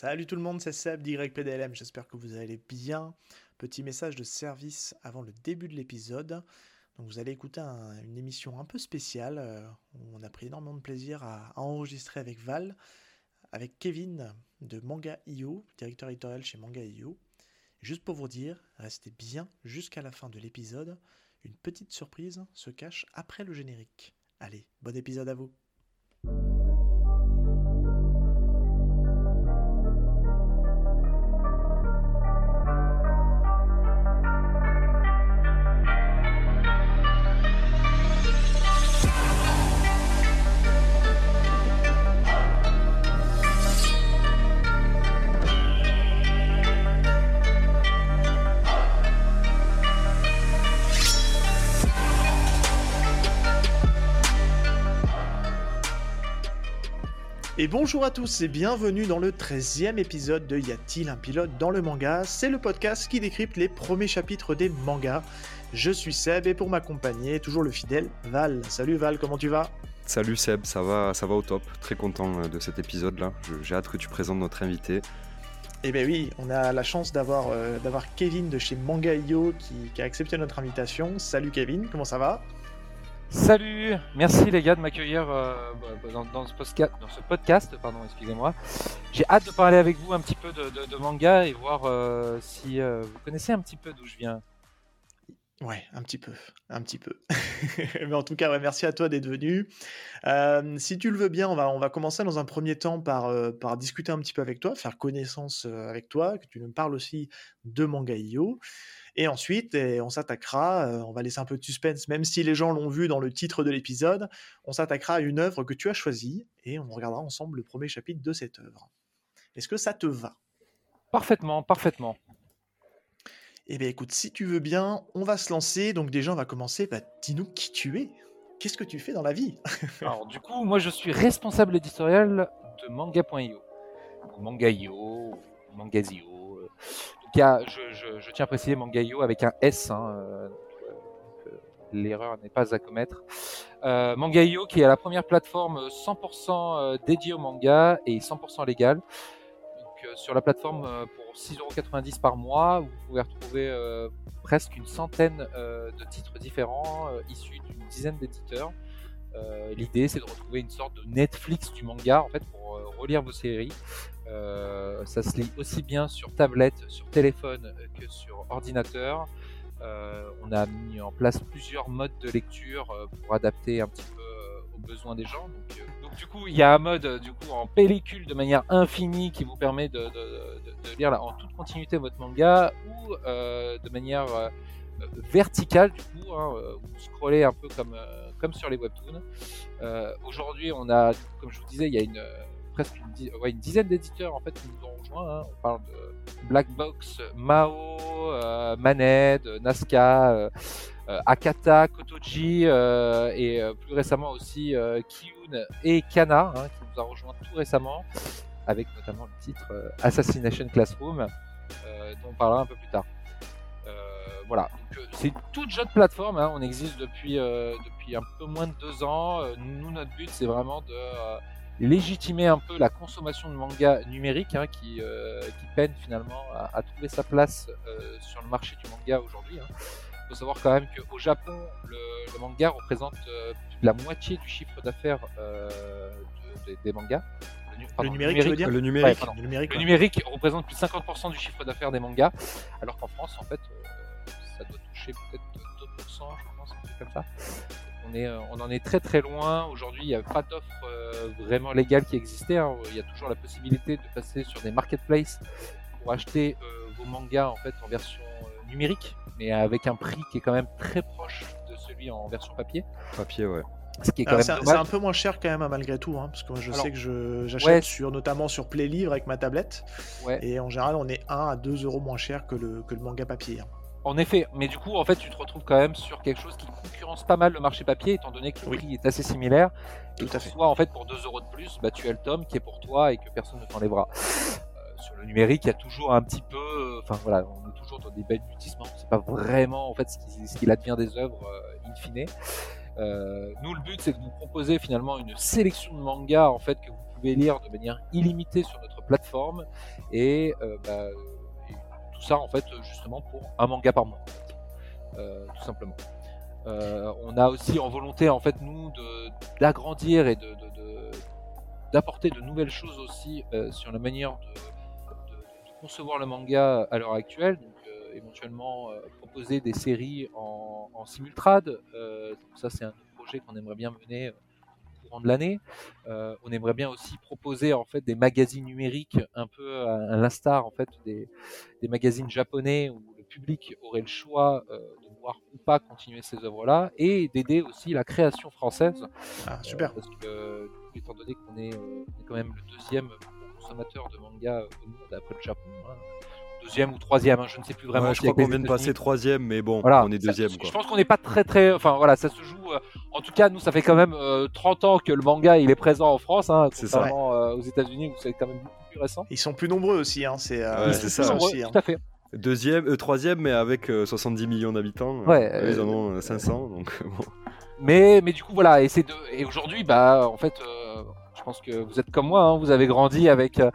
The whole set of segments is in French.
Salut tout le monde, c'est Seb d'YPDLM, j'espère que vous allez bien. Petit message de service avant le début de l'épisode. Donc vous allez écouter une émission un peu spéciale euh, où on a pris énormément de plaisir à, enregistrer avec Val, avec Kevin de Manga.io, directeur éditorial chez Manga.io. Juste pour vous dire, restez bien jusqu'à la fin de l'épisode. Une petite surprise se cache après le générique. Allez, bon épisode à vous. Et bonjour à tous et bienvenue dans le 13e épisode de Y a-t-il un pilote dans le manga? C'est le podcast qui décrypte les premiers chapitres des mangas. Je suis Seb et pour m'accompagner, toujours le fidèle Val. Salut Val, comment tu vas? Salut Seb, ça va, ça va au top. Très content euh, de cet épisode-là. J'ai hâte que tu présentes notre invité. Eh bien oui, on a la chance d'avoir euh, Kevin de chez Manga.io qui, qui a accepté notre invitation. Salut Kevin, comment ça va? Salut, merci les gars de m'accueillir euh, bah, dans, ce podcast, dans ce podcast, pardon, excusez-moi. J'ai hâte de parler avec vous un petit peu de, manga et voir euh, si euh, vous connaissez un petit peu d'où je viens. Ouais, un petit peu, un petit peu. Mais en tout cas, merci à toi d'être venu. si tu le veux bien, on va, on va commencer dans un premier temps par, par discuter un petit peu avec toi, faire connaissance avec toi, que tu nous parles aussi de Manga.io. Et ensuite, eh, on s'attaquera, euh, on va laisser un peu de suspense, même si les gens l'ont vu dans le titre de l'épisode, on s'attaquera à une œuvre que tu as choisie et on regardera ensemble le premier chapitre de cette œuvre. Est-ce que ça te va? Parfaitement, parfaitement. Eh bien écoute, si tu veux bien, on va se lancer. Donc déjà, on va commencer. Bah, dis-nous qui tu es. Qu'est-ce que tu fais dans la vie? Alors du coup, moi je suis responsable éditorial de manga.io. Manga.io, Mangazio, je, tiens à préciser Mangayo avec un S. Hein, euh, euh, l'erreur n'est pas à commettre. Euh, Mangayo qui est la première plateforme 100% dédiée au manga et 100% légale. Sur la plateforme pour 6,90€ par mois, vous pouvez retrouver presque une centaine de titres différents issus d'une dizaine d'éditeurs. L'idée c'est de retrouver une sorte de Netflix du manga en fait pour relire vos séries euh, ça se lit aussi bien sur tablette, sur téléphone euh, que sur ordinateur. Euh, on a mis en place plusieurs modes de lecture pour adapter un petit peu aux besoins des gens. Donc, du coup, il y a un mode du coup en pellicule de manière infinie qui vous permet de, lire en toute continuité votre manga ou de manière verticale du coup, hein, vous scrollez un peu comme comme sur les webtoons. Aujourd'hui, on a, comme je vous disais, il y a une une, dizaine d'éditeurs en fait qui nous ont rejoints. Hein. On parle de Blackbox, Mao, euh, Maned, Nazca, euh, euh, Akata, Kotoji et plus récemment aussi Kiyun et Kana hein, qui nous a rejoint tout récemment avec notamment le titre Assassination Classroom dont on parlera un peu plus tard. voilà, c'est une toute jeune plateforme. Hein. On existe depuis depuis un peu moins de deux ans. Nous, notre but, c'est vraiment de légitimer un peu la consommation de manga numérique hein, qui, euh, qui, peine finalement à, trouver sa place euh, sur le marché du manga aujourd'hui. Il hein. faut savoir quand même qu'au Japon, le, manga représente euh, la moitié du chiffre d'affaires des mangas. Le, numérique, dire le numérique. le numérique, le numérique représente plus de 50% du chiffre d'affaires des mangas, alors qu'en France, en fait, ça doit toucher peut-être 2%, je pense, un truc comme ça. Euh, on, en est très très loin. Aujourd'hui, il n'y a pas d'offre euh, vraiment légale qui existait. Hein. Il y a toujours la possibilité de passer sur des marketplaces pour acheter euh, vos mangas en fait en version numérique, mais avec un prix qui est quand même très proche de celui en version papier. Papier, ouais. C'est un peu moins cher quand même hein, malgré tout, hein, parce que moi je sais que j'achète sur notamment sur Play Livre avec ma tablette, et en général on est 1 à 2 euros moins cher que le, que le manga papier. En effet, mais du coup, en fait, tu te retrouves quand même sur quelque chose qui concurrence pas mal le marché papier, étant donné que le prix est assez similaire. Tout et à fait. Soit, en fait, pour 2 euros de plus, bah, tu as le tome qui est pour toi et que personne ne t'enlèvera. Euh, sur le numérique, il y a toujours un petit peu, euh, enfin voilà, on est toujours dans des belles mutissements. C'est pas vraiment, en fait, ce qu'il advient des œuvres euh, in fine. nous, le but, c'est de vous proposer finalement une sélection de mangas, en fait, que vous pouvez lire de manière illimitée sur notre plateforme et, bah, et tout ça en fait justement pour un manga par mois, tout simplement. on a aussi en volonté en fait nous d'agrandir et d'apporter de nouvelles choses aussi sur la manière de, concevoir le manga à l'heure actuelle, donc euh, éventuellement euh, proposer des séries en, en simultrade. Euh, ça, c'est un projet qu'on aimerait bien mener courant de l'année. on aimerait bien aussi proposer en fait des magazines numériques un peu à, l'instar en fait des, des, magazines japonais où le public aurait le choix de voir ou pas continuer ces œuvres-là et d'aider aussi la création française. Ah, super. parce que étant donné qu'on est, est, quand même le deuxième consommateur de manga au monde après le Japon. Hein. Deuxième ou troisième, hein, je ne sais plus vraiment. je crois qu'on vient de passer troisième, mais bon, on est deuxième. Je pense qu'on n'est pas très très. Enfin voilà, ça se joue. Euh, en tout cas, nous, ça fait quand même 30 euh, ans que le manga il est présent en France, hein, contrairement euh, aux États-Unis où c'est quand même beaucoup plus récent. Ils sont plus nombreux aussi, hein, c'est ça. Aussi, tout à fait. Deuxième, troisième, mais avec 70 millions d'habitants. Ouais. ils en ont 500, donc bon. Mais, mais du coup, voilà, et, et aujourd'hui, bah, en fait, je pense que vous êtes comme moi, hein, vous avez grandi avec, euh,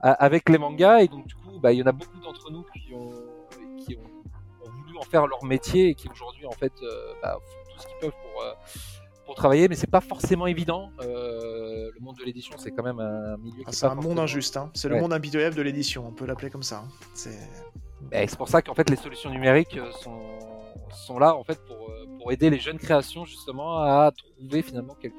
avec les mangas et donc du coup, bah, il y en a beaucoup d'entre nous qui, ont, qui ont, voulu en faire leur métier et qui aujourd'hui en fait euh, bah, font tout ce qu'ils peuvent pour, euh, pour travailler, mais c'est pas forcément évident. le monde de l'édition, c'est quand même un milieu. Ah, c'est un monde injuste, hein. c'est le monde impitoyable de l'édition, on peut l'appeler comme ça. Hein. C'est pour ça qu'en fait les solutions numériques sont, sont là en fait pour, pour aider les jeunes créations justement à trouver finalement quelque,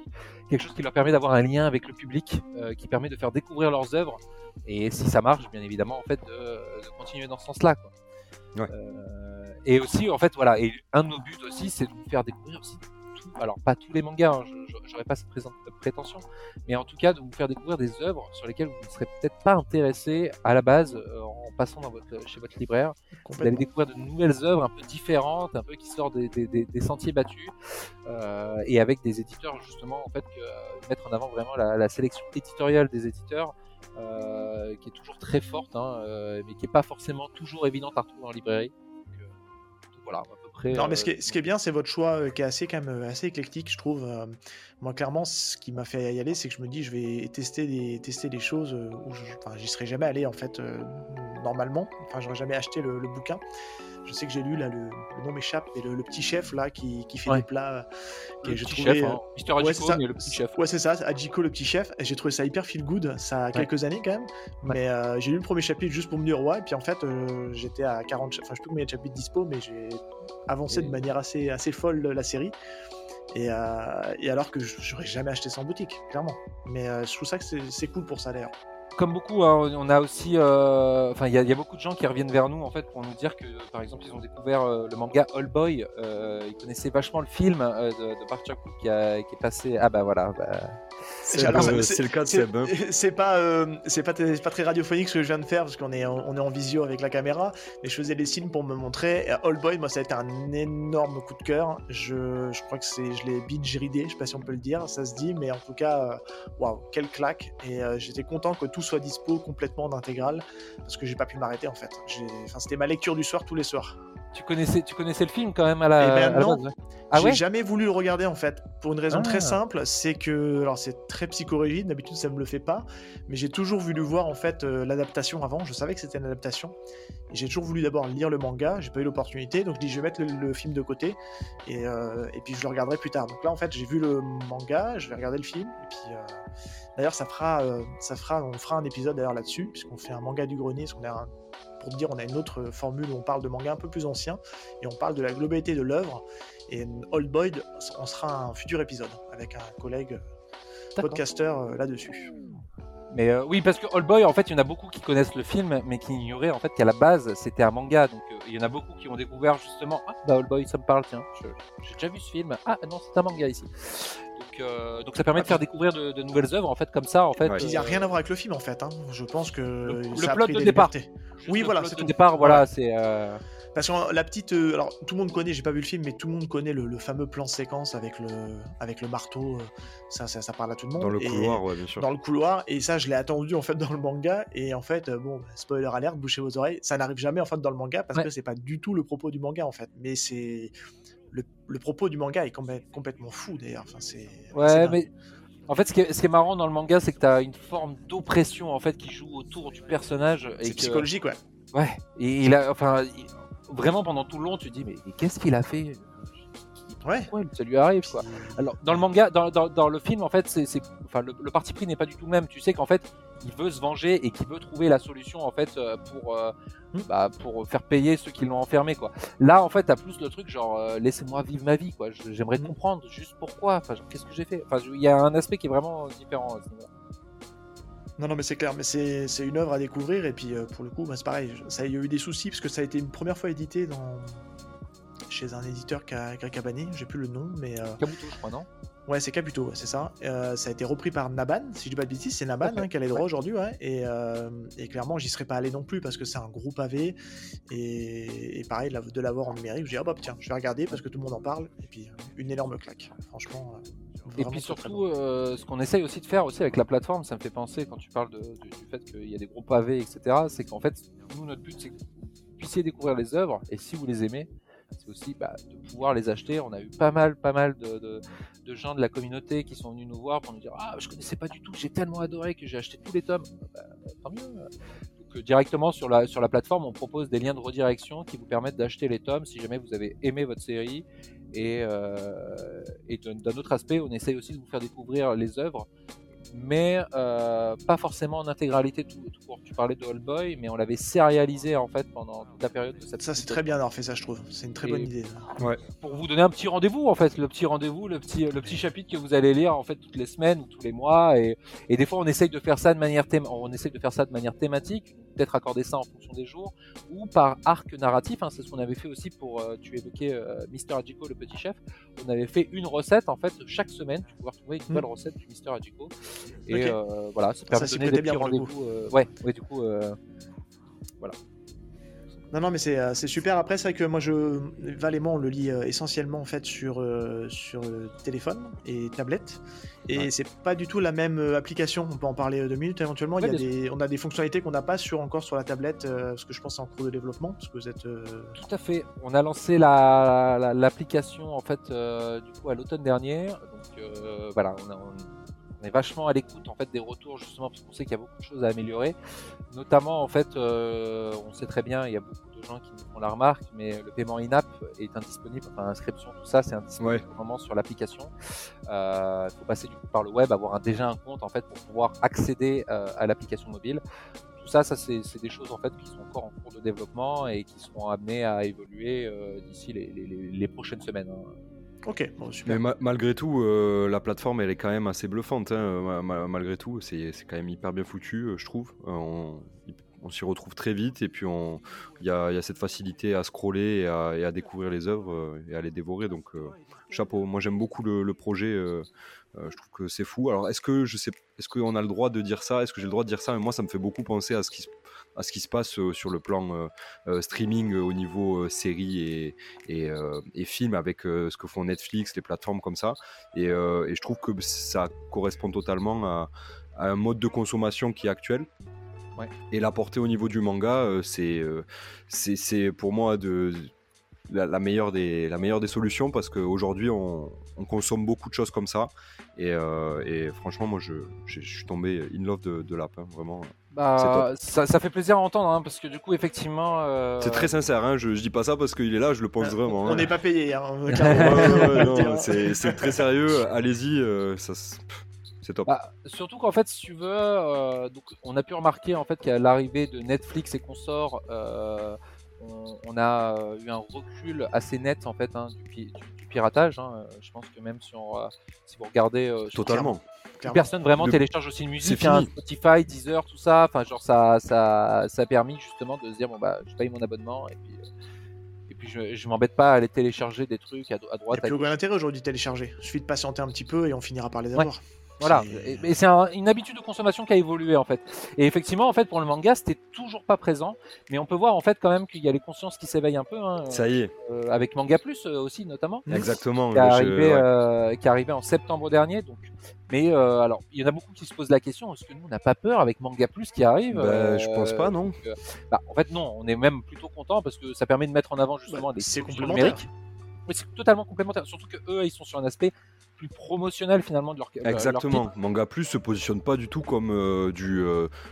quelque chose qui leur permet d'avoir un lien avec le public, euh, qui permet de faire découvrir leurs œuvres. Et si ça marche, bien évidemment, en fait, de, continuer dans ce sens-là. Euh, et aussi, en fait, voilà, et un de nos buts aussi, c'est de vous faire découvrir aussi alors pas tous les mangas, hein, j'aurais pas cette prétention, mais en tout cas de vous faire découvrir des œuvres sur lesquelles vous ne serez peut-être pas intéressé à la base euh, en passant dans votre, chez votre libraire. Vous allez découvrir de nouvelles œuvres un peu différentes, un peu qui sortent des, sentiers battus, euh, et avec des éditeurs justement en fait que, euh, mettre en avant vraiment la, sélection éditoriale des éditeurs. qui est toujours très forte, hein, mais qui n'est pas forcément toujours évidente à retrouver en librairie. Donc, voilà, non, mais ce qui, est, ce qui est bien, c'est votre choix euh, qui est assez, quand même, euh, assez éclectique, je trouve. Euh. moi, clairement, ce qui m'a fait y aller, c'est que je me dis, je vais tester des, tester des choses où j'y serais jamais allé, en fait, normalement. Enfin, j'aurais jamais acheté le, bouquin. Je sais que j'ai lu, là, le, nom m'échappe, mais le, petit chef, là, qui, qui fait des plats. Le petit chef, hein. Mister ouais, le petit chef. Ouais, c'est ça, Adjiko, le petit chef. J'ai trouvé ça hyper feel good, ça a quelques années, quand même. Mais j'ai lu le premier chapitre juste pour me dire, ouais, et puis en fait, j'étais à 40, enfin, je sais plus combien de chapitres dispo, mais j'ai avancé de manière assez, assez folle la série. Et, euh, et alors que j'aurais jamais acheté ça en boutique, clairement. Mais euh, je trouve ça que c'est cool pour ça d'ailleurs comme beaucoup, hein, on a aussi, euh, enfin, il y, a beaucoup de gens qui reviennent vers nous en fait pour nous dire que, par exemple, ils ont découvert le manga All Boy. ils connaissaient vachement le film de, de Park Chan qui, qui, est passé. Ah bah voilà. Bah, c'est le, cas de Seb. Hein. C'est pas, euh, c'est pas, pas, très radiophonique ce que je viens de faire parce qu'on est, on est en visio avec la caméra, mais je faisais des signes pour me montrer. All Boy, moi, ça a été un énorme coup de cœur. Je, je crois que c'est, je l'ai binge ridé, je sais pas si on peut le dire, ça se dit, mais en tout cas, euh, waouh, quelle claque. Et euh, j'étais content que tout soit dispo complètement d'intégral parce que j'ai pas pu m'arrêter en fait. C'était ma lecture du soir tous les soirs. Tu connaissais, tu connaissais le film quand même à la. Eh ben non, ah j'ai jamais voulu le regarder en fait. Pour une raison très ah. simple, c'est que alors c'est très psychorigide. D'habitude ça me le fait pas, mais j'ai toujours voulu voir en fait euh, l'adaptation avant. Je savais que c'était une adaptation. J'ai toujours voulu d'abord lire le manga. J'ai pas eu l'opportunité, donc je dis je vais mettre le, film de côté et, euh, et, puis je le regarderai plus tard. Donc là en fait j'ai vu le manga, je vais regarder le film et puis. Euh, d'ailleurs ça fera, ça fera, on fera un épisode d'ailleurs là-dessus puisqu'on fait un manga du grenier, parce qu'on a un pour dire, on a une autre formule où on parle de manga un peu plus ancien et on parle de la globalité de l'œuvre. Et Old Boy, on sera un futur épisode avec un collègue podcasteur euh, là-dessus. Mais euh, oui, parce que Old Boy, en fait, il y en a beaucoup qui connaissent le film, mais qui ignoraient en fait qu'à la base, c'était un manga. Donc, euh, il y en a beaucoup qui ont découvert justement, ah, bah Old Boy, ça me parle, tiens, j'ai déjà vu ce film. Ah non, c'est un manga ici. Donc, donc ça permet de faire découvrir de, nouvelles œuvres, en fait, comme ça, en fait. Il n'y a rien à voir avec le film, en fait. Hein. Je pense que le, le plot de départ. oui, voilà, c'est tout. départ, voilà, c'est. Parce que la petite, euh, alors tout le monde connaît, j'ai pas vu le film, mais tout le monde connaît le, fameux plan séquence avec le, avec le marteau. Euh, ça, ça, parle à tout le monde. Dans le couloir, ouais, bien sûr. Dans le couloir, et ça, je l'ai attendu en fait dans le manga. Et en fait, euh, bon, spoiler alert, bouchez vos oreilles, ça n'arrive jamais en fait dans le manga parce que c'est pas du tout le propos du manga en fait. Mais c'est le, propos du manga est complètement fou d'ailleurs. Enfin, c'est. Ouais, mais En fait, ce qui, est, ce qui est marrant dans le manga, c'est que tu as une forme d'oppression en fait qui joue autour du personnage. C'est que- psychologique, ouais. Ouais. Et il a, enfin, il- vraiment pendant tout le long, tu te dis mais, mais qu'est-ce qu'il a fait? Ouais. Ça lui arrive quoi? Alors dans le manga, dans, dans, dans le film, en fait, c'est, c'est- enfin, le, le parti pris n'est pas du tout le même. Tu sais qu'en fait, il veut se venger et qu'il veut trouver la solution en fait euh, pour euh, Hmm. bah, pour faire payer ceux qui l'ont enfermé quoi. Là, en fait, t'as plus le truc genre euh, laissez-moi vivre ma vie quoi. J'aimerais Hmm. comprendre juste pourquoi. Enfin, qu'est-ce que j'ai fait? Enfin, il y a un aspect qui est vraiment différent. à ce niveau-là. Non, non, mais c'est clair, mais c'est c'est une œuvre à découvrir, et puis euh, pour le coup, bah, c'est pareil, ça, il y a eu des soucis, parce que ça a été une première fois édité dans... chez un éditeur qu'a qu'a Cabané, j'ai plus le nom, mais... Kabuto, je crois, non? Ouais, c'est Caputo, c'est ça. Euh, ça a été repris par Naban, si je dis pas de bêtises, c'est Naban hein, qui a les droits ouais. aujourd'hui, ouais. Et, euh, et clairement, j'y serais pas allé non plus parce que c'est un gros pavé. Et, et pareil, de l'avoir en numérique, je dis, ah bah tiens, je vais regarder parce que tout le monde en parle. Et puis, euh, une énorme claque. Franchement. Et puis surtout, bon. euh, ce qu'on essaye aussi de faire aussi avec la plateforme, ça me fait penser quand tu parles de- du fait qu'il y a des gros pavés, etc. C'est qu'en fait, nous, notre but, c'est que vous puissiez découvrir les œuvres et si vous les aimez, c'est aussi bah, de pouvoir les acheter. On a eu pas mal, pas mal de, gens de la communauté qui sont venus nous voir pour nous dire Ah, je connaissais pas du tout, j'ai tellement adoré que j'ai acheté tous les tomes. Bah, tant mieux. Donc, euh, directement sur la, sur la plateforme, on propose des liens de redirection qui vous permettent d'acheter les tomes si jamais vous avez aimé votre série. Et, euh, d'un autre aspect, on essaye aussi de vous faire découvrir les œuvres, mais euh, pas forcément en intégralité tout, tout court. Tu parlais de All Boy, mais on l'avait sérialisé en fait pendant toute la période de cette. Ça, c'est très bien d'avoir fait ça, je trouve. C'est une très bonne idée. Pour vous donner un petit rendez-vous en fait, le petit rendez-vous, le petit, le petit chapitre que vous allez lire en fait toutes les semaines ou tous les mois, et, et des fois on essaye de faire ça de manière thém- on essaye de faire ça de manière thématique, peut-être accorder ça en fonction des jours ou par arc narratif. hein. c'est ce qu'on avait fait aussi pour. euh, tu évoquais euh, Mister Hajiko, le petit chef. On avait fait une recette en fait chaque semaine. Tu pouvais retrouver une nouvelle recette du Mister Hajiko. Et euh, voilà, ça permet de donner des rendez-vous. ouais, ouais, du coup. euh, Non, non, mais c'est euh, c'est super. Après, c'est vrai que moi, je, Val et moi, on le lit euh, essentiellement en fait sur, euh, sur téléphone et tablette. Et Ouais. c'est pas du tout la même application. On peut en parler deux minutes éventuellement. Ouais, Il y a des, on a des fonctionnalités qu'on n'a pas sur, encore sur la tablette, euh, parce que je pense que c'est en cours de développement, parce que vous êtes. euh, Tout à fait. On a lancé la- la- l'application en fait du coup à l'automne dernier. Donc euh, voilà, on, a- on- on est vachement à l'écoute en fait des retours justement parce qu'on sait qu'il y a beaucoup de choses à améliorer. Notamment en fait, euh, on sait très bien, il y a beaucoup de gens qui nous font la remarque, mais le paiement in-app est indisponible, enfin inscription, tout ça, c'est indisponible Ouais. pour le moment sur l'application. Euh, Il faut passer du coup par le web, avoir un- déjà un compte en fait pour pouvoir accéder euh, à l'application mobile tout ça, ça c'est c'est des choses en fait qui sont encore en cours de développement et qui seront amenées à évoluer euh, d'ici les, les- les- les prochaines semaines. hein. Ok, bon, super. Mais ma- malgré tout, euh, la plateforme elle est quand même assez bluffante. hein, ma- ma- malgré tout, c'est quand même hyper bien foutu, euh, je trouve. Euh, on s'y retrouve très vite et puis il y a, cette facilité à scroller et à, découvrir les œuvres et à les dévorer. Donc chapeau. Moi j'aime beaucoup le, projet. je trouve que c'est fou. Alors est-ce que je sais, est-ce qu'on a le droit de dire ça? Est-ce que j'ai le droit de dire ça? Mais moi ça me fait beaucoup penser à ce qui se à ce qui se passe sur le plan streaming au niveau séries et, et, et films avec ce que font Netflix, les plateformes comme ça. Et, et je trouve que ça correspond totalement à, à un mode de consommation qui est actuel. Ouais. Et la portée au niveau du manga, c'est c'est c'est pour moi de, la, la meilleure des, la meilleure des solutions parce qu'aujourd'hui on, on consomme beaucoup de choses comme ça. Et, euh, et franchement, moi je, je, je suis tombé in love de, de l'app, hein, vraiment. Bah, ça, ça fait plaisir à entendre hein, parce que du coup, effectivement. euh, C'est très sincère, hein, je, je dis pas ça parce qu'il est là, je le pense Euh, vraiment. On hein. n'est pas payé, hein, c'est très sérieux, allez-y, euh, ça, c'est top. Bah, surtout qu'en fait, si tu veux, euh, donc, on a pu remarquer en fait qu'à l'arrivée de Netflix et consorts, euh, on, on a eu un recul assez net en fait hein, du, pi- du- du piratage. hein. Je pense que même si, on, si vous regardez, euh, sur- Totalement. Clairement. personne vraiment Le- télécharge aussi une musique, hein. Spotify, Deezer, tout ça. Enfin, genre ça, ça, ça a permis justement de se dire bon bah, je paye mon abonnement et puis. euh, et puis je, je m'embête pas à aller télécharger des trucs à, à Il n'y droite. a plus à aucun intérêt aujourd'hui de télécharger. Il suffit de patienter un petit peu et on finira par les Ouais. Voilà, C'est- et, et c'est un- une habitude de consommation qui a évolué en fait. Et effectivement, en fait, pour le manga, c'était toujours pas présent, mais on peut voir en fait quand même qu'il y a les consciences qui s'éveillent un peu, hein, Ça y est, euh, avec Manga Plus euh, aussi notamment, exactement. qui est je- arrivé, ouais. euh, qui est arrivé en septembre dernier. Donc, mais euh, alors, il y en a beaucoup qui se posent la question est-ce que nous on n'a pas peur avec Manga Plus qui arrive Bah, Euh, je pense pas, non donc, euh, bah, En fait, non. On est même plutôt content parce que ça permet de mettre en avant justement Bah, des c'est complémentaire. numériques. Oui, c'est totalement complémentaire. Surtout que eux, ils sont sur un aspect plus promotionnel finalement de leur. Exactement. Manga Plus se positionne pas du tout comme du,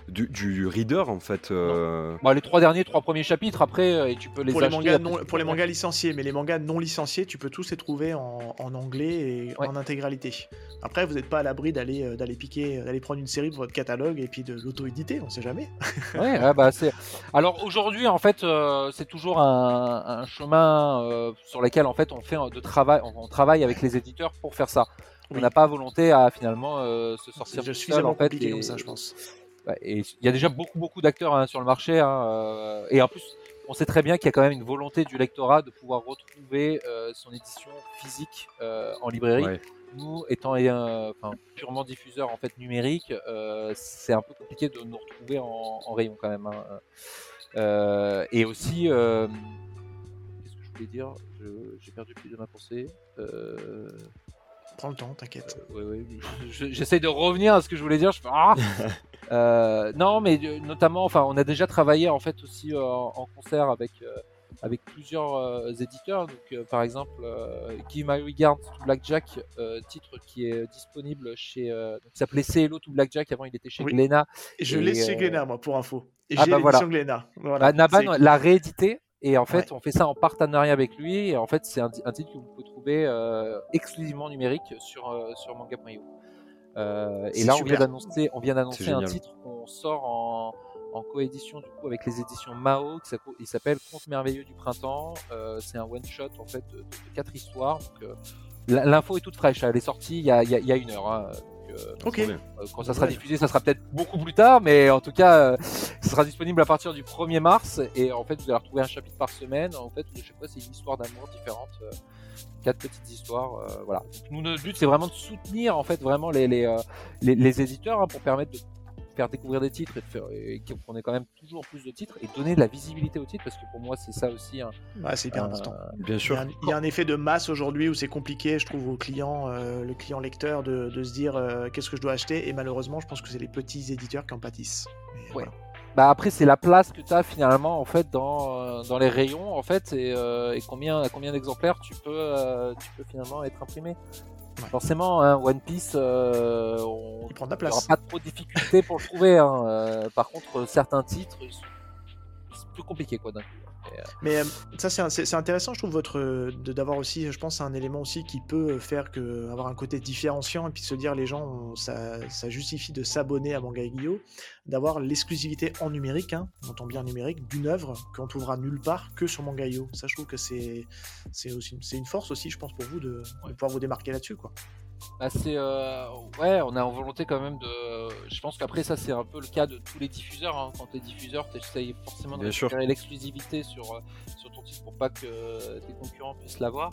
du, reader en fait. Bon, les trois derniers, trois premiers chapitres après, et tu peux les pour les mangas non, pour les mangas licenciés, mais les mangas non licenciés, tu peux tous les trouver en, en anglais et en intégralité. Après, vous n'êtes pas à l'abri d'aller d'aller piquer, d'aller prendre une série de votre catalogue et puis de l'auto-éditer, on sait jamais. ouais, bah c'est. Alors aujourd'hui, en fait, c'est toujours un, un chemin sur lequel en fait on fait de travail, on, travaille avec les éditeurs pour faire ça. On n'a pas volonté à finalement se sortir. C'est suffisamment en fait, comme ça, je pense. Et il y a déjà beaucoup beaucoup d'acteurs hein, sur le marché, hein, et en plus, on sait très bien qu'il y a quand même une volonté du lectorat de pouvoir retrouver son édition physique en librairie. Nous, étant enfin, purement diffuseur en fait numérique, c'est un peu compliqué de nous retrouver en, rayon quand même. Hein. et aussi, dire? J'ai perdu plus de ma pensée. Euh... Prends le temps, t'inquiète. Euh, j'essaie de revenir à ce que je voulais dire. Je ah euh, non, mais euh, notamment, enfin, on a déjà travaillé en fait aussi en concert avec avec plusieurs éditeurs. Donc, par exemple, Give My Regards to Blackjack, titre qui est disponible chez. qui s'appelait CLO to Blackjack. Avant, il était chez oui. Et je l'ai chez Glénat, moi, pour info. Et ah, j'ai bah, voilà. Glénat. Voilà. Bah, Naban l'a réédité et en fait, on fait ça en partenariat avec lui. Et en fait, c'est un, titre que vous pouvez trouver euh, exclusivement numérique sur, euh, sur manga.io. Euh, et là, on vient d'annoncer, on vient d'annoncer un titre qu'on sort en, en coédition du coup avec les éditions Mao. Qui il s'appelle Conte merveilleux du printemps. c'est un one shot en fait de, quatre histoires. l'info est toute fraîche. Elle est sortie il y a, il y a une heure. Hein. Euh, ok. Euh, quand ça sera diffusé, ça sera peut-être beaucoup plus tard, mais en tout cas, euh, ça sera disponible à partir du 1er mars. Et en fait, vous allez retrouver un chapitre par semaine. En fait, je sais pas, c'est une histoire d'amour différente quatre petites histoires. voilà. nous, notre but, c'est vraiment de soutenir en fait vraiment les, les, les, éditeurs hein, pour permettre de faire découvrir des titres et, de faire, et qu'on ait quand même toujours plus de titres et donner de la visibilité aux titres parce que pour moi c'est ça aussi. Hein, ouais, c'est hyper important. Bien sûr. Il y, a un, effet de masse aujourd'hui où c'est compliqué, je trouve, au client, euh, le client lecteur, de, de se dire euh, qu'est-ce que je dois acheter et malheureusement, je pense que c'est les petits éditeurs qui en pâtissent. ouais. Bah après c'est la place que tu as finalement en fait dans, euh, dans les rayons en fait et, et combien combien d'exemplaires tu peux tu peux finalement être imprimé. Forcément, hein, One Piece, euh, on prend de la place. pas trop de difficultés pour le trouver. Hein. Euh, par contre, certains titres, c'est plus compliqué quoi d'un coup. Mais euh, ça, c'est intéressant, je trouve, votre d'avoir aussi, je pense, un élément aussi qui peut faire que avoir un côté différenciant et puis se dire les gens, ça, ça, justifie de s'abonner à Manga Guillot, d'avoir l'exclusivité en numérique, hein, on entend bien numérique, d'une œuvre qu'on trouvera nulle part que sur Manga Ça, je trouve que c'est aussi c'est une force aussi, je pense, pour vous de, de pouvoir vous démarquer là-dessus, quoi. Bah c'est euh, ouais, on a en volonté quand même de. Je pense qu'après ça c'est un peu le cas de tous les diffuseurs. Hein. Quand t'es diffuseur, t'essayes forcément de récupérer l'exclusivité sur euh, sur ton titre pour pas que tes concurrents puissent l'avoir.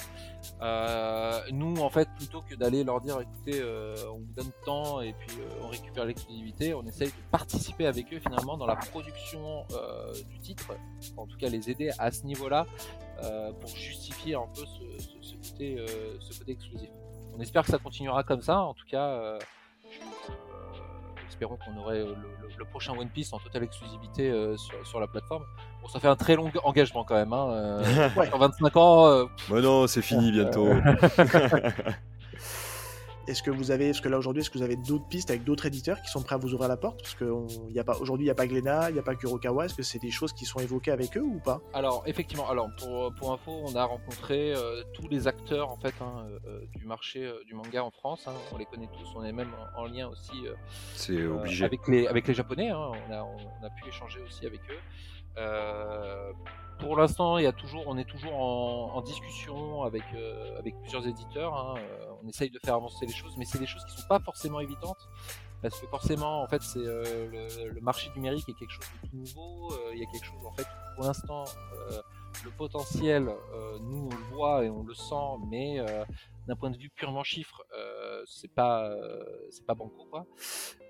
Euh, nous en fait plutôt que d'aller leur dire écoutez on vous donne temps et puis on récupère l'exclusivité, on essaye de participer avec eux finalement dans la production du titre, en tout cas les aider à ce niveau-là pour justifier un peu ce, ce côté ce côté exclusif on espère que ça continuera comme ça. En tout cas, euh, euh, espérons qu'on aurait euh, le, prochain One Piece en totale exclusivité sur, la plateforme. Bon, ça fait un très long engagement quand même. Hein, 25 ans. Bah non, c'est fini bientôt. Est-ce que vous avez, est-ce que là aujourd'hui, est-ce que vous avez d'autres pistes avec d'autres éditeurs qui sont prêts à vous ouvrir la porte? Parce qu'aujourd'hui, il n'y a pas Glénat, il n'y a pas Kurokawa. Est-ce que c'est des choses qui sont évoquées avec eux ou pas? Alors, effectivement, alors pour, pour info, on a rencontré euh, tous les acteurs en fait hein, euh, du marché euh, du manga en France. Hein. on les connaît tous, on est même en, lien aussi. c'est obligé. Avec les, avec les Japonais, hein. on, a, on, a, pu échanger aussi avec eux pour l'instant, il y a toujours, on est toujours en, discussion avec, euh, avec plusieurs éditeurs. Hein. Euh, on essaye de faire avancer les choses, mais c'est des choses qui sont pas forcément évidentes parce que forcément, en fait, c'est euh, le, marché numérique est quelque chose de tout nouveau. il y a quelque chose, en fait, pour l'instant, le potentiel, nous on le voit et on le sent, mais d'un point de vue purement chiffre, euh, c'est pas euh, c'est pas banco quoi.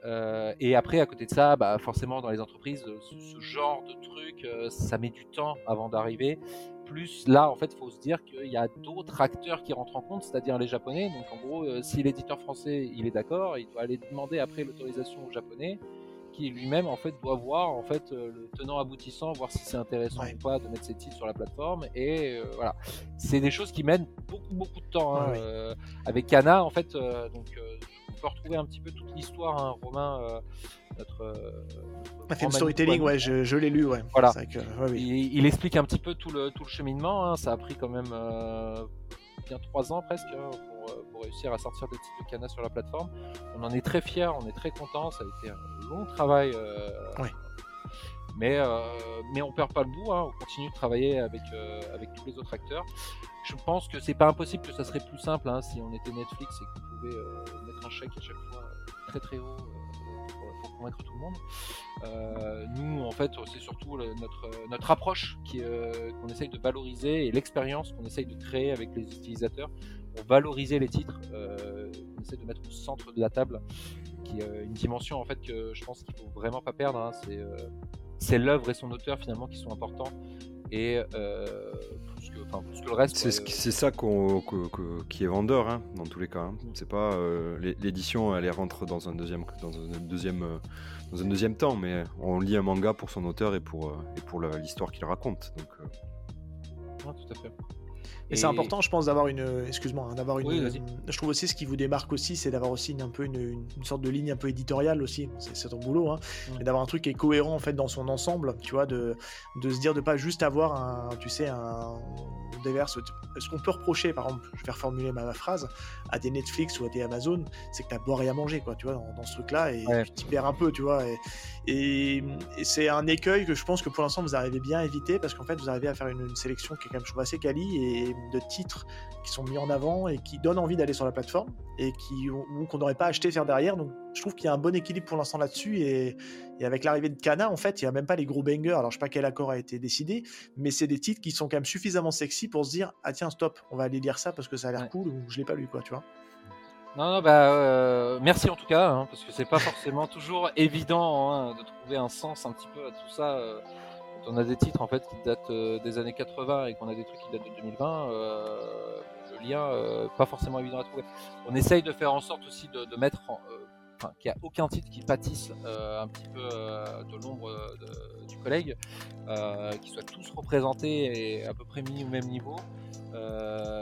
Euh, et après à côté de ça, bah forcément dans les entreprises, ce, genre de truc, ça met du temps avant d'arriver. Plus là, en fait, il faut se dire qu'il y a d'autres acteurs qui rentrent en compte, c'est-à-dire les Japonais. Donc en gros, si l'éditeur français il est d'accord, il doit aller demander après l'autorisation aux Japonais qui lui-même en fait doit voir en fait euh, le tenant aboutissant, voir si c'est intéressant ou pas de mettre ses titres sur la plateforme. Et euh, voilà, c'est des choses qui mènent beaucoup beaucoup de temps. Hein, avec Kana en fait, donc on peut retrouver un petit peu toute l'histoire, hein, Romain. notre, a fait une storytelling, ouais, je, l'ai lu, ouais. Voilà. il, explique un petit peu tout le, tout le cheminement. Hein. Ça a pris quand même bien trois ans presque hein, pour, pour, réussir à sortir des titres de Kana sur la plateforme. On en est très fiers, on est très content. Ça a été un long travail. Euh, mais, euh, mais on perd pas le bout, hein, on continue de travailler avec, euh, avec tous les autres acteurs. Je pense que c'est pas impossible que ça serait plus simple hein, si on était Netflix et qu'on pouvait mettre un chèque à chaque fois très très haut pour, convaincre tout le monde. nous, en fait, c'est surtout notre, notre approche qu'on essaye de valoriser et l'expérience qu'on essaye de créer avec les utilisateurs pour valoriser les titres, euh, on essaie de mettre au centre de la table, qui est euh, une dimension en fait que je pense qu'il faut vraiment pas perdre. Hein. Euh, c'est l'œuvre et son auteur finalement qui sont importants et plus, que, plus, que, le reste. C'est ça qui est vendeur hein, dans tous les cas. Hein. Mm. C'est pas l'édition, elle rentre dans un deuxième dans un deuxième dans un deuxième temps, mais on lit un manga pour son auteur et pour et pour l'histoire qu'il raconte. Donc. tout à fait. Et, c'est important, je pense, d'avoir une. Excuse-moi, hein, d'avoir une. je trouve aussi ce qui vous démarque aussi, c'est d'avoir aussi une, un peu une, sorte de ligne un peu éditoriale aussi. C'est ton boulot, hein. Et d'avoir un truc qui est cohérent en fait dans son ensemble, tu vois, de, de se dire de pas juste avoir un, tu sais, un déverse. Ce qu'on peut reprocher, par exemple, je vais reformuler ma, phrase, à des Netflix ou à des Amazon, c'est que t'as boire et à manger, quoi, tu vois, dans, ce truc-là, et tu t'y perds un peu, tu vois. Et, et, c'est un écueil que je pense que pour l'instant vous arrivez bien à éviter parce qu'en fait vous arrivez à faire une, sélection qui est quand même, je trouve, assez quali et de titres qui sont mis en avant et qui donnent envie d'aller sur la plateforme et qui qu'on n'aurait pas acheté faire derrière. Donc je trouve qu'il y a un bon équilibre pour l'instant là-dessus et, avec l'arrivée de Kana, en fait, il y a même pas les gros bangers. Alors je sais pas quel accord a été décidé, mais c'est des titres qui sont quand même suffisamment sexy pour se dire ah tiens stop, on va aller lire ça parce que ça a l'air cool ou je l'ai pas lu quoi, tu vois. Non, non, bah, euh, merci en tout cas, hein, parce que c'est pas forcément toujours évident hein, de trouver un sens un petit peu à tout ça. Euh, on a des titres en fait qui datent euh, des années 80 et qu'on a des trucs qui datent de 2020, euh, le lien euh, pas forcément évident à trouver. On essaye de faire en sorte aussi de, mettre qu'il n'y a aucun titre qui pâtisse un petit peu de l'ombre du collègue, qui soient tous représentés et à peu près mis au même niveau.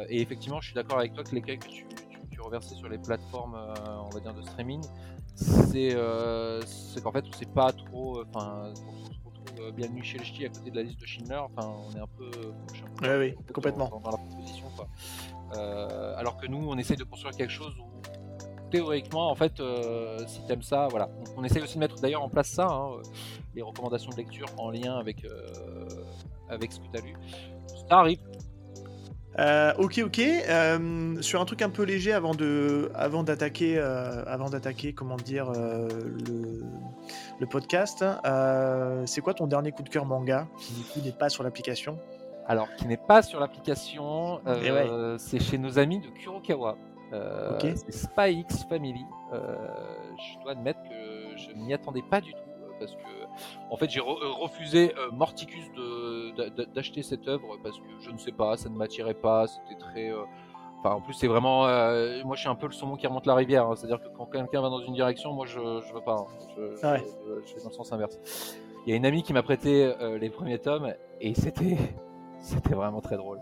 et effectivement, je suis d'accord avec toi que l'écueil que tu, reversais sur les plateformes, on va dire de streaming, c'est qu'en fait, on sait pas trop, euh, Bienvenue chez le ch'ti à côté de la liste de Schindler. Enfin, on est un peu, oui, complètement. Dans, la proposition. Euh, alors que nous, on essaye de construire quelque chose où théoriquement, en fait, euh, si t'aimes ça, voilà. On, essaye aussi de mettre d'ailleurs en place ça, hein, les recommandations de lecture en lien avec, avec ce que tu as lu. Ça arrive, euh, ok, ok. Euh, sur un truc un peu léger avant de, avant d'attaquer, euh, avant d'attaquer, comment dire, le, le, podcast. c'est quoi ton dernier coup de cœur manga qui du coup n'est pas sur l'application? Alors, qui n'est pas sur l'application, eh c'est chez nos amis de Kurokawa. C'est Spy X Family. je dois admettre que je n'y attendais pas du tout parce que en fait, j'ai euh, refusé euh, Morticus d'acheter cette œuvre parce que je ne sais pas, ça ne m'attirait pas, c'était très. Euh, enfin, en plus, c'est vraiment. moi, je suis un peu le saumon qui remonte la rivière. Hein. C'est-à-dire que quand quelqu'un va dans une direction, moi, je ne veux pas. Hein. Je, ah je, vais dans le sens inverse. Il y a une amie qui m'a prêté les premiers tomes et c'était, c'était vraiment très drôle.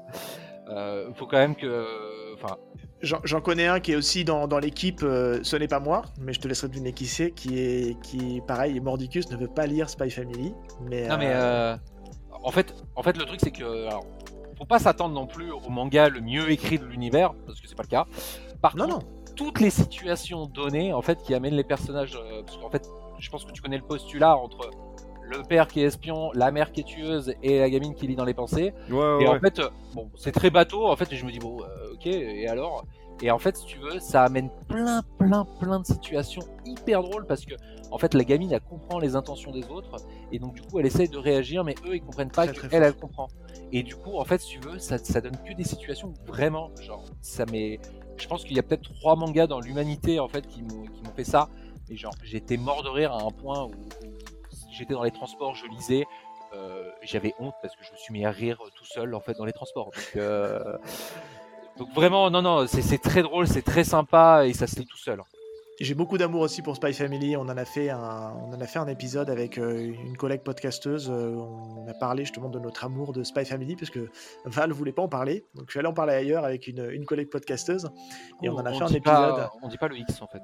Il faut quand même que. Enfin, J'en connais un qui est aussi dans, dans l'équipe, euh, ce n'est pas moi, mais je te laisserai deviner qui c'est, qui est, qui pareil, Mordicus ne veut pas lire Spy Family. Mais, non, mais euh, en, fait, en fait, le truc c'est que. Alors, faut pas s'attendre non plus au manga le mieux écrit de l'univers, parce que c'est pas le cas. Par non, contre, non. toutes les situations données, en fait, qui amènent les personnages. Euh, parce qu'en fait, je pense que tu connais le postulat entre le père qui est espion, la mère qui est tueuse et la gamine qui lit dans les pensées. et en fait, bon, c'est très bateau. En fait, je me dis bon, euh, ok. Et alors? Et en fait, si tu veux, ça amène plein, plein, plein de situations hyper drôles parce que en fait, la gamine elle comprend les intentions des autres et donc du coup, elle essaye de réagir, mais eux ils comprennent pas qu'elle elle comprend. Et du coup, en fait, si tu veux, ça, ça donne que des situations vraiment, genre, ça met. Je pense qu'il y a peut-être trois mangas dans l'humanité en fait qui m'ont fait ça. Et genre, j'étais mort de rire à un point où j'étais dans les transports, je lisais. Euh, j'avais honte parce que je me suis mis à rire tout seul en fait dans les transports. Donc, euh, donc vraiment, non, non, c'est très drôle, c'est très sympa et ça se lit tout seul. j'ai beaucoup d'amour aussi pour Spy Family. On en a fait un, on en a fait un épisode avec euh, une collègue podcasteuse. on a parlé justement de notre amour de Spy Family parce que Val voulait pas en parler. Donc je suis allé en parler ailleurs avec une, une collègue podcasteuse. Et on en a fait un épisode. pas- on dit pas le X en fait.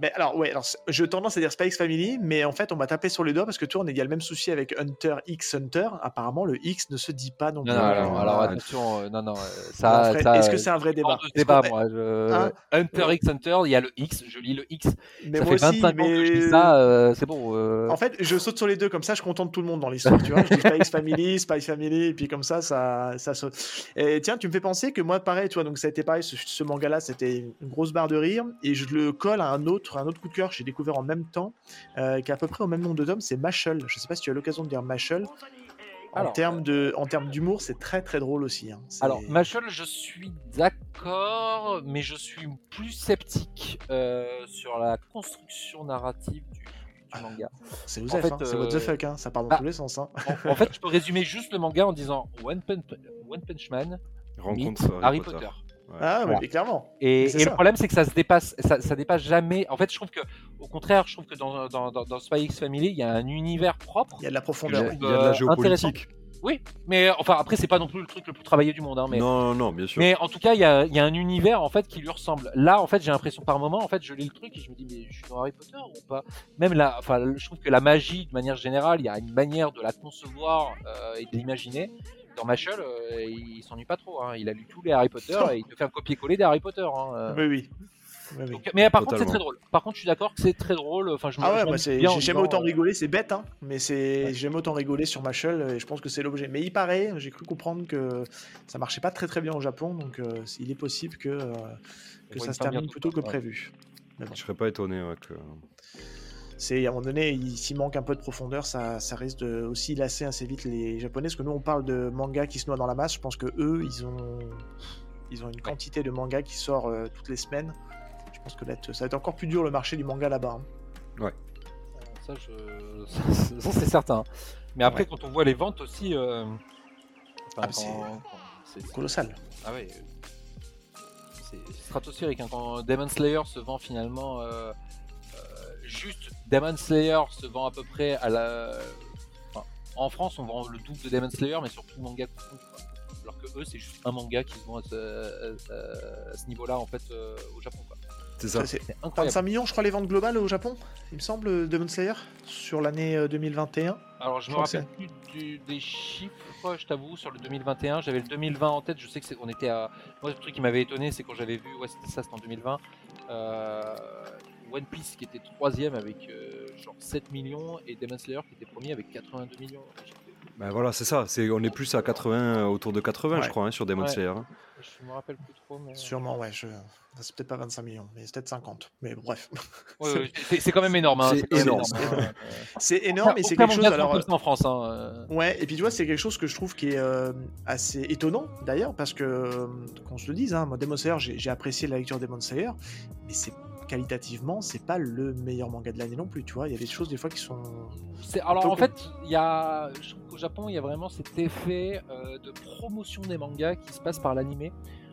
Mais alors, ouais, alors, j'ai tendance à dire Spy X Family, mais en fait, on m'a tapé sur les doigts parce que a- il y a le même souci avec Hunter X Hunter. Apparemment, le X ne se dit pas non plus. Non, non, alors, euh, attention, euh, non, non, euh, ça. Est-ce que c'est un vrai débat? débat, moi. je- Hein? Hunter X Hunter, il y a le X, je lis le X. Mais ça moi fait aussi, 25 ans que je mais- ça, euh, c'est bon. En fait, je saute sur les deux, comme ça je contente tout le monde dans l'histoire, tu vois. Je dis Spy X Family, Spy Family, et puis comme ça, ça, ça saute. Et tiens, tu me fais penser que moi, pareil, tu vois, donc ça a été pareil, ce, ce manga-là, c'était une grosse barre de rire, et je le colle à un autre, un autre coup de cœur que j'ai découvert en même temps, euh, qui est à peu près au même nombre de tomes, c'est Mashal. Je sais pas si tu as l'occasion de dire Mashal. En termes de, en termes d'humour, c'est très très drôle aussi. hein. Alors, Machel, je suis d'accord, mais je suis plus sceptique euh, sur la construction narrative du, du Ah. manga. c'est en fait, hein, c'est what the euh, fuck, hein, ça part dans bah, tous les sens. hein. En, en fait, je peux résumer juste le manga en disant One Punch, One Punch Man, Rencontre meet Harry, Harry Potter. Potter. Ouais. Ah, voilà. mais clairement. Et, le problème, c'est que ça se dépasse, ça, ça dépasse jamais. En fait, je trouve que, au contraire, je trouve que dans, dans, dans, dans Spy X Family, il y a un univers propre. Il y a de la Il y profondeur. il y a de la Euh, géopolitique. Oui, mais enfin, après, c'est pas non plus le truc le plus travaillé du monde. Hein, mais, Non, non, bien sûr. mais en tout cas, il y a, il y a un univers en fait qui lui ressemble. Là, en fait, j'ai l'impression par moment, en fait, je lis le truc et je me dis, mais je suis dans Harry Potter ou pas? Même là, enfin, je trouve que la magie, de manière générale, il y a une manière de la concevoir euh, et de l'imaginer. Dans Machel, euh, il, s'ennuie pas trop. Hein. Il a lu tous les Harry Potter et il te fait un copier-coller des Harry Potter. Hein. euh. Oui, oui. Oui. Donc, mais par contre, c'est très drôle. Par contre, je suis d'accord que c'est très drôle. Enfin, je Ah ouais, en j'ai jamais autant euh, rigolé, c'est bête, hein, mais c'est Ouais. j'ai jamais autant rigolé sur Mashal et je pense que c'est l'objet. Mais il paraît, j'ai cru comprendre que ça marchait pas très très bien au Japon, donc euh, il est possible que, euh, que ça se termine plutôt que. Ouais. prévu. Mais bon, Je serais pas étonné ouais, que. C'est à un moment donné, il- s'il manque un peu de profondeur, ça, ça risque de aussi lasser assez vite les Japonais, parce que nous on parle de manga qui se noient dans la masse. Je pense que eux, ils ont ils ont une quantité de manga qui sort euh, toutes les semaines. Je pense que là, ça va être encore plus dur le marché du manga là-bas. hein. Ça, je... ça, ça, c'est certain. Mais après, Ouais. quand on voit les ventes aussi. euh, enfin, Ah, c'est- quand- Colossal. Ah ouais. C'est stratosphérique. hein, Quand Demon Slayer se vend finalement. euh, euh, juste Demon Slayer se vend à peu près à la. enfin, en France, on vend le double de Demon Slayer, mais sur tout le manga. Alors que eux, c'est juste un manga qui se vend à ce, à- à ce niveau-là, en fait, euh, au Japon. quoi. C'est ça. C'est incroyable. 25 millions, je crois, les ventes globales au Japon, il me semble, Demon Slayer, sur l'année euh, 2021. Alors, je Je me rappelle plus du- des chiffres, je t'avoue, sur le 2021. J'avais le 2020 en tête. Je sais que c'est- on était à. Moi, le truc qui m'avait étonné, c'est quand j'avais vu, ouais, c'était ça, c'était en 2020. euh, One Piece qui était troisième avec euh, genre 7 millions et Demon Slayer qui était premier avec 82 millions. Ben voilà, c'est ça. C'est, on est plus à 80, euh, autour de 80, Ouais. je crois, hein, sur Demon Ouais. Slayer. hein. Je me rappelle plus trop. Mais... Sûrement, ouais. Je... C'est peut-être pas 25 millions, mais c'est peut-être 50. Mais bref. Ouais, c'est c'est quand même énorme. hein, C'est énorme. euh, C'est énorme, et c'est quelque chose. Alors, en France. Hein, euh. Ouais, et puis tu vois, c'est quelque chose que je trouve qui est euh, assez étonnant d'ailleurs, parce que, euh, qu'on se le dise, hein, moi, Demon Slayer, j'ai j'ai apprécié la lecture de Demon Slayer, mais c'est qualitativement, c'est pas le meilleur manga de l'année non plus, tu vois. Il y a des choses des fois qui sont. C'est- Alors en fait, il y a, je trouve qu'au Japon, il y a vraiment cet effet euh, de promotion des mangas qui se passe par l'animé.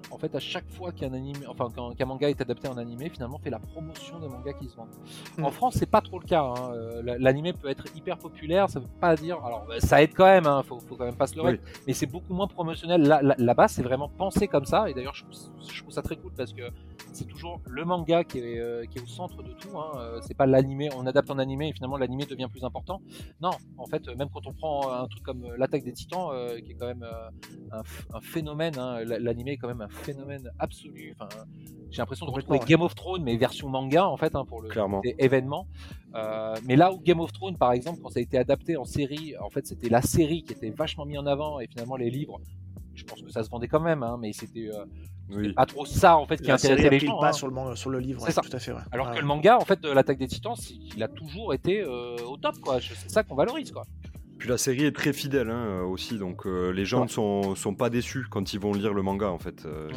En fait, à chaque fois qu'un anime, enfin qu'un manga est adapté en animé, finalement, on fait la promotion des mangas qui se vendent. Mm. En France, c'est pas trop le cas. hein. Euh, la- L'animé peut être hyper populaire, ça veut pas dire. Alors, bah, ça aide quand même. Hein, faut, faut quand même pas se leurrer. Mais c'est beaucoup moins promotionnel. Là- là- Là-bas, c'est vraiment pensé comme ça. Et d'ailleurs, je, je trouve ça très cool parce que c'est toujours le manga qui est, euh, qui est au centre de tout. Hein. Euh, C'est pas l'animé. On adapte en animé et finalement l'animé devient plus important. Non, en fait, euh, même quand on prend un truc comme l'attaque des Titans, euh, qui est quand même euh, un, phénomène. hein, L'animé est quand même un phénomène absolu. Enfin, j'ai l'impression de retrouver Game of Thrones, mais version manga en fait, hein, pour le Clairement. événement. Mais là où Game of Thrones, par exemple, quand ça a été adapté en série, en fait, c'était la série qui était vachement mis en avant et finalement les livres. Je pense que ça se vendait quand même, hein, mais c'était euh, Oui. pas trop ça en fait qui La série intéressait a les pris le gens. pas hein. sur, le manga- sur le livre, ouais, ça. tout à fait, ouais. Alors que ouais. le manga, en fait, de l'attaque des Titans, il a toujours été euh, au top, quoi. C'est ça qu'on valorise, quoi. Puis la série est très fidèle hein, aussi, donc euh, les gens Ouais. ne sont, sont pas déçus quand ils vont lire le manga en fait. euh. Ouais.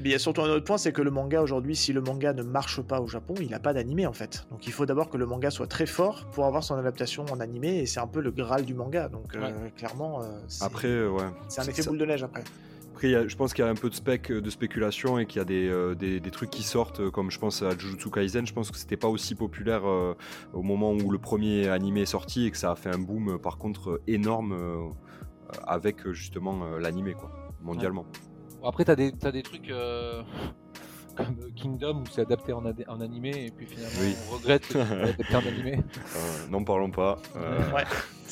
Mais il y a surtout un autre point, c'est que le manga aujourd'hui, si le manga ne marche pas au Japon, il n'a pas d'animé en fait. Donc il faut d'abord que le manga soit très fort pour avoir son adaptation en animé, et c'est un peu le graal du manga. Donc euh, clairement, euh, c'est Après, ouais. c'est un effet boule de neige après. Y a- je pense qu'il y a un peu de spec, de spéculation et qu'il y a des, euh, des, des trucs qui sortent, euh, comme je pense à Jujutsu Kaisen. Je pense que c'était pas aussi populaire euh, au moment où le premier animé est sorti et que ça a fait un boom, euh, par contre, euh, énorme euh, avec euh, justement euh, l'animé, quoi, mondialement. Après, t'as des, des trucs euh, comme Kingdom où c'est adapté en, animé et puis finalement Oui. on regrette que c'est adapté en animé. Euh, N'en parlons pas. Euh, Ouais.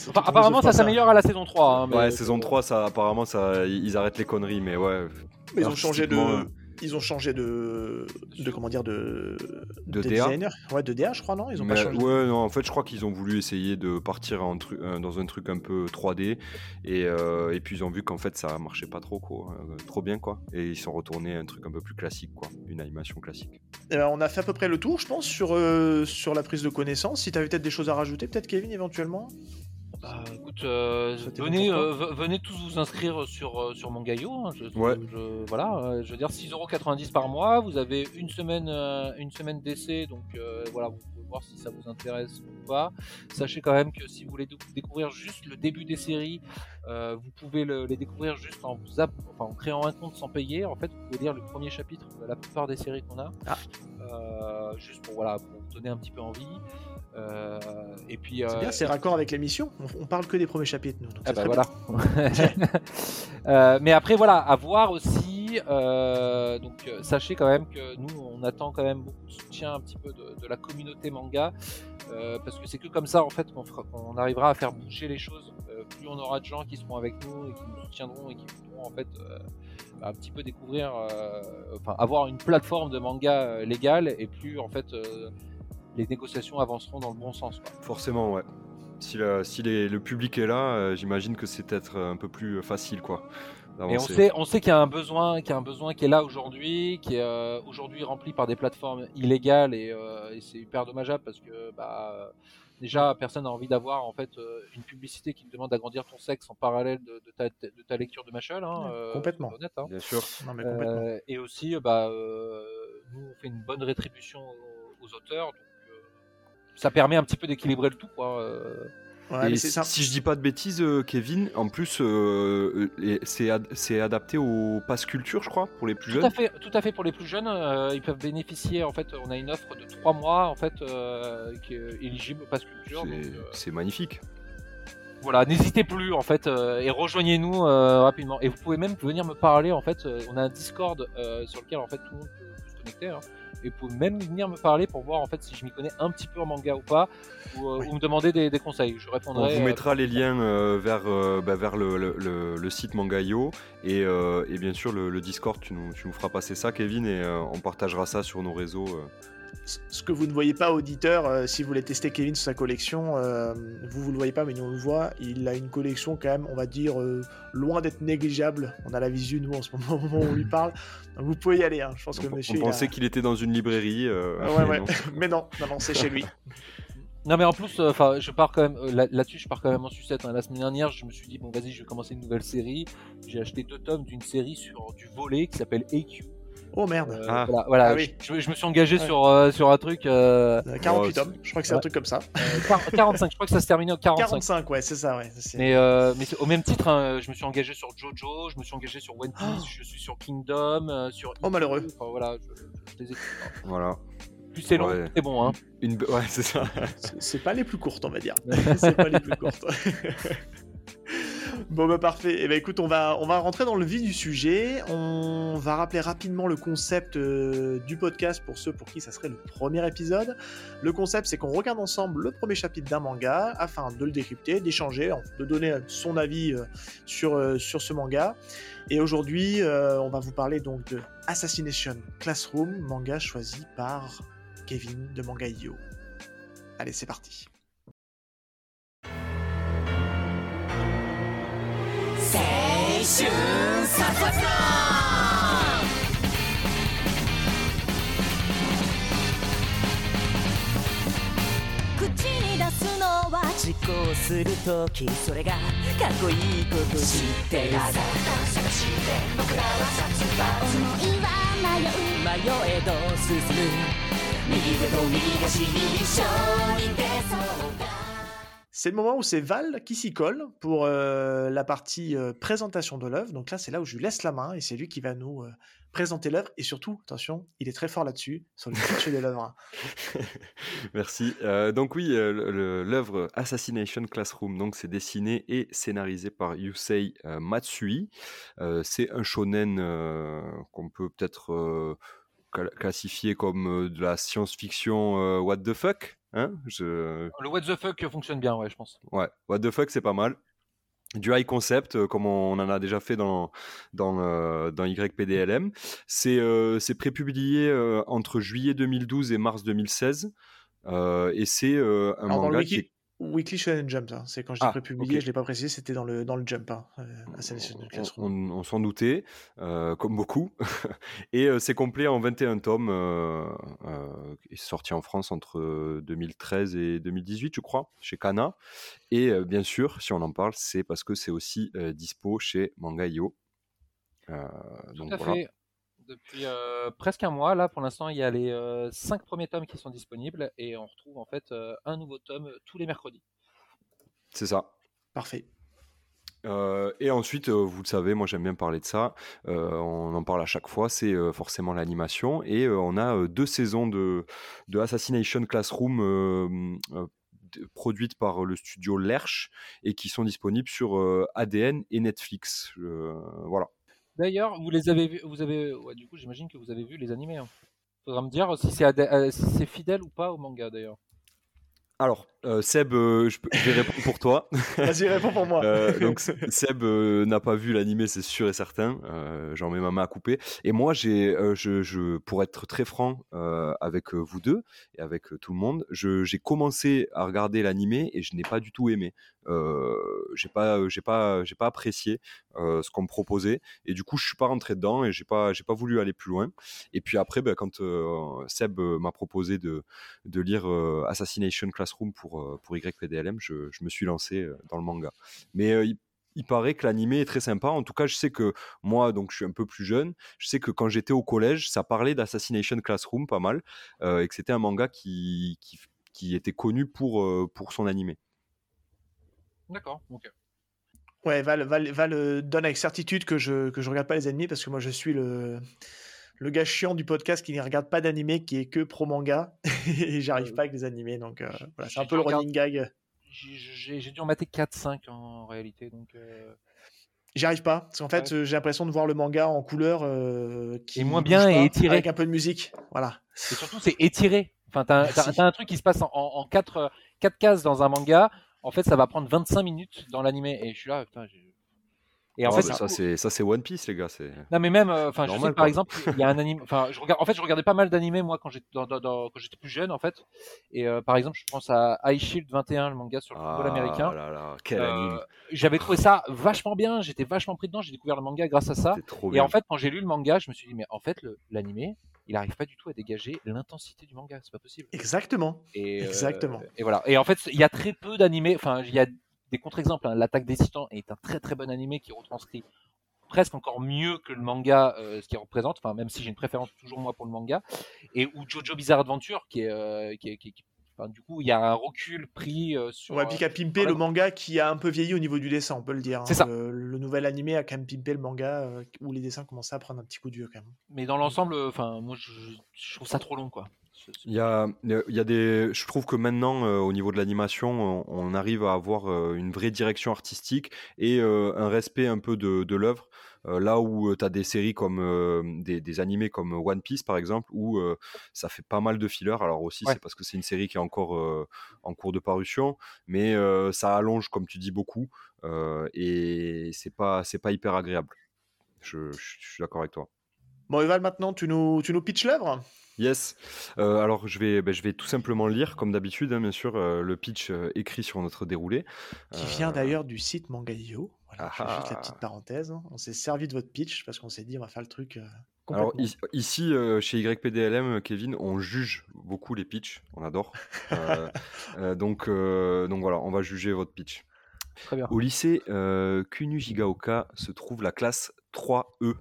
Enfin, apparemment, ça s'améliore à la saison 3. hein, mais- Ouais, saison 3, ça, apparemment, ça, ils arrêtent les conneries, mais ouais. Mais ils ont changé de. Ils ont changé de. De comment dire de. De des DA? designers. Ouais, de DA, je crois, non? Ils ont Mais pas changé. ouais, non, en fait, je crois qu'ils ont voulu essayer de partir en tru- euh, dans un truc un peu 3D et, euh, et puis ils ont vu qu'en fait ça marchait pas trop, quoi, euh, trop bien, quoi. Et ils sont retournés à un truc un peu plus classique, quoi, une animation classique. Eh ben, on a fait à peu près le tour, je pense, sur, euh, sur la prise de connaissance. Si tu avais peut-être des choses à rajouter, peut-être Kevin, éventuellement? Bah, écoute, euh, venez, euh, ve- venez tous vous inscrire sur, euh, sur mon gaillot. hein, je, Ouais. je- voilà, euh, je veux dire 6,90€ par mois. Vous avez une semaine, euh, une semaine d'essai, donc euh, voilà, vous pouvez voir si ça vous intéresse ou pas. Sachez quand même que si vous voulez dé- découvrir juste le début des séries, euh, vous pouvez le- les découvrir juste en, vous app- enfin, en créant un compte sans payer. En fait, vous pouvez lire le premier chapitre de la plupart des séries qu'on a, Ah. Euh, juste pour voilà, pour vous donner un petit peu envie. Euh, et puis, C'est euh, bien, c'est raccord avec l'émission. On, on parle que des premiers chapitres, nous. donc ah bah voilà. Euh, mais après voilà, à voir aussi. donc sachez quand même que nous on attend quand même beaucoup de soutien un petit peu de, de la communauté manga parce que c'est que comme ça en fait qu'on fera- qu'on arrivera à faire bouger les choses. Plus on aura de gens qui seront avec nous et qui nous soutiendront et qui pourront en fait un petit peu découvrir, enfin avoir une plateforme de manga légale et plus en fait les négociations avanceront dans le bon sens. quoi. Forcément, ouais. Si, la- si les- le public est là, euh, j'imagine que c'est peut-être un peu plus facile, quoi. Et on sait, on sait qu'il y a un besoin, qu'il y a un besoin qui est là aujourd'hui, qui est euh, aujourd'hui rempli par des plateformes illégales et, euh, et c'est hyper dommageable parce que bah, euh, déjà personne n'a envie d'avoir en fait euh, une publicité qui te demande d'agrandir ton sexe en parallèle de, de ta, de ta lecture de Machel. Hein, Ouais, euh, complètement. soyons honnêtes, hein. Bien sûr. Non, mais complètement. Euh, et aussi, euh, bah, euh, nous on fait une bonne rétribution aux, aux auteurs, donc euh, ça permet un petit peu d'équilibrer le tout, quoi. euh. Ouais, Et mais c'est si, je dis pas de bêtises, euh, Kevin, en plus, euh, euh, c'est ad- c'est adapté au pass culture, je crois, pour les plus Tout jeunes. à fait, tout à fait pour les plus jeunes, euh, ils peuvent bénéficier. En fait, on a une offre de 3 mois en fait euh, qui est éligible au Pass Culture. donc, C'est- euh, C'est magnifique. voilà, n'hésitez plus en fait euh, et rejoignez-nous euh, rapidement. Et vous pouvez même venir me parler en fait. euh, on a un Discord euh, sur lequel en fait tout le monde peut, peut se connecter. hein. Et pouvez même venir me parler pour voir en fait si je m'y connais un petit peu en manga ou pas, ou, euh, Oui. ou me demander des, des conseils. Je On répondrai. vous euh, mettra les liens euh, vers, bah, vers le, le- le- le site Mangayo et, et bien sûr le, Discord, tu nous, tu nous feras passer ça, Kevin, et on partagera ça sur nos réseaux. Ce que vous ne voyez pas, auditeur, euh, si vous voulez tester Kevin sur sa collection, euh, vous, vous le voyez pas, mais nous on le voit. Il a une collection quand même, on va dire, euh, loin d'être négligeable. On a la visu, nous, en ce moment, au moment où on lui parle. Donc vous pouvez y aller. hein. Je pense que On, monsieur. on a- pensait qu'il était dans une librairie. euh, Ah ouais, mais ouais. non. mais non, non, non, c'est chez lui. Non mais en plus, euh, enfin, je pars quand même euh, là- là-dessus, je pars quand même en sucette. hein. La semaine dernière, je me suis dit bon, vas-y, je vais commencer une nouvelle série. J'ai acheté deux tomes d'une série sur du volet qui s'appelle AQ. Oh merde. Euh, Ah. Voilà, voilà. Ah oui. je, je me suis engagé Ouais. sur euh, sur un truc euh, Euh, 48 Oh, tomes, je crois que c'est un truc comme ça. euh, quar- 45. Je crois que ça se terminait au 45. 45, ouais, c'est ça, ouais. Mais, euh, mais au même titre, hein, je me suis engagé sur Jojo, je me suis engagé sur One Piece, Oh. je suis sur Kingdom, euh, sur. Oh, malheureux. Enfin, voilà, je, je- je les ai- Voilà. Plus c'est long, Ouais. c'est bon. Hein. Une... Ouais, c'est ça. C'est pas les plus courtes, on va dire. c'est pas les plus courtes. bon, bah parfait. Et ben écoute, on va, on va rentrer dans le vif du sujet. On va rappeler rapidement le concept euh, du podcast pour ceux pour qui ça serait le premier épisode. Le concept, c'est qu'on regarde ensemble le premier chapitre d'un manga afin de le décrypter, d'échanger, de donner son avis euh, sur, euh, sur ce manga. Et aujourd'hui, on va vous parler donc de Assassination Classroom, manga choisi par Kevin de Manga.io. Allez, c'est parti. 青春サ口に出すのは実行するときそれがかっこいいこと知ってるさ思いは迷う迷えど進む右手と右足に一緒に出そうだ C'est le moment où c'est Val qui s'y colle pour euh, la partie euh, présentation de l'œuvre. Donc là, c'est là où je lui laisse la main et c'est lui qui va nous euh, présenter l'œuvre. Et surtout, attention, il est très fort là-dessus, sur le pitch de l'œuvre. Merci. Euh, donc oui, l'œuvre Assassination Classroom, donc c'est dessiné et scénarisé par Yusei Matsui. C'est un shonen qu'on peut peut-être cla- classifier comme de la science-fiction what the fuck. Hein Je, Le what the fuck fonctionne bien, ouais, je pense. Ouais, What the fuck, c'est pas mal. Du high concept, euh, comme on en a déjà fait dans, dans, euh, dans YPDLM. C'est euh, c'est prépublié euh, entre juillet 2012 et mars 2016. euh, et c'est euh, un Alors, dans le manga wiki, qui est Weekly Shonen Jump, hein. c'est quand je dis Ah, prépublié, je l'ai pas précisé, c'était dans le, dans le Jump, hein, euh, on, on- on s'en doutait, euh, comme beaucoup. et euh, c'est complet en 21 tomes. Euh, euh, sorti en France entre 2013 et 2018, je crois, chez Kana. Et euh, bien sûr, si on en parle, c'est parce que c'est aussi euh, dispo chez Manga.io. Euh, Tout donc à voilà. fait. Depuis euh, presque un mois, là, pour l'instant, il y a les euh, cinq premiers tomes qui sont disponibles et on retrouve en fait euh, un nouveau tome tous les mercredis. C'est ça. Parfait. Euh, et ensuite, euh, vous le savez, moi j'aime bien parler de ça. euh, on en parle à chaque fois. C'est euh, forcément l'animation. Et euh, on a euh, deux saisons de, de Assassination Classroom euh, euh, produites par le studio Lerche et qui sont disponibles sur euh, ADN et Netflix. Euh, voilà. D'ailleurs, vous les avez vus, vous avez, ouais, du coup, j'imagine que vous avez vu les animés. Hein. Faudra me dire si c'est euh, si c'est fidèle ou pas au manga d'ailleurs. Alors, euh, Seb, euh, je, peux- je vais répondre pour toi. Vas-y, réponds pour moi. Euh, donc Seb n'a pas vu l'animé, c'est sûr et certain. J'en mets ma main à couper. Et moi, j'ai, je, je, pour être très franc avec vous deux et avec tout le monde, j'ai commencé à regarder l'animé et je n'ai pas du tout aimé. J'ai pas, j'ai pas, j'ai pas apprécié ce qu'on me proposait et du coup, je suis pas rentré dedans et j'ai pas, j'ai pas voulu aller plus loin. Et puis après, ben, quand Seb m'a proposé de, de lire Assassination Classroom pour, euh, pour YPDLM, je, je me suis lancé euh, dans le manga. Mais euh, il, il paraît que l'animé est très sympa. En tout cas, je sais que moi, donc je suis un peu plus jeune, je sais que quand j'étais au collège, ça parlait d'Assassination Classroom pas mal, euh, et que c'était un manga qui, qui, qui était connu pour, euh, pour son animé. D'accord. Ok. Ouais, Val, Val, Val euh, donne avec certitude que je que je regarde pas les animés parce que moi je suis le le gars chiant du podcast qui ne regarde pas d'animé, qui est que pro manga et j'arrive Euh, pas avec les animés donc euh, voilà, c'est un peu le running gag. J'ai- dû en mater 4-5 en réalité, donc. euh, J'y arrive pas parce qu'en fait Ouais. euh, j'ai l'impression de voir le manga en couleur euh, qui moins bouge bien et étiré. avec un peu de musique. Voilà. Et surtout, c'est étiré. Enfin, t'as t'as- Merci. t'as un truc qui se passe en, en, en quatre, euh, quatre cases dans un manga. En fait, ça va prendre 25 minutes dans l'animé. Et je suis là, putain. j'ai- Et en fait, bah, ça, c'est, ça, c'est One Piece, les gars. C'est... non, mais même, euh, enfin, je sais Normal, que par exemple, il y a un anime. Enfin, je regarde. En fait, je regardais pas mal d'animés moi quand j'étais dans, dans- dans- quand j'étais plus jeune, en fait. Et euh, par exemple, je pense à High Shield 21, le manga sur le football américain. Ah là là, quel Euh, anime. J'avais trouvé ça vachement bien. J'étais vachement pris dedans. J'ai découvert le manga grâce à ça. C'était trop Et bien. en fait, quand j'ai lu le manga, je me suis dit, mais en fait, l'animé, il arrive pas du tout à dégager l'intensité du manga. C'est pas possible. Exactement. Et, euh, Exactement. et voilà. Et en fait, il y a très peu d'animés. Enfin, il y a des contre-exemples. hein. L'attaque des titans est un très très bon animé qui retranscrit presque encore mieux que le manga euh, ce qu'il représente. Enfin, même si j'ai une préférence toujours moi pour le manga. Et ou Jojo Bizarre Adventure, qui est, euh, qui est- qui est- qui- enfin, du coup, il y a un recul pris euh, sur. On va piquer à pimper le manga qui a un peu vieilli au niveau du dessin, on peut le dire. hein. C'est ça. Le, le nouvel animé a quand même pimpé le manga où les dessins commençaient à prendre un petit coup de vieux quand même. Mais dans l'ensemble, enfin, moi, je, je trouve ça trop long, quoi. Il y a, il y a des, je trouve que maintenant, euh, au niveau de l'animation, on, on arrive à avoir euh, une vraie direction artistique et euh, un respect un peu de, de l'œuvre. Là où tu as des séries comme des, des animés comme One Piece par exemple, où ça fait pas mal de fillers. Alors aussi, Ouais. c'est parce que c'est une série qui est encore en cours de parution, mais ça allonge, comme tu dis, beaucoup et c'est pas, c'est pas hyper agréable. Je, je- je suis d'accord avec toi. Bon, Eval, maintenant, tu nous, tu nous pitches l'œuvre? Yes. Euh, alors je vais, ben, je vais tout simplement lire, comme d'habitude, hein, bien sûr, euh, le pitch euh, écrit sur notre déroulé. Qui vient d'ailleurs du site Manga.io. Voilà, je juste la petite parenthèse. hein. On s'est servi de votre pitch parce qu'on s'est dit on va faire le truc euh, Alors ici, euh, chez YPDLM, Kevin, on juge beaucoup les pitchs, on adore. Euh, euh, donc, euh, donc voilà, on va juger votre pitch. Très bien. Au lycée euh, Kunujigaoka se trouve la classe 3E,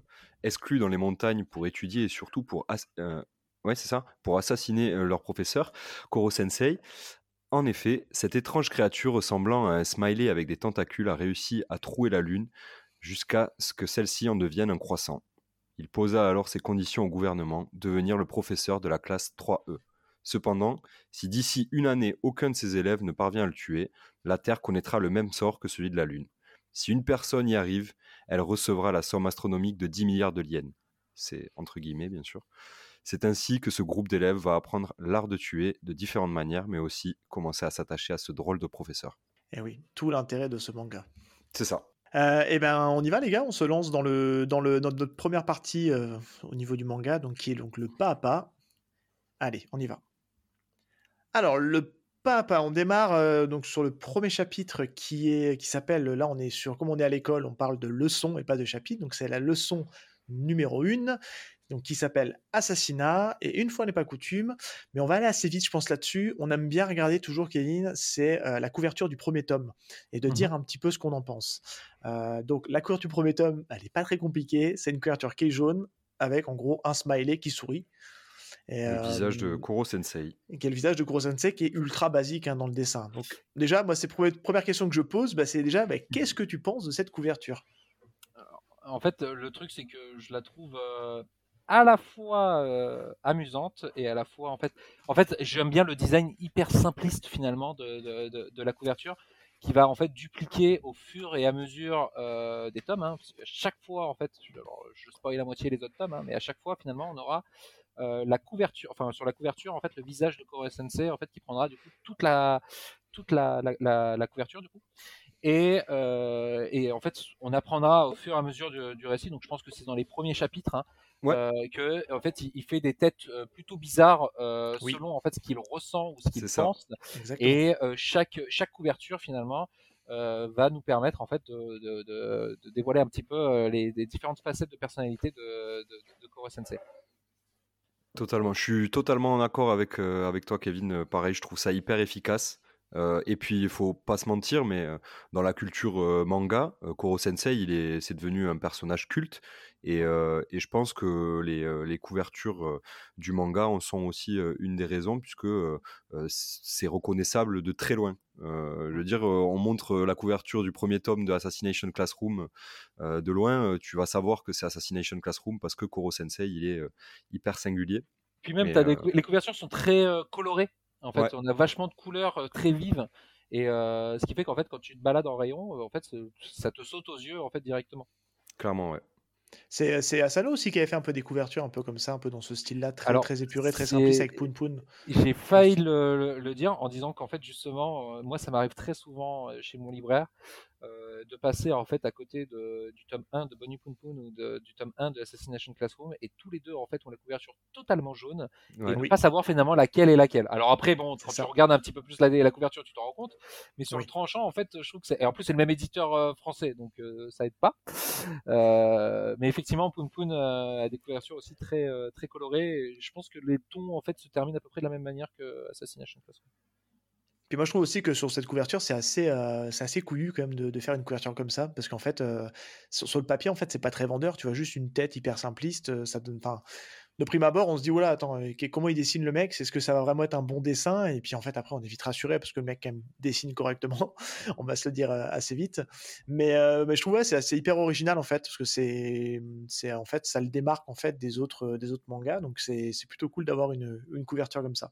exclue dans les montagnes pour étudier et surtout pour, euh, ouais, c'est ça, pour assassiner leur professeur, Koro Sensei. En effet, cette étrange créature ressemblant à un smiley avec des tentacules a réussi à trouer la Lune jusqu'à ce que celle-ci en devienne un croissant. Il posa alors ses conditions au gouvernement, devenir le professeur de la classe 3E. Cependant, si d'ici une année aucun de ses élèves ne parvient à le tuer, la Terre connaîtra le même sort que celui de la Lune. Si une personne y arrive, elle recevra la somme astronomique de 10 milliards de yens. C'est entre guillemets, bien sûr. C'est ainsi que ce groupe d'élèves va apprendre l'art de tuer de différentes manières, mais aussi commencer à s'attacher à ce drôle de professeur. Et oui, tout l'intérêt de ce manga. C'est ça. Euh, eh ben, on y va les gars, on se lance dans le dans le dans notre première partie euh, au niveau du manga, donc qui est donc le pas à pas. Allez, on y va. Alors le pas à pas, on démarre euh, donc sur le premier chapitre qui est qui s'appelle là on est sur comme on est à l'école, on parle de leçon et pas de chapitre, donc c'est la leçon numéro 1 donc qui s'appelle Assassinat. Et une fois n'est pas coutume, mais on va aller assez vite, je pense, là-dessus. On aime bien regarder toujours, Kevin, c'est euh, la couverture du premier tome et de Mhm. dire un petit peu ce qu'on en pense. Euh, donc la couverture du premier tome, elle n'est pas très compliquée. C'est une couverture qui est jaune avec en gros un smiley qui sourit. Et, Le visage de euh, Koro Sensei. qui est le visage de Gros Sensei qui est ultra basique hein, dans le dessin. Donc déjà, moi, c'est la première question que je pose, bah, c'est déjà, bah, qu'est-ce que tu penses de cette couverture? En fait, euh, le truc, c'est que je la trouve euh, à la fois euh, amusante et à la fois, en fait, en fait, j'aime bien le design hyper simpliste finalement de, de, la couverture, qui va en fait dupliquer au fur et à mesure euh, des tomes, hein, parce que chaque fois, en fait, je, je spoil la moitié les autres tomes, hein, mais à chaque fois, finalement, on aura euh, la couverture, enfin sur la couverture, en fait, le visage de Koro Sensei, en fait, qui prendra du coup toute la toute la, la, couverture du coup. Et, et en fait, on apprendra au fur et à mesure du, du récit. Donc, je pense que c'est dans les premiers chapitres hein, Ouais. euh, que, en fait, il, il fait des têtes euh, plutôt bizarres euh, Oui. selon en fait ce qu'il ressent ou ce qu'il pense. Et euh, chaque chaque couverture finalement va nous permettre en fait de, de, de, de dévoiler un petit peu les, les différentes facettes de personnalité de, de, Koro Sensei. Totalement. Je suis totalement en accord avec, avec toi, Kevin. Pareil, je trouve ça hyper efficace. Euh, et puis, il faut pas se mentir, mais euh, dans la culture euh, manga, Koro Sensei, il est, c'est devenu un personnage culte. Et, euh, et je pense que les, les couvertures du manga en sont aussi une des raisons, puisque c'est reconnaissable de très loin. Euh, je veux dire, on montre la couverture du premier tome de Assassination Classroom euh, de loin, tu vas savoir que c'est Assassination Classroom parce que Koro Sensei, il est hyper singulier. Puis même, des les couvertures sont très colorées. En fait, Ouais. on a vachement de couleurs très vives. Et ce qui fait qu'en fait, quand tu te balades en rayon, en fait, ça te saute aux yeux en fait directement. Clairement, ouais. C'est, c'est Asano aussi qui avait fait un peu des couvertures un peu comme ça, un peu dans ce style-là, très, Alors, très épuré, très simpliste avec Poun Poun. J'ai failli le, le- le dire en disant qu'en fait, justement, euh, moi, ça m'arrive très souvent euh, chez mon libraire euh, de passer en fait à côté de, du tome 1 de Bonnie Poon Poon ou de- du tome 1 de Assassination Classroom et tous les deux en fait ont la couverture totalement jaune Ouais. et ne Oui. pas savoir finalement laquelle est laquelle. Alors après, bon, quand tu regardes un petit peu plus la, la couverture, tu t'en rends compte. Mais sur Oui. le tranchant, en fait, je trouve que c'est. Et en plus, c'est le même éditeur euh, français, donc euh, ça aide pas. Euh, mais effectivement, Poon Poon euh, a des couvertures aussi très euh, très colorées. Et je pense que les tons en fait se terminent à peu près de la même manière que Assassination Classroom. Puis moi je trouve aussi que sur cette couverture c'est assez, euh, assez couillu quand même de, faire une couverture comme ça, parce qu'en fait euh, sur, le papier en fait c'est pas très vendeur, tu vois juste une tête hyper simpliste, euh, ça donne, de prime abord on se dit voilà attends comment il dessine le mec, est-ce que ça va vraiment être un bon dessin? Et puis en fait après on est vite rassuré parce que le mec quand dessine correctement, on va se le dire euh, assez vite, mais, je trouve ouais, c'est assez hyper original en fait parce que c'est, en fait ça le démarque en fait des autres, des autres mangas, donc c'est c'est plutôt cool d'avoir une, une couverture comme ça.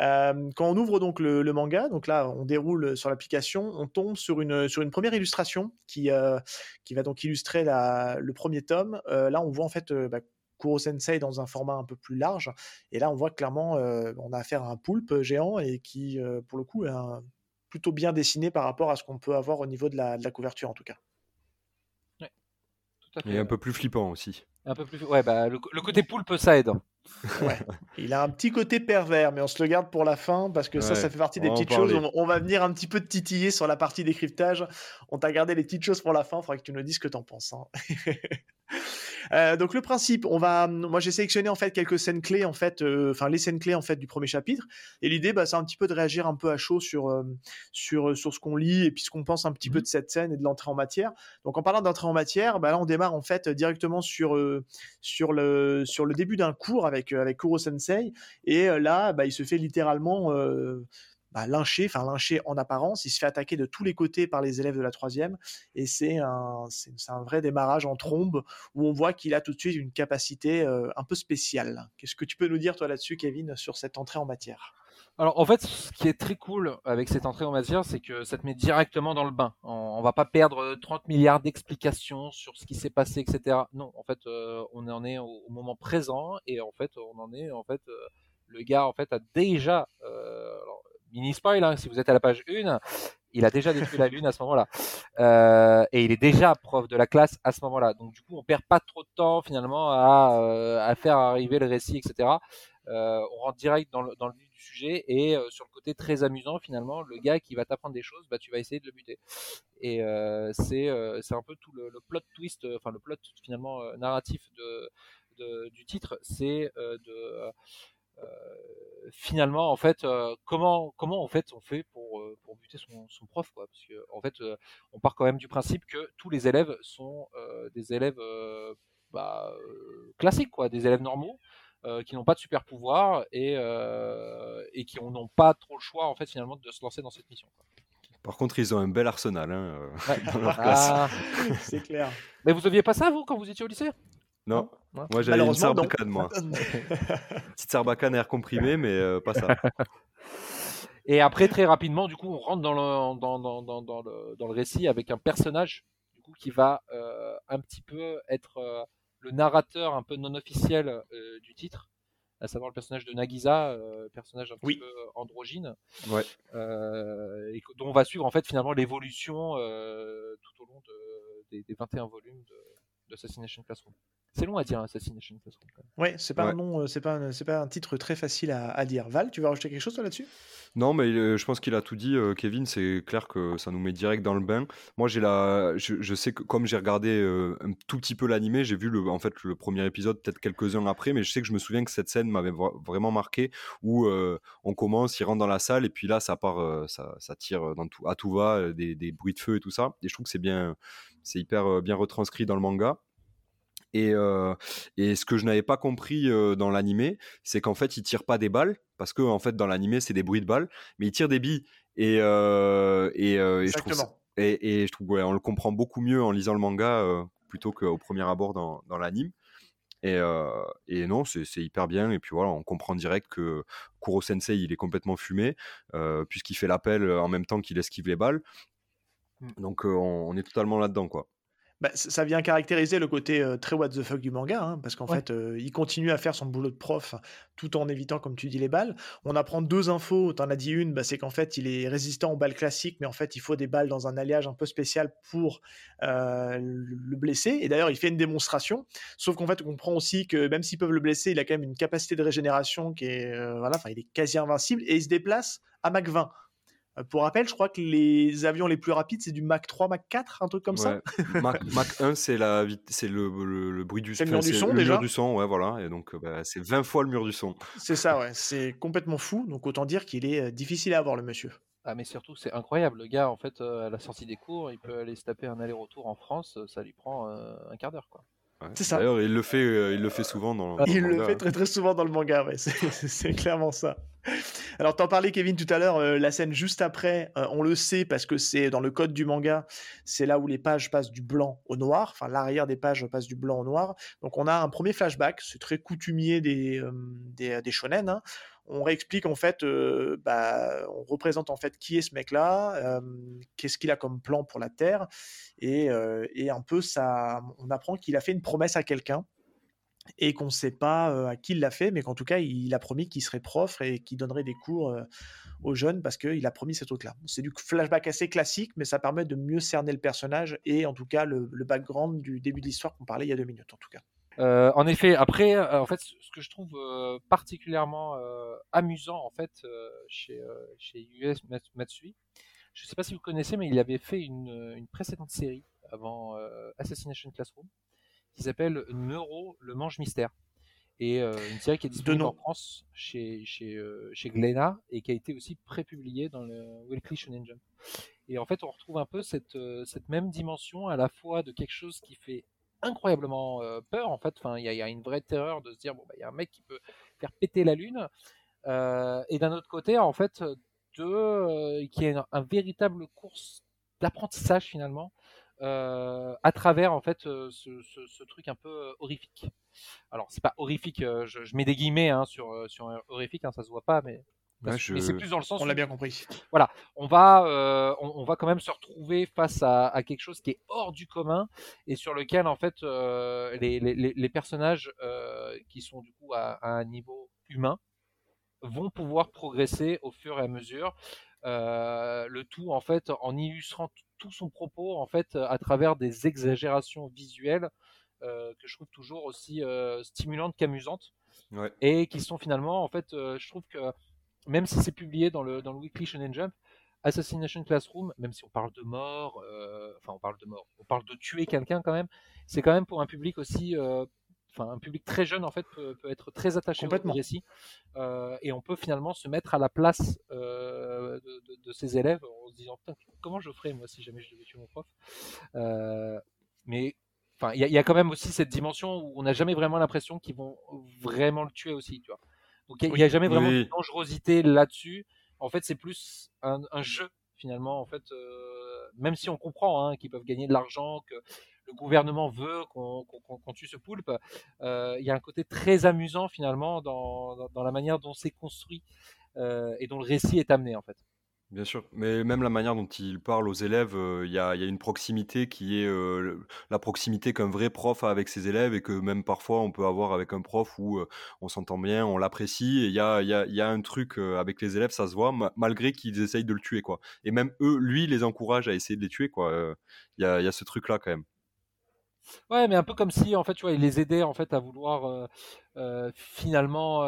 Euh, quand on ouvre donc le, le manga, donc là on déroule sur l'application, on tombe sur une, sur une première illustration qui, euh, qui va donc illustrer la, le premier tome. Euh, là on voit en fait euh, bah, Kuro Sensei dans un format un peu plus large, et là on voit clairement euh, on a affaire à un poulpe géant et qui euh, pour le coup est un- plutôt bien dessiné par rapport à ce qu'on peut avoir au niveau de la, de la couverture en tout cas. Tout à fait. Et un peu plus flippant aussi. Un peu plus. Ouais, bah le, le côté poulpe ça aide. Ouais. Il a un petit côté pervers, mais on se le garde pour la fin parce que ça, Ouais, ça fait partie des on petites choses. on va venir un petit peu te titiller sur la partie décryptage. On t'a gardé les petites choses pour la fin. Il faudra que tu nous dises ce que t'en penses. hein. Euh, donc le principe, on va, moi j'ai sélectionné en fait quelques scènes clés en fait, euh, enfin les scènes clés en fait du premier chapitre. Et l'idée, bah, c'est un petit peu de réagir un peu à chaud sur euh, sur sur ce qu'on lit et puis ce qu'on pense un petit peu de cette scène et de l'entrée en matière. Donc en parlant d'entrée en matière, bah, là on démarre en fait directement sur sur le sur le début d'un cours avec avec Kuro Sensei et là bah, il se fait littéralement bah, lynché, enfin lynché en apparence. Il se fait attaquer de tous les côtés par les élèves de la troisième, et c'est un, c'est un vrai démarrage en trombe où on voit qu'il a tout de suite une capacité euh, un peu spéciale. Qu'est-ce que tu peux nous dire toi là-dessus, Kevin, sur cette entrée en matière? Alors en fait, ce qui est très cool avec cette entrée en matière, c'est que ça te met directement dans le bain. On, on va pas perdre 30 milliards d'explications sur ce qui s'est passé, etc. Non, en fait, euh, on en est au, moment présent et en fait, on en est en fait, euh, le gars en fait a déjà, euh, mini spoil, hein, si vous êtes à la page 1, il a déjà détruit la lune à ce moment-là Euh, et il est déjà prof de la classe à ce moment-là. Donc du coup, on perd pas trop de temps finalement à, euh, à faire arriver le récit, etc. Euh, on rentre direct dans le, sujet et sur le côté très amusant finalement, le gars qui va t'apprendre des choses, bah tu vas essayer de le buter. Et c'est un peu tout le, plot twist, enfin le plot finalement narratif de, du titre, c'est de finalement en fait euh, comment comment en fait on fait pour euh, pour buter son, son prof quoi? Parce que en fait euh, on part quand même du principe que tous les élèves sont euh, des élèves euh, bah, euh, classiques quoi des élèves normaux euh, qui n'ont pas de super pouvoir et euh, et qui n'ont pas trop le choix en fait finalement de se lancer dans cette mission quoi. Par contre, ils ont un bel arsenal hein, euh, Ouais. dans leur classe. Ah. C'est clair. mais vous aviez pas ça vous quand vous étiez au lycée? Non, Non moi j'avais une sarbacane, moi. Petite sarbacane air comprimé, mais euh, pas ça. Et après, très rapidement, du coup, on rentre dans le, dans, dans, dans, dans le, dans le récit avec un personnage du coup, qui va euh, un petit peu être euh, le narrateur un peu non officiel euh, du titre, à savoir le personnage de Nagisa, euh, personnage un petit Oui. peu androgyne, Ouais. euh, et dont on va suivre en fait finalement l'évolution euh, tout au long de, des, des 21 volumes de, d'Assassination Classroom. C'est long à dire, Assassination Classroom. Ouais, c'est pas Ouais. un nom, euh, c'est pas, un- c'est pas un titre très facile à, à dire. Val, tu veux rajouter quelque chose toi là-dessus? Non, mais euh, je pense qu'il a tout dit, euh, Kevin. C'est clair que ça nous met direct dans le bain. Moi, j'ai la, je, je sais que comme j'ai regardé euh, un tout petit peu l'animé, j'ai vu le, en fait le premier épisode, peut-être quelques-uns après, mais je sais que je me souviens que cette scène m'avait vra- vraiment marqué où euh, on commence, il rentre dans la salle et puis là, ça part, euh, ça, ça tire dans tout, à tout va, des, des bruits de feu et tout ça. Et je trouve que c'est bien, c'est hyper euh, bien retranscrit dans le manga. Et, euh, et ce que je n'avais pas compris euh, dans l'animé, c'est qu'en fait, il tire pas des balles, parce que en fait, dans l'animé, c'est des bruits de balles, mais il tire des billes. Et, euh, et, et je trouve ça- et, et je trouve ouais, on le comprend beaucoup mieux en lisant le manga plutôt qu'au premier abord dans, dans l'anime. Et, et non, c'est hyper bien. Et puis voilà, on comprend direct que Kuro Sensei, il est complètement fumé, puisqu'il fait l'appel en même temps qu'il esquive les balles. Mm. Donc on, on est totalement là-dedans, quoi. Bah, ça vient caractériser le côté euh, très what the fuck du manga, hein, parce qu'en Ouais. fait, euh, il continue à faire son boulot de prof tout en évitant, comme tu dis, les balles. On apprend deux infos. T'en as dit une, bah, c'est qu'en fait, il est résistant aux balles classiques, mais en fait, il faut des balles dans un alliage un peu spécial pour euh, le le blesser. Et d'ailleurs, il fait une démonstration. Sauf qu'en fait, on comprend aussi que même s'ils peuvent le blesser, il a quand même une capacité de régénération qui est, voilà, enfin, il est quasi invincible et il se déplace à Mach 20. Euh, Pour rappel, je crois que les avions les plus rapides, c'est du Mach 3, Mach 4, un truc comme ça. Ouais. Mach, Mach 1, c'est la c'est le, le, le bruit du C'est le mur du c'est son, le déjà mur du son, ouais, voilà. Et donc, euh, bah, c'est 20 fois le mur du son. C'est ça, ouais. C'est complètement fou. Donc autant dire qu'il est euh, difficile à avoir, le monsieur. Ah mais surtout c'est incroyable, le gars en fait à la sortie des cours, il peut aller se taper un aller-retour en France, ça lui prend euh, un quart d'heure quoi. Ouais. C'est ça. D'ailleurs, il le fait, euh, il le fait souvent dans, dans Il le manga, fait hein. très très souvent dans le manga, ouais. C'est clairement ça. Alors t'en parlais, Kevin, tout à l'heure. euh, la scène juste après, euh, on le sait parce que c'est dans le code du manga. C'est là où les pages passent du blanc au noir. Enfin, l'arrière des pages passe du blanc au noir. Donc on a un premier flashback. C'est très coutumier des euh, des, shonen. hein. On réexplique en fait, bah, on représente en fait qui est ce mec-là, qu'est-ce qu'il a comme plan pour la Terre, et, et un peu ça, on apprend qu'il a fait une promesse à quelqu'un et qu'on ne sait pas à qui il l'a fait, mais qu'en tout cas il a promis qu'il serait prof et qu'il donnerait des cours aux jeunes parce qu'il a promis ces trucs-là. C'est du flashback assez classique, mais ça permet de mieux cerner le personnage et en tout cas le, background du début de l'histoire qu'on parlait il y a deux minutes en tout cas. En effet, après, en fait, ce que je trouve particulièrement amusant en fait chez chez US Mat- Matsui, je sais pas si vous connaissez, mais il avait fait une, précédente série avant Assassination Classroom qui s'appelle Neuro, le mange mystère. Et euh, une série qui est disponible en France chez, chez, euh, chez Glénat et qui a été aussi prépubliée dans le Weekly Shonen Jump. Et en fait, on retrouve un peu cette, euh, cette même dimension à la fois de quelque chose qui fait incroyablement peur en fait. Enfin, il y, a- il y a une vraie terreur de se dire bon, bah, il y a un mec qui peut faire péter la lune. Euh, et d'un autre côté, en fait, 2 euh, qui est un, un véritable course d'apprentissage finalement à travers en fait euh, ce, ce- ce truc un peu euh, horrifique. Alors c'est pas horrifique, euh, je, je mets des guillemets hein, sur euh, sur horrifique, hein, ça se voit pas, mais, Ouais, mais je- c'est plus dans le sens On l'a bien compris. on va, euh, on, on va quand même se retrouver face à, à quelque chose qui est hors du commun et sur lequel en fait euh, les, les- les- les personnages euh, qui sont du coup à, à un niveau humain vont pouvoir progresser au fur et à mesure. Euh, le tout en fait en illustrant tout son propos en fait à travers des exagérations visuelles euh, que je trouve toujours aussi euh, stimulantes qu'amusantes Ouais. et qui sont finalement en fait euh, je trouve que même si c'est publié dans le dans le Weekly Shonen Jump Assassination Classroom même si on parle de mort euh, enfin on parle de mort on parle de tuer quelqu'un quand même c'est quand même pour un public aussi euh, enfin un public très jeune en fait peut, peut être très attaché au- récit euh, et on peut finalement se mettre à la place euh, de, de, de ses élèves se disant comment je ferais moi si jamais je devais tuer mon prof Euh, mais enfin il y, a- il y a quand même aussi cette dimension où on n'a jamais vraiment l'impression qu'ils vont vraiment le tuer aussi tu vois. Donc il n'y a, jamais vraiment Oui. de dangerosité là-dessus. En fait c'est plus un, un jeu finalement en fait euh, même si on comprend hein, qu'ils peuvent gagner de l'argent que le gouvernement veut qu'on tue ce poulpe euh, il y a un côté très amusant finalement dans, dans, dans la manière dont c'est construit euh, et dont le récit est amené en fait Bien sûr, mais même la manière dont il parle aux élèves, euh, il y a, une proximité qui est euh, la proximité qu'un vrai prof a avec ses élèves et que même parfois on peut avoir avec un prof où euh, on s'entend bien, on l'apprécie et il y a, un truc avec les élèves, ça se voit, ma- malgré qu'ils essayent de le tuer quoi. Et même eux, lui, les encourage à essayer de les tuer quoi. Il y, a, ce truc là quand même. Ouais, mais un peu comme si en fait, tu vois, il les aidait en fait à vouloir finalement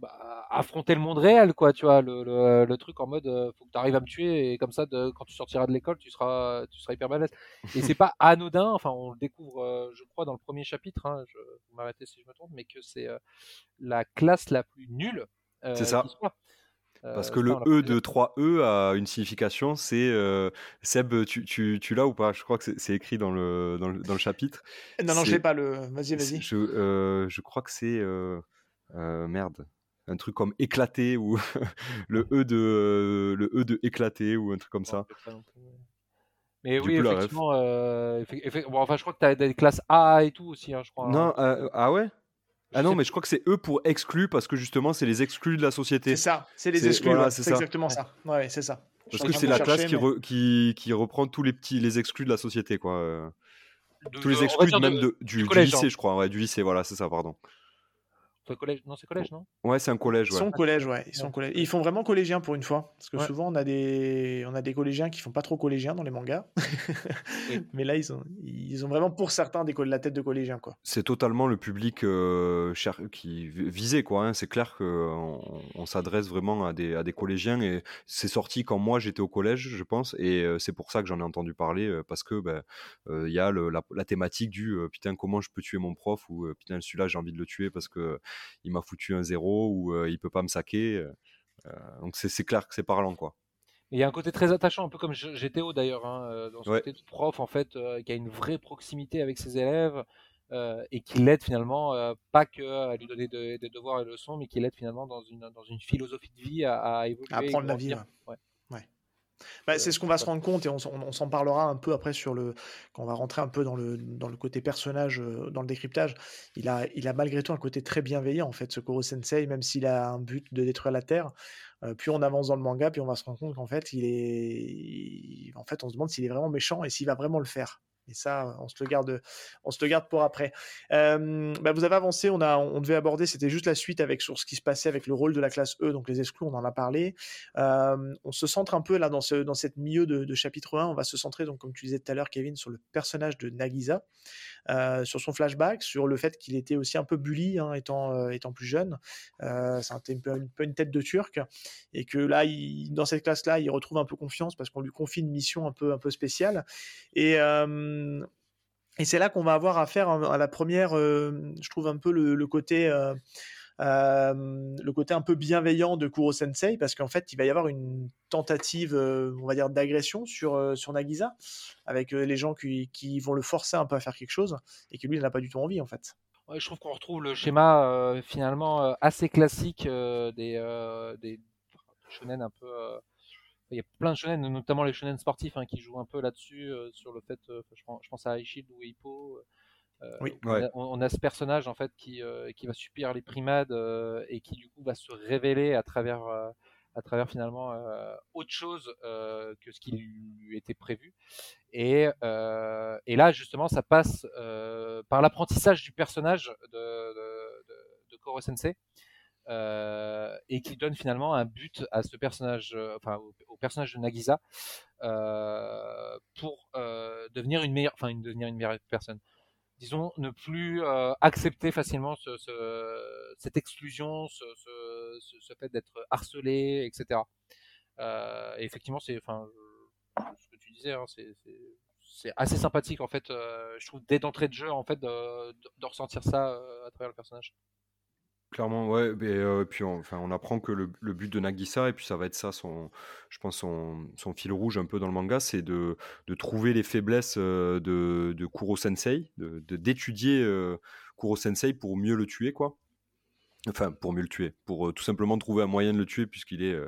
bah, affronter le monde réel, quoi. Tu vois, le, le, le truc en mode, euh, faut que tu arrives à me tuer et comme ça, de, quand tu sortiras de l'école, tu seras, tu seras hyper balèze. Et c'est pas anodin. Enfin, on le découvre, euh, je crois, dans le premier chapitre. Hein, je vous m'arrêtez si je me trompe, mais que c'est euh, la classe la plus nulle. euh, C'est ça. qui soit. Parce que le E de 3E a une signification, c'est euh, Seb, tu, tu, tu l'as ou pas? Je crois que c'est écrit dans le, dans le, dans le chapitre. Non, non, je l'ai pas le. Vas-y, vas-y. Je, euh, je crois que c'est euh, euh, merde, un truc comme éclaté ou le E de le E de éclaté ou un truc comme ça. Mais oui, ref. effectivement, euh, effe- effe- bon, enfin, je crois que tu as des classes A et tout aussi, hein, je crois. Non, hein. euh, ah ouais? Je Ah non, mais je crois que c'est E pour exclu parce que justement c'est les exclus de la société. C'est ça, c'est les exclus. voilà, ouais, c'est exactement ça. Ouais, c'est ça. Parce que c'est de la chercher, classe qui, re- qui, qui reprend tous les petits les exclus de la société quoi. euh. De- Tous les exclus même de- de, du, du collège, lycée hein. je crois, ouais, du lycée voilà c'est ça pardon. Collège, non, c'est collège, non? Ouais c'est un collège Ils ouais. sont au collège, ouais. Ils sont collège. Ils font vraiment collégiens pour une fois, parce que Ouais. souvent on a des on a des collégiens qui font pas trop collégiens dans les mangas, Oui. mais là ils ont ils ont vraiment pour certains des la tête de collégien quoi. c'est totalement le public euh, cher- qui vi- visé quoi. hein. C'est clair qu'on on, s'adresse vraiment à des, à des collégiens et c'est sorti quand moi j'étais au collège, je pense, et euh, c'est pour ça que j'en ai entendu parler euh, parce que ben, euh, il y a le- la, la thématique du euh, putain comment je peux tuer mon prof? ou euh, putain celui-là j'ai envie de le tuer parce que il m'a foutu un zéro ou euh, il peut pas me saquer. euh, euh, donc c'est clair que c'est parlant quoi. Il y a un côté très attachant, un peu comme GTO d'ailleurs, hein, dans ce Ouais. côté de prof en fait, euh, qui a une vraie proximité avec ses élèves euh, et qui l'aide finalement, euh, pas que à lui donner de- des devoirs et des leçons, mais qui l'aide finalement dans une, dans une philosophie de vie à, à évoluer. À et apprendre la vie. ouais. Bah, Euh, c'est ce qu'on va se rendre compte et on, s'en- on s'en parlera un peu après sur le quand on va rentrer un peu dans le dans le côté personnage euh, dans le décryptage. Il a il a malgré tout un côté très bienveillant en fait ce Koro Sensei même s'il a un but de détruire la terre. euh, plus on avance dans le manga, puis on va se rendre compte qu'en fait il est il- en fait on se demande s'il est vraiment méchant et s'il va vraiment le faire. Et ça, on se le garde, on se le garde pour après. Bah, vous avez avancé, on devait aborder, c'était juste la suite avec sur ce qui se passait avec le rôle de la classe E, donc les exclus, on en a parlé. On se centre un peu là dans ce cette milieu de, chapitre 1. On va se centrer donc comme tu disais tout à l'heure, Kevin, sur le personnage de Nagisa, sur son flashback, sur le fait qu'il était aussi un peu bully hein, étant euh, étant plus jeune. C'est un peu une, tête de turc et que là, dans cette classe-là, il retrouve un peu confiance parce qu'on lui confie une mission un peu spéciale et c'est là qu'on va avoir affaire à la première, euh, je trouve un peu le, côté euh, euh, le côté un peu bienveillant de Kuro Sensei, parce qu'en fait, il va y avoir une tentative, on va dire, d'agression sur, sur Nagisa, avec les gens qui, vont le forcer un peu à faire quelque chose, et que lui, il n'a pas du tout envie, en fait. Je trouve qu'on retrouve le schéma finalement assez classique des, des shonen un peu. Il y a plein de shonen, notamment les shonen sportifs, hein, qui jouent un peu là-dessus, euh, sur le fait. euh, je, pense, je pense à Aishid ou Hippo. euh, Oui. on, Ouais. a, on- on a ce personnage en fait qui, qui va subir les primades et qui du coup va se révéler à travers, à travers finalement autre chose que ce qui lui était prévu. Et, et là justement ça passe par l'apprentissage du personnage de, de, de, de Koro Sensei. Euh, et qui donne finalement un but à ce personnage, euh, enfin au, personnage de Nagisa, euh, pour devenir une meilleure, enfin devenir une meilleure personne disons, ne plus accepter facilement ce, ce- cette exclusion, ce, fait d'être harcelé, etc. Et effectivement, c'est, enfin, ce que tu disais, hein, c'est, assez sympathique en fait. je trouve dès d'entrée de jeu en fait de, ressentir ça à travers le personnage. Clairement, ouais. Et euh, puis on, enfin, on apprend que le, le but de Nagisa, et puis ça va être ça, son, je pense, son, son fil rouge un peu dans le manga, c'est de, de trouver les faiblesses euh, de, de Kuro Sensei, de- d'étudier euh, Kuro Sensei pour mieux le tuer, quoi. Enfin, pour mieux le tuer, pour tout simplement trouver un moyen de le tuer puisqu'il est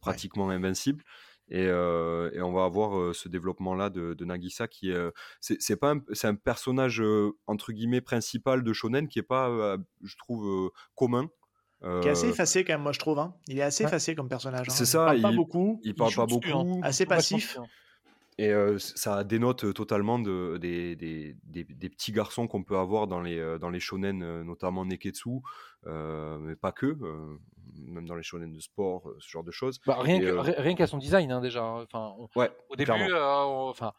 pratiquement invincible. Et, euh, et on va avoir euh, ce développement-là de, de Nagisa qui est, euh, c'est c'est pas, un- c'est un personnage euh, entre guillemets principal de shonen qui est pas, euh, je trouve, euh, commun. Qui est assez effacé quand même, moi je trouve. hein. Il est assez Ouais. effacé comme personnage. hein. C'est Il ça, parle pas il- beaucoup. il parle pas dessus, hein. beaucoup. Assez passif. hein. Et euh, ça dénote totalement de, des, des, des- des petits garçons qu'on peut avoir dans les, dans les shonen, notamment Neketsu, euh, mais pas que, euh, même dans les shonen de sport, ce genre de choses. Bah, rien, que- qu'à son design hein, déjà. hein. Enfin, on- Ouais, au début, euh, on- enfin,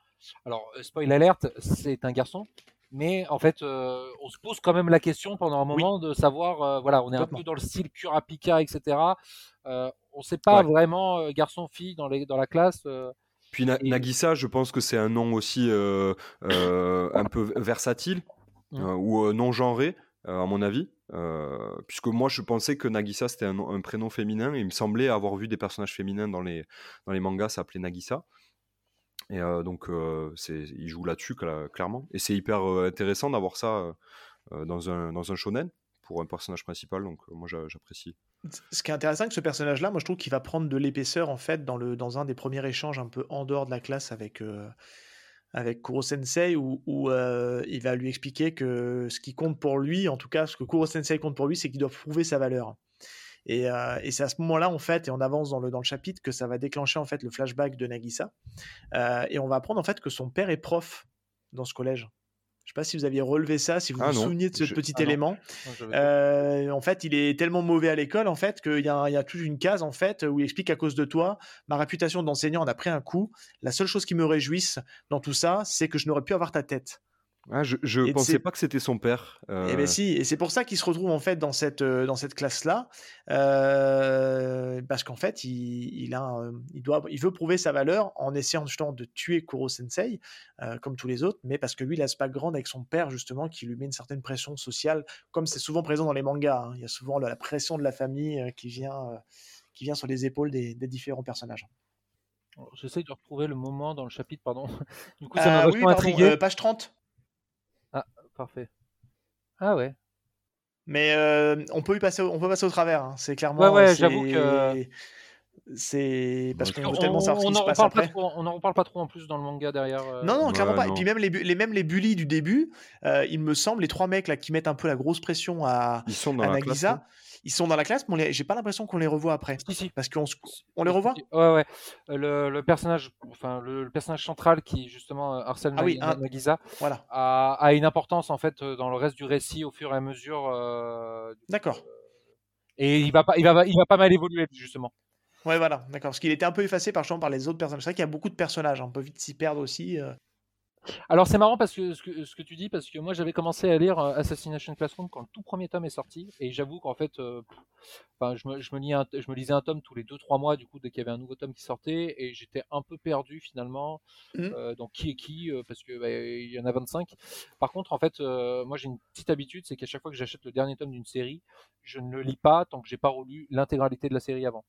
alors spoil alerte, c'est un garçon, mais en fait, euh, on se pose quand même la question pendant un Oui. moment de savoir, euh, voilà, on est un peu dans le style Kurapika, etc. Euh, on sait pas Ouais. vraiment garçon-fille dans, les, dans la classe. Puis Na- Et- Nagisa, je pense que c'est un nom aussi euh, euh, un peu versatile euh, ou non genré, à mon avis. Puisque moi, je pensais que Nagisa, c'était un, nom- un prénom féminin. Et il me semblait avoir vu des personnages féminins dans les, dans les mangas s'appeler Nagisa. Et donc, il joue là-dessus, cla- clairement. Et c'est hyper intéressant d'avoir ça dans, un, dans un shonen pour un personnage principal. Donc, moi, j'a- j'apprécie. Ce qui est intéressant avec ce personnage-là, moi je trouve qu'il va prendre de l'épaisseur en fait dans, le, dans un des premiers échanges un peu en dehors de la classe avec, euh, avec Kuro Sensei où, euh, il va lui expliquer que ce qui compte pour lui, en tout cas ce que Kuro Sensei compte pour lui, c'est qu'il doit prouver sa valeur. Et, euh, c'est à ce moment-là, en fait, et on avance dans le, dans le chapitre, que ça va déclencher en fait le flashback de Nagisa. Et on va apprendre en fait que son père est prof dans ce collège. Je sais pas si vous aviez relevé ça, si vous Ah vous non, souveniez de ce je- petit Ah élément. Euh, en fait, il est tellement mauvais à l'école en fait qu'il y, a y toute une case en fait où il explique à cause de toi, ma réputation d'enseignant en a pris un coup. La seule chose qui me réjouisse dans tout ça, c'est que je n'aurais pu avoir ta tête. Ah, je Et pensais pas que c'était son père. Et euh, ben si, et c'est pour ça qu'il se retrouve en fait dans cette euh, dans cette classe là, parce qu'en fait il, il a il doit il veut prouver sa valeur en essayant justement de tuer Kuro Sensei euh, comme tous les autres, mais parce que lui il a ce background avec son père justement qui lui met une certaine pression sociale, comme c'est souvent présent dans les mangas. hein. Il y a souvent la, la pression de la famille euh, qui vient euh, qui vient sur les épaules des, des différents personnages. J'essaie de retrouver le moment dans le chapitre, pardon. Du coup, ça Euh, m'a oui, pardon, intrigué. euh, page 30. Parfait. Ah ouais. Mais euh, on peut y passer, au- on peut passer au travers. hein. C'est clairement. Ouais, ouais, c'est- j'avoue que- C'est parce qu'on On, veut tellement savoir ce qui se en passe reparle pas après. trop, on en reparle pas trop en plus dans le manga derrière. euh, Non, non, Ouais, clairement pas. Et puis même les, bu- les, même les bullies du début, euh, il me semble, les trois mecs là qui mettent un peu la grosse pression à, Ils sont dans à la classe. Nagisa, non ils sont dans la classe, mais j'ai pas l'impression qu'on les revoit après. Si, si. Parce qu'on on les revoit? Ouais, ouais. Euh, Le, le personnage, enfin le, le personnage central qui justement euh, harcèle Ah oui, un- Voilà, a, a une importance en fait euh, dans le reste du récit au fur et à mesure. euh, d'accord. et il va pas, il va, il va pas mal évoluer justement. Ouais, voilà, d'accord. Parce qu'il était un peu effacé par, exemple, par les autres personnages. C'est vrai qu'il y a beaucoup de personnages, on peut vite s'y perdre aussi. euh. Alors c'est marrant parce que ce, que ce que tu dis parce que moi j'avais commencé à lire euh, Assassination Classroom quand le tout premier tome est sorti et j'avoue qu'en fait, euh, enfin je me, je me lis un- je me lisais un tome tous les 2-3 mois du coup dès qu'il y avait un nouveau tome qui sortait et j'étais un peu perdu finalement Mhm. euh, dans qui est qui euh, parce que bah, y en a 25. Par contre en fait moi j'ai une petite habitude c'est qu'à chaque fois que j'achète le dernier tome d'une série je ne le lis pas tant que j'ai pas relu l'intégralité de la série avant.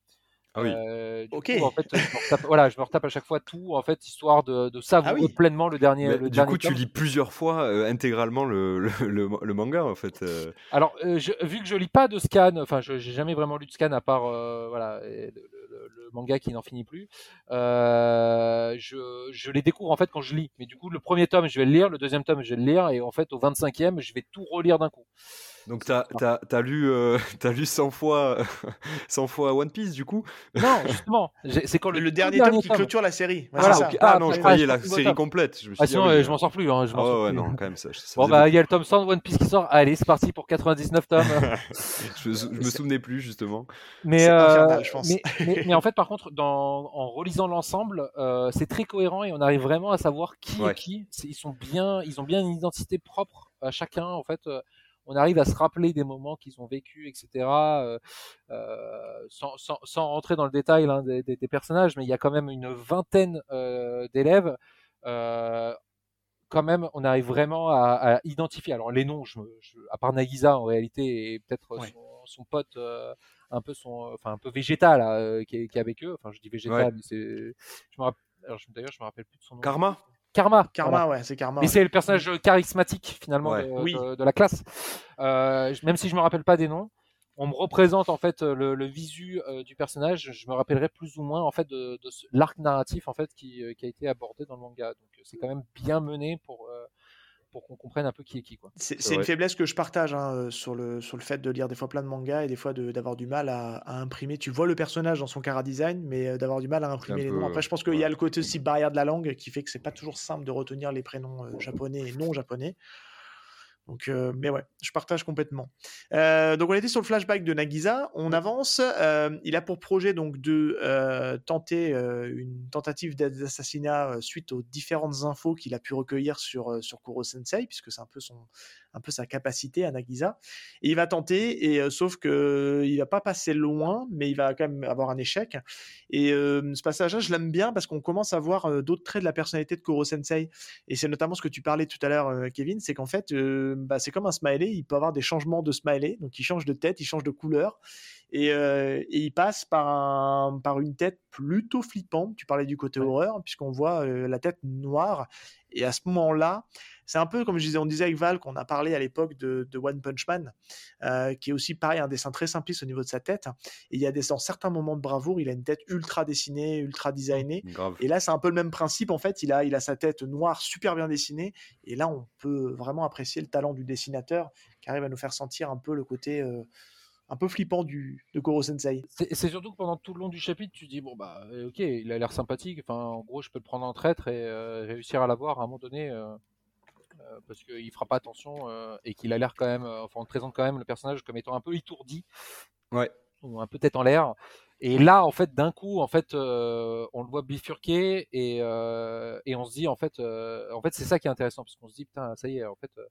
Ah oui. Euh, Ok. coup, en fait, je me retape, voilà, je me retape à chaque fois tout, en fait, histoire de, de savourer Ah oui. pleinement le dernier. Mais le du dernier coup, tu lis plusieurs fois euh, intégralement le, le, le- le manga, en fait. euh. Alors, euh, je- vu que je lis pas de scan, enfin, je j'ai jamais vraiment lu de scan à part, euh, voilà, et le, le- manga qui n'en finit plus. Euh, je, je les découvre en fait quand je lis. Mais du coup, le premier tome, je vais le lire, le deuxième tome, je vais le lire, et en fait, au 25e, je vais tout relire d'un coup. Donc t'as as, as lu euh, t'as lu 100 fois 100 fois One Piece du coup? Non, justement, c'est quand le, Le, tout dernier tome qui clôture la série. Voilà, c'est ça. ok. Ah Ah, non, je ah, croyais la série complète. Je me suis Ah dit, sinon, oui, euh, je m'en sors plus. Hein, je m'en Ah sors ouais, plus. non, quand même ça. ça Bon bah il y a le tome 100 de One Piece qui sort. Allez, c'est parti pour 99 tomes. je, je me souvenais plus justement. Mais, euh, infernal, je pense. mais, mais, mais en fait, par contre, dans, en relisant l'ensemble, euh, c'est très cohérent et on arrive vraiment à savoir qui Ouais. est qui. Ils sont bien, ils ont bien une identité propre à chacun. En fait, euh, on arrive à se rappeler des moments qu'ils ont vécu, etc. euh, euh, sans, sans, sans rentrer dans le détail hein, des, des- des personnages, mais il y a quand même une vingtaine euh, d'élèves. Euh, quand même, on arrive vraiment à, à identifier. Alors les noms, je, je- à part Nagisa en réalité et peut-être Ouais. son, son pote, euh, un peu son, enfin un peu végétal euh, qui, est, qui est avec eux. Enfin, je dis végétal, Ouais. mais c'est, je me rappelle. Alors, je- d'ailleurs, je me rappelle plus de son nom. Karma? Karma. Karma, voilà. ouais, c'est Karma. Mais ouais. c'est le personnage charismatique finalement Ouais. de, Oui. de- de la classe. Euh, même si je me rappelle pas des noms, on me représente en fait le, le visu euh, du personnage. Je me rappellerai plus ou moins en fait de, l'arc narratif en fait qui, euh, qui a été abordé dans le manga. Donc c'est quand même bien mené pour euh, pour qu'on comprenne un peu qui est qui quoi. C'est C'est c'est une faiblesse que je partage hein, euh, sur, le, sur le fait de lire des fois plein de mangas et des fois de- d'avoir du mal à, à imprimer. Tu vois le personnage dans son cara design, mais euh, d'avoir du mal à imprimer les peu, noms. Après, je pense qu'il ouais. y a le côté aussi barrière de la langue qui fait que c'est pas toujours simple de retenir les prénoms euh, japonais et non japonais. Donc, euh, mais ouais, je partage complètement. Euh, donc, on était sur le flashback de Nagisa. On avance. euh, il a pour projet donc de euh, tenter une tentative d'assassinat suite aux différentes infos qu'il a pu recueillir sur sur Kuro Sensei, puisque c'est un peu son un peu sa capacité à Nagisa. Et il va tenter, et sauf que il va pas passer loin, mais il va quand même avoir un échec. Et ce passage-là, je l'aime bien parce qu'on commence à voir d'autres traits de la personnalité de Kuro Sensei. Et c'est notamment ce que tu parlais tout à l'heure, Kevin, c'est qu'en fait, bah, c'est comme un smiley, il peut avoir des changements de smiley, donc il change de tête, il change de couleur. Et, euh, et il passe par, un, par une tête plutôt flippante. Tu parlais du côté Ouais. horreur, puisqu'on voit euh, la tête noire. Et à ce moment-là, c'est un peu comme je disais, on disait avec Val qu'on a parlé à l'époque de, de One Punch Man, euh, qui est aussi pareil, un dessin très simpliste au niveau de sa tête. Et il y a des, dans certains moments de bravoure, il a une tête ultra dessinée, ultra designée. Grave. Et là, c'est un peu le même principe. En fait, il a, il a sa tête noire super bien dessinée. Et là, on peut vraiment apprécier le talent du dessinateur qui arrive à nous faire sentir un peu le côté euh, un peu flippant du, de Koro Sensei. C'est surtout que pendant tout le long du chapitre, tu dis bon bah euh, ok, il a l'air sympathique. Enfin, en gros, je peux le prendre en traître et euh, réussir à l'avoir à un moment donné. euh, euh, parce qu'il fera pas attention euh, et qu'il a l'air quand même, euh, enfin on te présente quand même le personnage comme étant un peu étourdi Ouais. ou un peu tête en l'air. Et là, en fait, d'un coup, en fait, euh, on le voit bifurquer et, euh, et on se dit, en fait, euh, en fait, c'est ça qui est intéressant parce qu'on se dit, putain, ça y est, en fait, euh,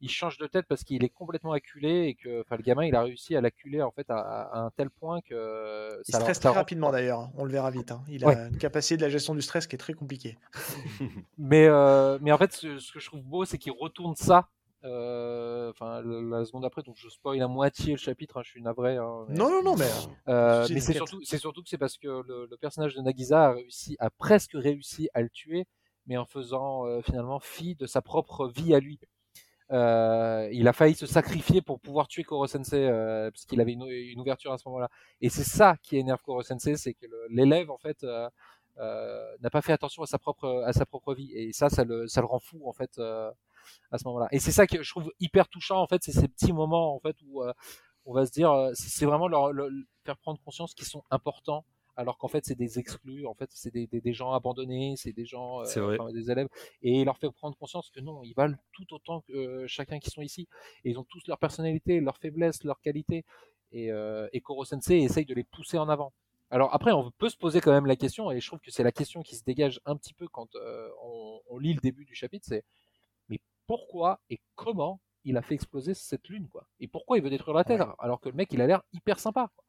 il change de tête parce qu'il est complètement acculé et que, enfin, le gamin, il a réussi à l'acculer en fait à, à un tel point que Il ça, stresse ça très rend- rapidement d'ailleurs, hein. on le verra vite. hein. Il a Ouais. une capacité de la gestion du stress qui est très compliquée. Mais, euh, mais en fait, ce, ce que je trouve beau, c'est qu'il retourne ça. euh, Enfin, la, la seconde après, donc je spoil à moitié le chapitre. hein, je suis navré. hein, mais- Non, non, non, mais Euh, mais c'est surtout, c'est surtout que c'est parce que le, le personnage de Nagisa a réussi, a presque réussi à le tuer, mais en faisant euh, finalement fi de sa propre vie à lui. Euh, il a failli se sacrifier pour pouvoir tuer Koro Sensei euh, parce qu'il avait une, une ouverture à ce moment-là. Et c'est ça qui énerve Koro Sensei, c'est que l'élève en fait euh, euh, n'a pas fait attention à sa propre à sa propre vie. Et ça, ça le, ça le rend fou en fait euh, à ce moment-là. Et c'est ça que je trouve hyper touchant en fait, c'est ces petits moments en fait où euh, on va se dire, c'est c'est vraiment leur, leur- faire prendre conscience qu'ils sont importants, alors qu'en fait c'est des exclus, en fait c'est des, des, des gens abandonnés, c'est des gens, euh, enfin, des élèves, et leur faire prendre conscience que non, ils valent tout autant que euh, chacun qui sont ici, et ils ont tous leur personnalité, leurs faiblesses, leurs qualités, et, euh, et Koro Sensei essaye de les pousser en avant. Alors après, on peut se poser quand même la question, et je trouve que c'est la question qui se dégage un petit peu quand euh, on, on lit le début du chapitre, c'est mais pourquoi et comment il a fait exploser cette lune, quoi? Et pourquoi il veut détruire la Terre, alors que le mec, il a l'air hyper sympa. quoi.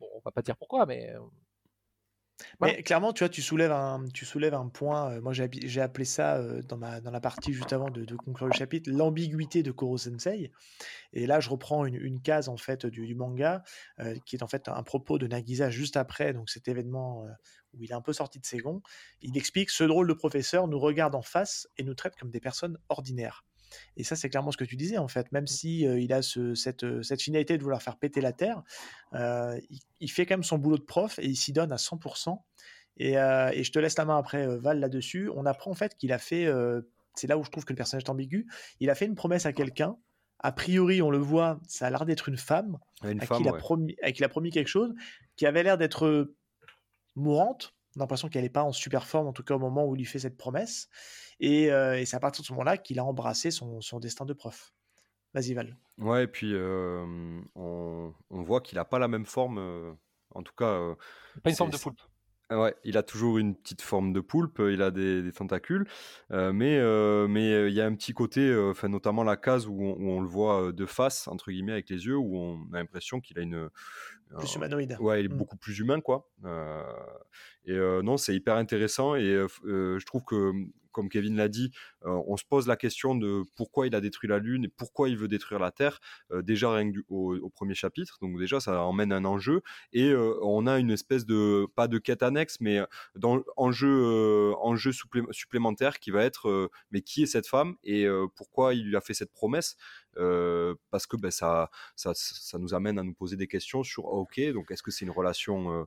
Bon, on va pas dire pourquoi, mais Mais clairement, tu vois, tu soulèves un, tu soulèves un point. euh, moi, j'ai appelé ça euh, dans, ma, dans la partie juste avant de, conclure le chapitre, l'ambiguïté de Koro Sensei. Et là, je reprends une, une case en fait du, manga, euh, qui est en fait un propos de Nagisa juste après, donc cet événement où il est un peu sorti de ses gonds. Il explique ce drôle de professeur nous regarde en face et nous traite comme des personnes ordinaires. Et ça, c'est clairement ce que tu disais, en fait. Même si euh, il a ce- cette, cette finalité de vouloir faire péter la Terre, euh, il, il fait quand même son boulot de prof et il s'y donne à 100%. Et, et je te laisse la main après, Val, là-dessus. On apprend en fait qu'il a fait, c'est là où je trouve que le personnage est ambigu, il a fait une promesse à quelqu'un. A priori, on le voit, ça a l'air d'être une femme Une à, femme, qui il a ouais. promis, à qui il a promis quelque chose, qui avait l'air d'être mourante. On a l'impression qu'elle n'est pas en super forme, en tout cas au moment où il lui fait cette promesse. Et, euh, et c'est à partir de ce moment-là qu'il a embrassé son, son destin de prof. Vas-y, Val. Ouais, et puis euh, on, on voit qu'il a pas la même forme. euh, en tout cas, euh, Pas une forme de poulpe. Ah Ouais, il a toujours une petite forme de poulpe, il a des, des tentacules, euh, mais euh, mais euh, il y a un petit côté, euh, notamment la case où on, où on le voit de face entre guillemets avec les yeux, où on a l'impression qu'il a une, Plus humanoïde. ouais, il est Mm. beaucoup plus humain quoi. Et non, c'est hyper intéressant et je trouve que comme Kevin l'a dit, euh, on se pose la question de pourquoi il a détruit la Lune et pourquoi il veut détruire la Terre. euh, déjà rien que au, premier chapitre, donc déjà ça emmène un enjeu et euh, on a une espèce de pas de quête annexe mais enjeu enjeu supplé- supplémentaire qui va être mais qui est cette femme et pourquoi il lui a fait cette promesse parce que ben, ça, ça nous amène à nous poser des questions sur ah, ok donc est-ce que c'est une relation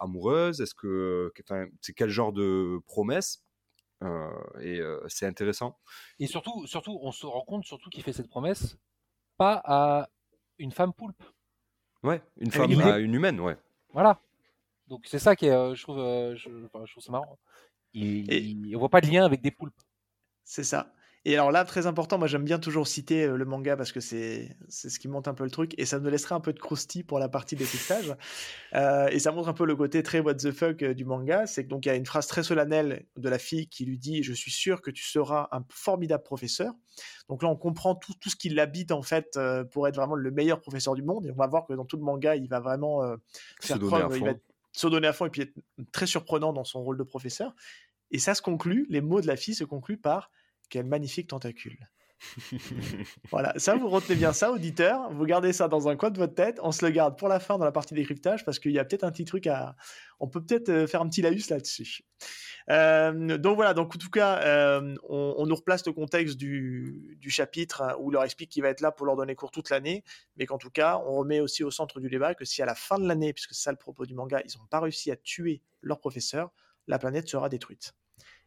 amoureuse? Est-ce que c'est quel genre de promesse? Et euh, c'est intéressant Et surtout, surtout, on se rend compte surtout qu'il fait cette promesse pas à une femme poulpe. ouais une femme à une humaine ouais Voilà. Donc c'est ça qui est, euh, je trouve, euh, je, enfin, je trouve ça marrant. Il, Et- il- on voit pas de lien avec des poulpes. C'est ça. Et alors là, très important, moi j'aime bien toujours citer euh, le manga parce que c'est ce qui monte un peu le truc et ça me laissera un peu de croustille pour la partie détectage. Euh, et ça montre un peu le côté très what the fuck euh, du manga. C'est que donc il y a une phrase très solennelle de la fille qui lui dit Je suis sûr que tu seras un formidable professeur. Donc là, on comprend tout, tout ce qui l'habite en fait euh, pour être vraiment le meilleur professeur du monde. Et on va voir que dans tout le manga, il va vraiment euh, faire preuve, il va se donner à fond et puis être très surprenant dans son rôle de professeur. Et ça se conclut, les mots de la fille se concluent par quel magnifique tentacule. Voilà, ça vous retenez bien ça, auditeur. Vous gardez ça dans un coin de votre tête. On se le garde pour la fin dans la partie décryptage parce qu'il y a peut-être un petit truc à. On peut peut-être euh, faire un petit laïus là-dessus. Euh, donc voilà, donc en tout cas, euh, on, nous replace le contexte du, du chapitre où il leur explique qu'il va être là pour leur donner cours toute l'année, mais qu'en tout cas, on remet aussi au centre du débat que si à la fin de l'année, puisque c'est ça le propos du manga, ils n'ont pas réussi à tuer leur professeur, la planète sera détruite.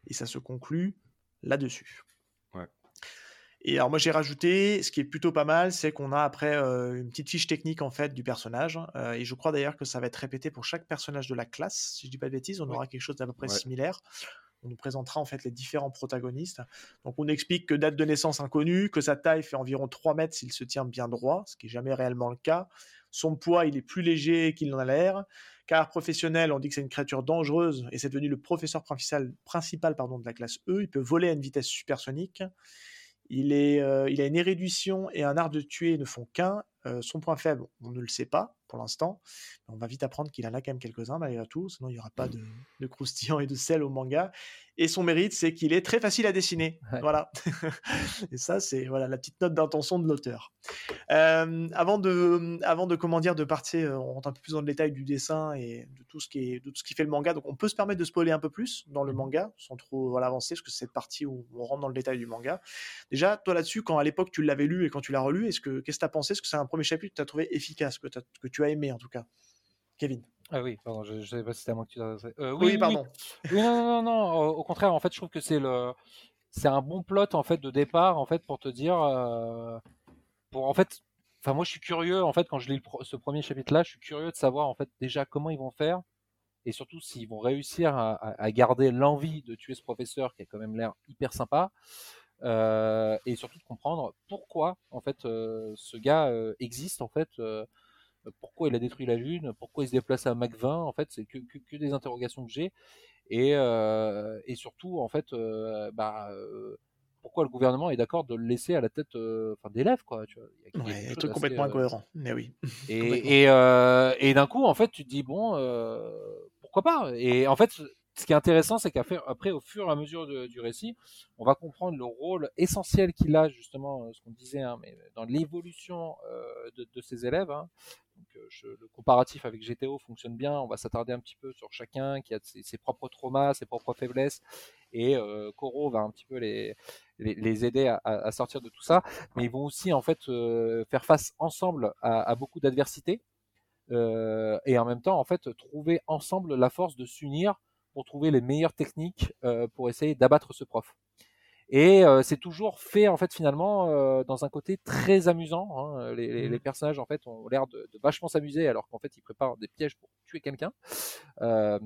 Et ça se conclut là-dessus. Et alors moi j'ai rajouté, ce qui est plutôt pas mal, c'est qu'on a après euh, une petite fiche technique en fait du personnage. Euh, et je crois d'ailleurs que ça va être répété pour chaque personnage de la classe. Si je dis pas de bêtises, on aura quelque chose d'à peu près Ouais. similaire. On nous présentera en fait les différents protagonistes. Donc on explique que date de naissance inconnue, que sa taille fait environ 3 mètres s'il se tient bien droit, ce qui est jamais réellement le cas. Son poids, il est plus léger qu'il n'en a l'air. Car professionnel, on dit que c'est une créature dangereuse et c'est devenu le professeur principal, principal pardon, de la classe E. Il peut voler à une vitesse supersonique. Il, est, euh, il a une érudition et un art de tuer ne font qu'un. Euh, son point faible, on ne le sait pas pour l'instant. On va vite apprendre qu'il en a quand même quelques-uns malgré tout, sinon il n'y aura pas de, de croustillant et de sel au manga. Et son mérite, c'est qu'il est très facile à dessiner. Ouais. Voilà. et ça, c'est voilà la petite note d'intention de l'auteur. Euh, avant de, avant de comment dire, de partir, euh, on rentre un peu plus dans le détail du dessin et de tout ce qui est, de tout ce qui fait le manga. Donc, on peut se permettre de spoiler un peu plus dans le manga, sans trop voilà, avancer, parce que c'est cette partie où on rentre dans le détail du manga. Déjà, toi là-dessus, quand à l'époque tu l'avais lu et quand tu l'as relu, est-ce que qu'est-ce que tu as pensé? Est-ce que c'est un premier chapitre que tu as trouvé efficace, que, t'as- que tu as aimé en tout cas Kevin. Ah oui, pardon, je ne savais pas si c'était à moi que tu t'adressais. Euh, Oui, pardon. Oui, non, non, non, non, Au, contraire, en fait, je trouve que c'est le, c'est un bon plot en fait de départ en fait pour te dire, euh, pour en fait, enfin moi je suis curieux en fait quand je lis le ce premier chapitre-là, je suis curieux de savoir en fait déjà comment ils vont faire et surtout s'ils vont réussir à, garder l'envie de tuer ce professeur qui a quand même l'air hyper sympa. euh, et surtout de comprendre pourquoi en fait ce gars existe en fait pourquoi il a détruit la lune pourquoi il se déplace à Mach 20 en fait c'est que, que, que des interrogations que j'ai et, euh, et surtout en fait euh, bah, euh, pourquoi le gouvernement est d'accord de le laisser à la tête enfin d'élèves quoi tu vois Il y a Ouais, un truc complètement incohérent. Mais oui. Et, et, et d'un coup, en fait, tu te dis, bon, pourquoi pas? Et en fait, ce qui est intéressant, c'est qu'après, après, au fur et à mesure de- du récit, on va comprendre le rôle essentiel qu'il a, justement, ce qu'on disait, hein, mais dans l'évolution euh, de, de ses élèves. hein. Donc, euh, le comparatif avec GTO fonctionne bien. On va s'attarder un petit peu sur chacun qui a ses, propres traumas, ses propres faiblesses, et euh, Koro va un petit peu les, les, aider à, sortir de tout ça. Mais ils vont aussi en fait euh, faire face ensemble à, beaucoup d'adversités euh, et en même temps en fait trouver ensemble la force de s'unir pour trouver les meilleures techniques pour essayer d'abattre ce prof. Et euh, c'est toujours fait en fait finalement euh, dans un côté très amusant. hein. Les, les- Mhm. les personnages en fait ont l'air de, de vachement s'amuser alors qu'en fait ils préparent des pièges pour tuer quelqu'un. Euh,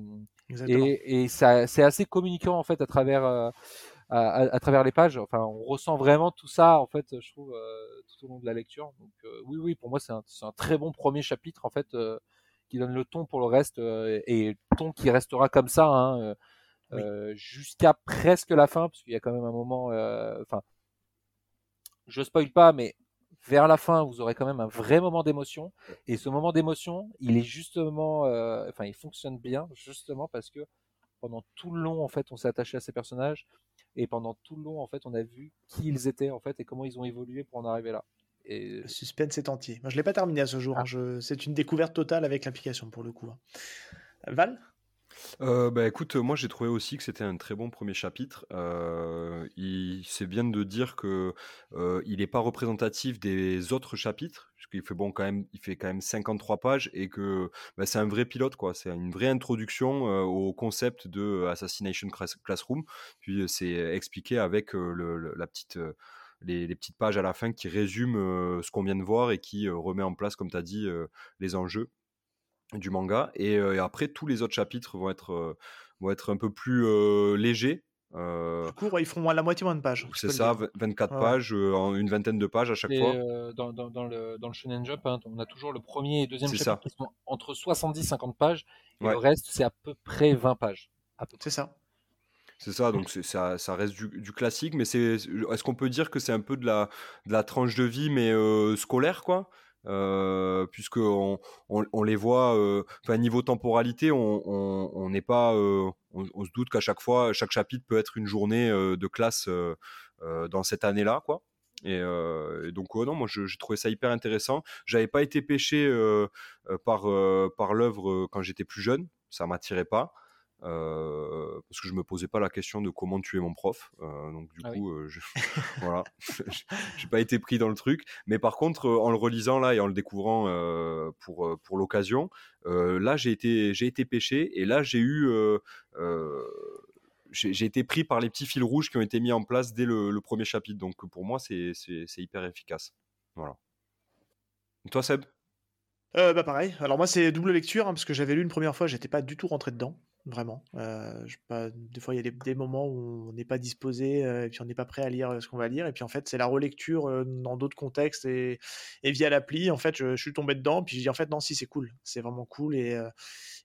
et, et ça, c'est assez communicant en fait à travers euh, à, à- à travers les pages. Enfin, on ressent vraiment tout ça en fait, je trouve euh, tout au long de la lecture. Donc euh, oui, oui, pour moi c'est un, c'est un très bon premier chapitre en fait euh, qui donne le ton pour le reste euh, et le ton qui restera comme ça hein, euh, Oui. euh, jusqu'à presque la fin parce qu'il y a quand même un moment. euh, Enfin, je spoil pas, mais vers la fin, vous aurez quand même un vrai moment d'émotion. Et ce moment d'émotion, il est justement, euh, enfin, il fonctionne bien justement parce que pendant tout le long, en fait, on s'est attaché à ces personnages et pendant tout le long, en fait, on a vu qui ils étaient en fait et comment ils ont évolué pour en arriver là. Et Le suspense est entier. Moi, je l'ai pas terminé à ce jour. Ah. hein. Je- C'est une découverte totale avec l'application pour le coup. hein. Val? Euh, bah écoute, moi j'ai trouvé aussi que c'était un très bon premier chapitre. Euh, il c'est bien de dire que euh, il n'est pas représentatif des autres chapitres, puisqu'il fait bon quand même, il fait quand même 53 pages et que bah, c'est un vrai pilote quoi. C'est une vraie introduction euh, au concept de Assassination Class- Classroom. Puis c'est expliqué avec la petite les, petites pages à la fin qui résument ce qu'on vient de voir et qui remet en place, comme tu as dit, les enjeux du manga. Et, euh, et après, tous les autres chapitres vont être, euh, vont être un peu plus euh, légers. Euh, Du coup, ouais, ils font moins- la moitié moins de pages. c'est ça, dire. v- 24 Ouais, ouais. pages, euh, une vingtaine de pages à chaque Et, fois. euh, dans, dans, dans le, dans le Shonen Jump, hein, on a toujours le premier et deuxième chapitre ça. qui sont entre 70 et 50 pages, et Ouais. le reste, c'est à peu près 20 pages. À. C'est ça. C'est ça, donc c'est- ça, ça reste du, du classique, mais c'est, est-ce qu'on peut dire que c'est un peu de la, de la tranche de vie, mais euh, scolaire, quoi? Euh, puisque on, les voit, euh, enfin niveau temporalité, on n'est pas, euh, on, se doute qu'à chaque fois, chaque chapitre peut être une journée euh, de classe dans cette année-là, quoi. Et, donc non, moi j'ai trouvé ça hyper intéressant. J'avais pas été pêché par par l'œuvre quand j'étais plus jeune, ça m'attirait pas. Euh, parce que je me posais pas la question de comment tuer mon prof, Euh, donc du Ah oui. coup, euh, je, voilà, j'ai pas été pris dans le truc. Mais par contre, en le relisant là et en le découvrant euh, pour, pour l'occasion, euh, là j'ai été, j'ai été pêché et là j'ai eu. euh, euh, j'ai été pris par les petits fils rouges qui ont été mis en place dès le, le premier chapitre. Donc pour moi, c'est c'est- c'est hyper efficace. Voilà. Et toi, Seb? Euh, bah pareil. Alors moi c'est double lecture hein, parce que j'avais lu une première fois, j'étais pas du tout rentré dedans, vraiment. Euh, des fois il y a des, moments où on n'est pas disposé euh, et puis on n'est pas prêt à lire euh, ce qu'on va lire et puis en fait c'est la relecture dans d'autres contextes et, via l'appli en fait je, suis tombé dedans puis je dis en fait non si c'est cool, c'est vraiment cool et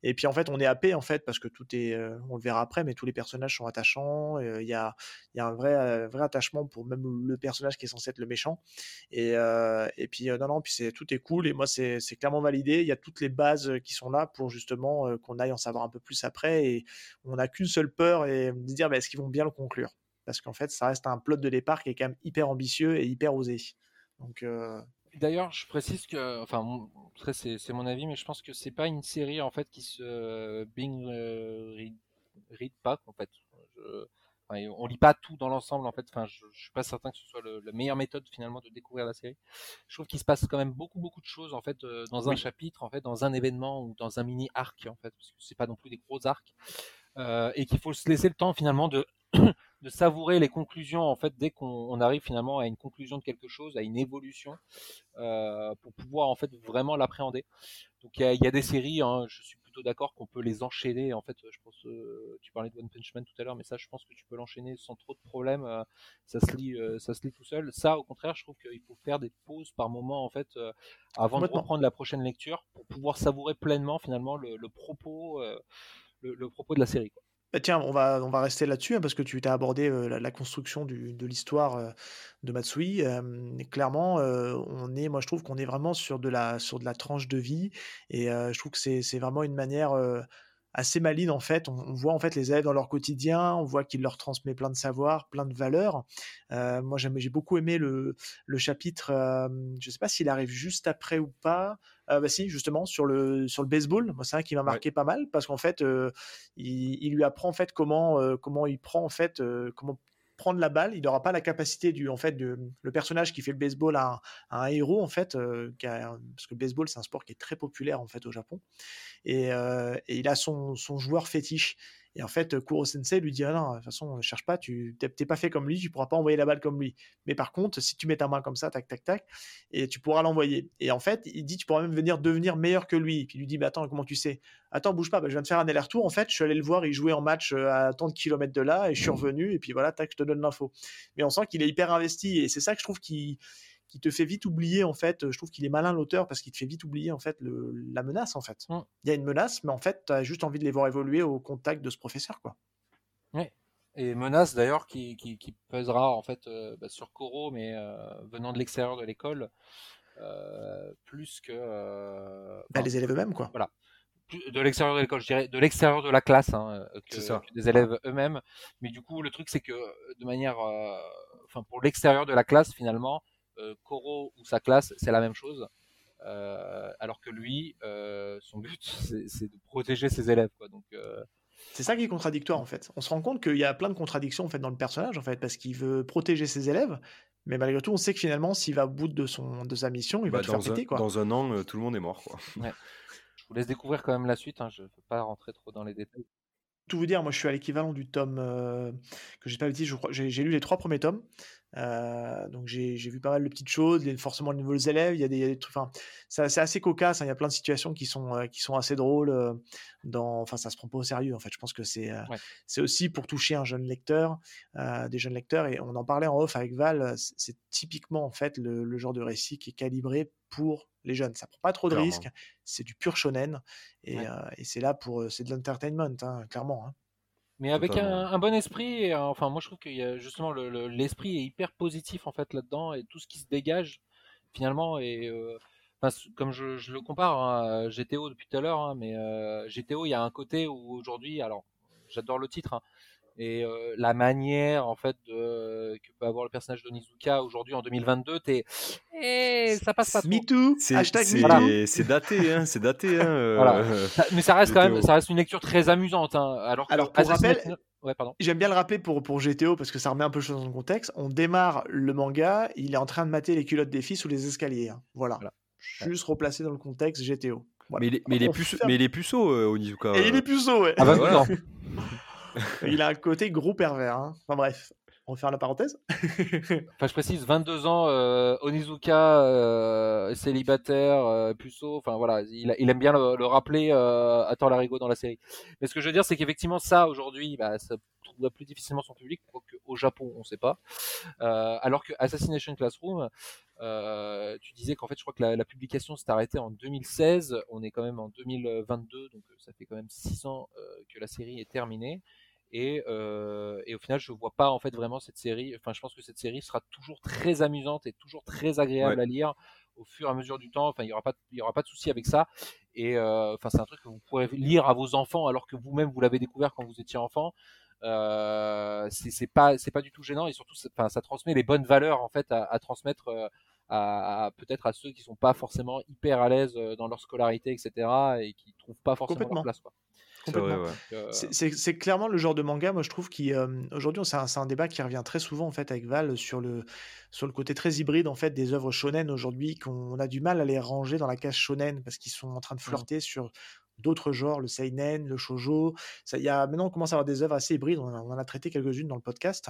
et puis en fait on est happé en fait parce que tout est, on le verra après mais tous les personnages sont attachants, il y a y a un vrai vrai attachement pour même le personnage qui est censé être le méchant et, et puis, non, non, puis c'est, tout est cool. Et moi, c'est, clairement validé. Il y a toutes les bases qui sont là pour justement qu'on aille en savoir un peu plus après. Et on n'a qu'une seule peur et de dire, bah, est-ce qu'ils vont bien le conclure? Parce qu'en fait, ça reste un plot de départ qui est quand même hyper ambitieux et hyper osé. Donc, euh, D'ailleurs, je précise que, enfin, c'est mon avis, mais je pense que c'est pas une série en fait qui se bing euh, read, pas en fait. Enfin, on lit pas tout dans l'ensemble en fait. Enfin, je, je suis pas certain que ce soit le- la meilleure méthode finalement de découvrir la série. Je trouve qu'il se passe quand même beaucoup beaucoup de choses en fait euh, dans un Oui. chapitre, en fait, dans un événement ou dans un mini arc en fait, parce que c'est pas non plus des gros arcs, euh, et qu'il faut se laisser le temps finalement de de savourer les conclusions en fait dès qu'on on arrive finalement à une conclusion de quelque chose, à une évolution euh, pour pouvoir en fait vraiment l'appréhender. Donc il y a, il y a des séries, hein, je suis plutôt d'accord qu'on peut les enchaîner. En fait, je pense, euh, tu parlais de One Punch Man tout à l'heure, mais ça, je pense que tu peux l'enchaîner sans trop de problèmes. euh, ça se lit, ça se lit tout seul. Ça, au contraire, je trouve qu'il faut faire des pauses par moment en fait avant de reprendre la prochaine lecture pour pouvoir savourer pleinement finalement le, le propos, le, le propos de la série. quoi. Bah, tiens, on va, on va rester là-dessus hein, parce que tu t'as abordé la, construction de l'histoire de Matsui. Clairement, on est, moi, je trouve qu'on est vraiment sur de la, sur de la tranche de vie. Et je trouve que c'est, c'est vraiment une manière. Assez maligne en fait. On, on voit en fait les élèves dans leur quotidien, on voit qu'il leur transmet plein de savoirs, plein de valeurs. Euh, moi, j'ai beaucoup aimé le, le chapitre. euh, je sais pas s'il arrive juste après ou pas. Euh, bah si, justement sur le sur le baseball. Moi, c'est un qui m'a marqué pas mal parce qu'en fait, euh, il, il lui apprend en fait comment comment il prend en fait comment prendre la balle. Il n'aura pas la capacité du en fait de, le personnage qui fait le baseball à un, héros en fait euh, parce que le baseball c'est un sport qui est très populaire en fait au Japon et, euh, et il a son, son joueur fétiche. Et en fait, Kuro Sensei lui dit ah non, de toute façon, ne cherche pas, tu t'es t'es pas fait comme lui, tu pourras pas envoyer la balle comme lui. Mais par contre, si tu mets ta main comme ça, tac, tac, tac, et tu pourras l'envoyer. Et en fait, il dit tu pourras même venir devenir meilleur que lui. Puis il lui dit mais attends, comment tu sais? Attends, bouge pas, bah, je viens de faire un aller-retour. En fait, je suis allé le voir, il jouait en match euh, à tant de kilomètres de là, et je suis revenu, et puis voilà, tac, je te donne l'info. Mais on sent qu'il est hyper investi, et c'est ça que je trouve qui qui te fait vite oublier en fait, je trouve qu'il est malin l'auteur parce qu'il te fait vite oublier en fait le, la menace en fait. Mm. Il y a une menace, mais en fait, tu as juste envie de les voir évoluer au contact de ce professeur quoi. Et menace d'ailleurs qui, qui, qui pèsera en fait euh, bah, sur Koro, mais euh, venant de l'extérieur de l'école, euh, plus que euh, Bah, enfin, les élèves eux-mêmes quoi. plus- de l'extérieur de l'école, je dirais de l'extérieur de la classe, hein, euh, que, ça. que des élèves eux-mêmes. Mais du coup, le truc c'est que de manière, euh, enfin pour l'extérieur de la classe finalement, euh, Koro ou sa classe, c'est la même chose. Euh, alors que lui, euh, son but, c'est de protéger ses élèves. Quoi. Donc, euh, C'est ça qui est contradictoire en fait. On se rend compte qu'il y a plein de contradictions en fait dans le personnage en fait parce qu'il veut protéger ses élèves, mais malgré tout, on sait que finalement, s'il va au bout de son de sa mission, il Bah, va te faire dans, un, péter quoi. dans un an, euh, tout le monde est mort. Quoi. je vous laisse découvrir quand même la suite. Hein, je ne veux pas rentrer trop dans les détails. tout vous dire, moi je suis à l'équivalent du tome euh, que j'ai pas dit, j'ai lu les trois premiers tomes, Euh, donc j'ai vu pas mal de petites choses, les, forcément les nouveaux élèves, il y a des, il y a des trucs, enfin c'est assez cocasse, hein, il y a plein de situations qui sont euh, qui sont assez drôles, euh, dans, enfin ça se prend pas au sérieux en fait, je pense que c'est euh, Ouais. c'est aussi pour toucher un jeune lecteur, des jeunes lecteurs et on en parlait en off avec Val, c'est typiquement en fait le, le genre de récit qui est calibré pour les jeunes, ça prend pas trop de risques, c'est du pur shonen et, Ouais. et c'est là pour c'est de l'entertainment hein, clairement. hein. Mais avec un, bon esprit, et, enfin moi je trouve qu'il y a justement le- le- l'esprit est hyper positif en fait là-dedans et tout ce qui se dégage finalement et euh, enfin, comme je, je le compare hein, à GTO depuis tout à l'heure, hein, mais euh, GTO il y a un côté où aujourd'hui, alors j'adore le titre hein, et euh, la manière en fait de, que peut avoir le personnage d'Onizuka aujourd'hui en 2022, t'es eh, ça passe pas trop. Me too. C'est Voilà. daté, hein, c'est daté. Hein, euh, Voilà. Ça- mais ça reste quand même, GTO. ça reste une lecture très amusante. Hein, alors que Alors, pour Assassin's rappel- ouais pardon. J'aime bien le rappeler pour, pour GTO parce que ça remet un peu les choses dans le contexte. On démarre le manga, il est en train de mater les culottes des filles sous les escaliers. hein. Voilà. Voilà. Juste replacé dans le contexte GTO. Voilà. Mais il est, mais il est On plus, ferme. mais il est puceau, euh, Onizuka. Et il est puceau, ouais. Ah bah, voilà. il a un côté gros pervers. hein. Enfin bref, on va faire la parenthèse. Enfin, je précise, 22 ans, euh, Onizuka, euh, célibataire, euh, puceau, enfin voilà, il, aime bien le, le rappeler euh, à tort l'arigot dans la série. Mais ce que je veux dire, c'est qu'effectivement, ça, aujourd'hui, bah, ça trouve plus difficilement son public, quoique au Japon, on sait pas. Euh, alors que Assassination Classroom, euh, tu disais qu'en fait, je crois que la, la publication s'est arrêtée en 2016, on est quand même en 2022, donc ça fait quand même 6 ans que la série est terminée. Et, euh, et au final, je vois pas en fait vraiment cette série. Enfin, je pense que cette série sera toujours très amusante et toujours très agréable Ouais. à lire au fur et à mesure du temps. Enfin, il y aura pas, il y aura pas de souci avec ça. Et euh, enfin, c'est un truc que vous pourrez lire à vos enfants alors que vous-même vous l'avez découvert quand vous étiez enfant. Euh, c'est pas, c'est pas du tout gênant et surtout, enfin, ça transmet les bonnes valeurs en fait à, à transmettre. euh, à, à- peut-être à ceux qui sont pas forcément hyper à l'aise dans leur scolarité, etc., et qui trouvent pas forcément leur place. Quoi. Complètement. euh, C'est- clairement le genre de manga, moi je trouve, qui euh, aujourd'hui c'est un, débat qui revient très souvent en fait avec Val sur le sur le côté très hybride en fait des œuvres shonen aujourd'hui qu'on a du mal à les ranger dans la case shonen parce qu'ils sont en train de flirter sur d'autres genres, le seinen, le shojo. Ça, il y a maintenant on commence à avoir des œuvres assez hybrides. On, en a- on en a traité quelques-unes dans le podcast.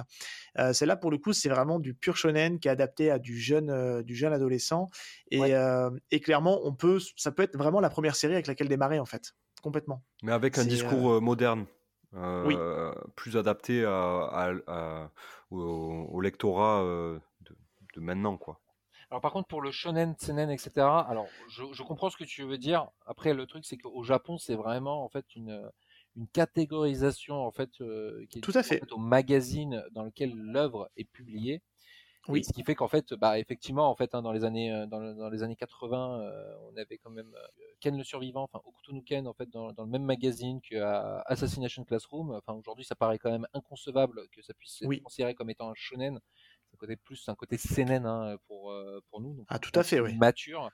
Euh, Celle-là pour le coup c'est vraiment du pur shonen qui est adapté à du jeune euh, du jeune adolescent et, Ouais. euh, et clairement on peut ça peut être vraiment la première série avec laquelle démarrer en fait complètement. Mais avec un discours euh, moderne, euh, Oui. plus adapté à, à- à- au, au lectorat euh, de, de maintenant, quoi. Alors par contre pour le shonen, seinen, etc. Alors je, je comprends ce que tu veux dire. Après le truc c'est qu'au Japon c'est vraiment en fait une une catégorisation en fait euh, qui est Tout à en fait. au magazine dans lequel l'œuvre est publiée. Et Oui. ce qui fait qu'en fait, bah, effectivement, en fait, hein, dans les années, euh, dans, le- dans les années 80, euh, on avait quand même euh, Ken le survivant, enfin Okuto Ken, en fait, dans, dans le même magazine que euh, Assassination Classroom. Enfin, aujourd'hui, ça paraît quand même inconcevable que ça puisse être Oui. considéré comme étant un shonen. C'est un côté plus un côté seinen hein, pour pour nous. Donc, Ah, tout à fait, oui. Mature.